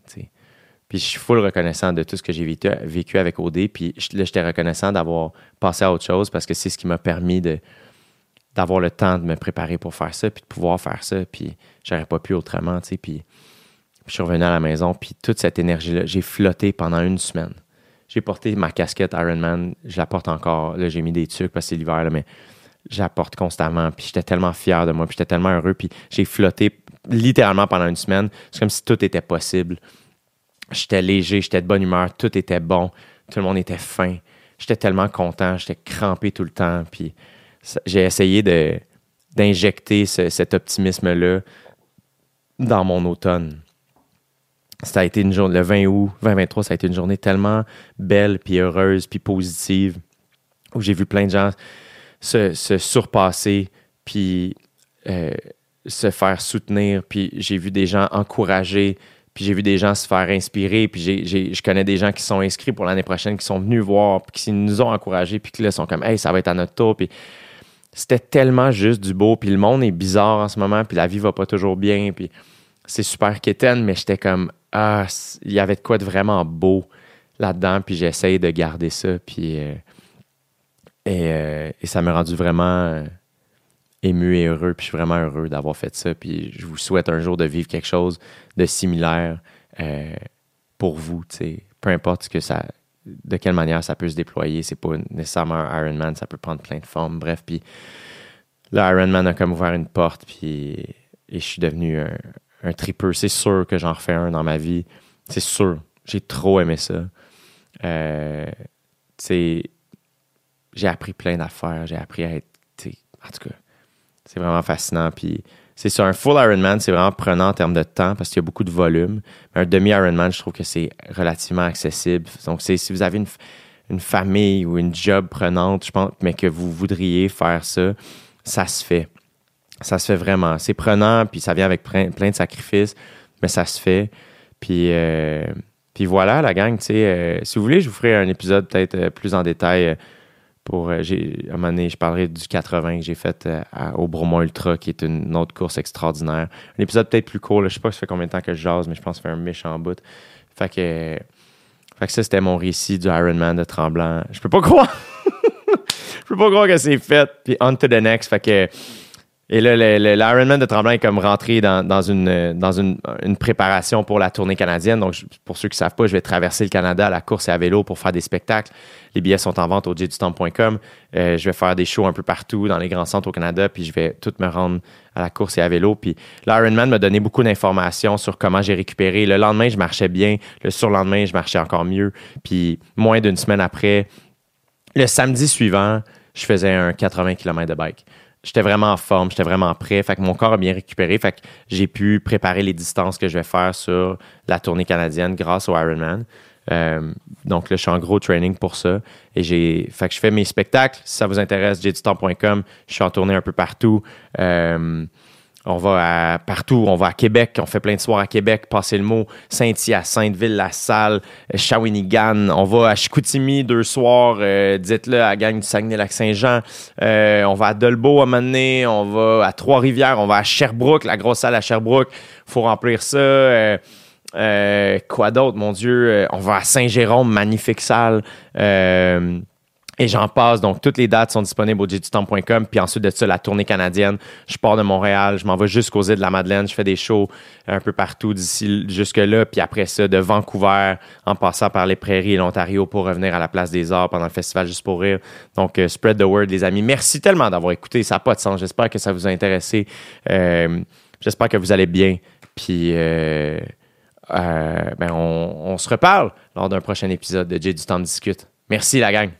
Puis je suis full reconnaissant de tout ce que j'ai vécu, avec OD. Puis là, j'étais reconnaissant d'avoir passé à autre chose parce que c'est ce qui m'a permis de, d'avoir le temps de me préparer pour faire ça, puis de pouvoir faire ça. Puis j'aurais pas pu autrement, tu sais. Puis je suis revenu à la maison, puis toute cette énergie-là, j'ai flotté pendant une semaine. J'ai porté ma casquette Ironman, je la porte encore. Là, j'ai mis des trucs parce que c'est l'hiver, mais je la porte constamment. Puis j'étais tellement fier de moi, puis j'étais tellement heureux. Puis j'ai flotté littéralement pendant une semaine. C'est comme si tout était possible. J'étais léger, j'étais de bonne humeur, tout était bon, tout le monde était fin. J'étais tellement content, j'étais crampé tout le temps. Puis j'ai essayé d'injecter cet optimisme-là dans mon automne. Ça a été une journée, le 20 août 2023, ça a été une journée tellement belle, puis heureuse, puis positive, où j'ai vu plein de gens se, surpasser, puis euh, se faire soutenir, puis j'ai vu des gens encourager puis j'ai vu des gens se faire inspirer. Puis je connais des gens qui sont inscrits pour l'année prochaine, qui sont venus voir, puis qui nous ont encouragés, puis qui là sont comme, hey, ça va être à notre tour. Puis c'était tellement juste du beau. Puis le monde est bizarre en ce moment, puis la vie va pas toujours bien. Puis c'est super quétaine, mais j'étais comme, ah, il y avait de quoi de vraiment beau là-dedans. Puis j'essaye de garder ça. Puis. Euh, et, euh, et, ça m'a rendu vraiment ému et heureux, puis je suis vraiment heureux d'avoir fait ça. Puis je vous souhaite un jour de vivre quelque chose de similaire euh, pour vous, peu importe ce que ça, de quelle manière ça peut se déployer. C'est pas nécessairement un Ironman, ça peut prendre plein de formes. Bref, puis le Ironman a comme ouvert une porte, puis et je suis devenu un, un tripper. C'est sûr que j'en refais un dans ma vie. C'est sûr. J'ai trop aimé ça. Euh, j'ai appris plein d'affaires. J'ai appris à être. En tout cas, c'est vraiment fascinant. Puis c'est sur un full Ironman, c'est vraiment prenant en termes de temps parce qu'il y a beaucoup de volume. Mais un demi-Ironman, je trouve que c'est relativement accessible. Donc, si vous avez une, famille ou une job prenante, je pense, mais que vous voudriez faire ça, ça se fait. Ça se fait vraiment. C'est prenant, puis ça vient avec plein, de sacrifices, mais ça se fait. Puis, euh, puis voilà, la gang, tu sais, euh, si vous voulez, je vous ferai un épisode peut-être euh, plus en détail pour, euh, j'ai, à un moment donné, je parlerai du 80 que j'ai fait euh, au Bromont Ultra, qui est une autre course extraordinaire. Un épisode peut-être plus court, là, je sais pas ça fait combien de temps que je jase, mais je pense que ça fait un méchant bout. Fait que, fait que ça, c'était mon récit du Ironman de Tremblant. Je peux pas croire! je peux pas croire que c'est fait. Puis on to the next. Fait que et là, l'Ironman de Tremblant est comme rentré dans, une, dans une, une, préparation pour la tournée canadienne. Donc, pour ceux qui ne savent pas, je vais traverser le Canada à la course et à vélo pour faire des spectacles. Les billets sont en vente au jdutemps.com. Euh, je vais faire des shows un peu partout dans les grands centres au Canada, puis je vais tout me rendre à la course et à vélo. Puis l'Ironman m'a donné beaucoup d'informations sur comment j'ai récupéré. Le lendemain, je marchais bien. Le surlendemain, je marchais encore mieux. Puis moins d'une semaine après, le samedi suivant, je faisais un 80 km de bike j'étais vraiment en forme, j'étais vraiment prêt. Fait que mon corps a bien récupéré. Fait que j'ai pu préparer les distances que je vais faire sur la tournée canadienne grâce au Ironman. Euh, donc là, je suis en gros training pour ça. Et j'ai. Fait que je fais mes spectacles. Si ça vous intéresse, j'ai Je suis en tournée un peu partout. Euh, on va partout, on va à Québec, on fait plein de soirs à Québec, passer le mot, Saint-Hyacinthe, Ville-la-Salle, Shawinigan. On va à Chicoutimi deux soirs, euh, dites-le à Gagne du Saguenay-Lac-Saint-Jean. Euh, on va à Dolbeau à Mané, on va à Trois-Rivières, on va à Sherbrooke, la grosse salle à Sherbrooke. faut remplir ça. Euh, quoi d'autre, mon Dieu? on va à Saint-Jérôme, magnifique salle. Et j'en passe. Donc, toutes les dates sont disponibles au jdutemps.com. Puis ensuite de ça, la tournée canadienne. Je pars de Montréal, je m'en vais jusqu'aux îles de la Madeleine. Je fais des shows un peu partout d'ici jusque-là. Puis après ça, de Vancouver, en passant par les prairies et l'Ontario pour revenir à la place des arts pendant le festival Juste pour rire. Donc, euh, spread the word, les amis. Merci tellement d'avoir écouté. Ça n'a pas de sens. J'espère que ça vous a intéressé. Euh, j'espère que vous allez bien. Puis, euh, ben on, on, se reparle lors d'un prochain épisode de J du temps discute. Merci, la gang.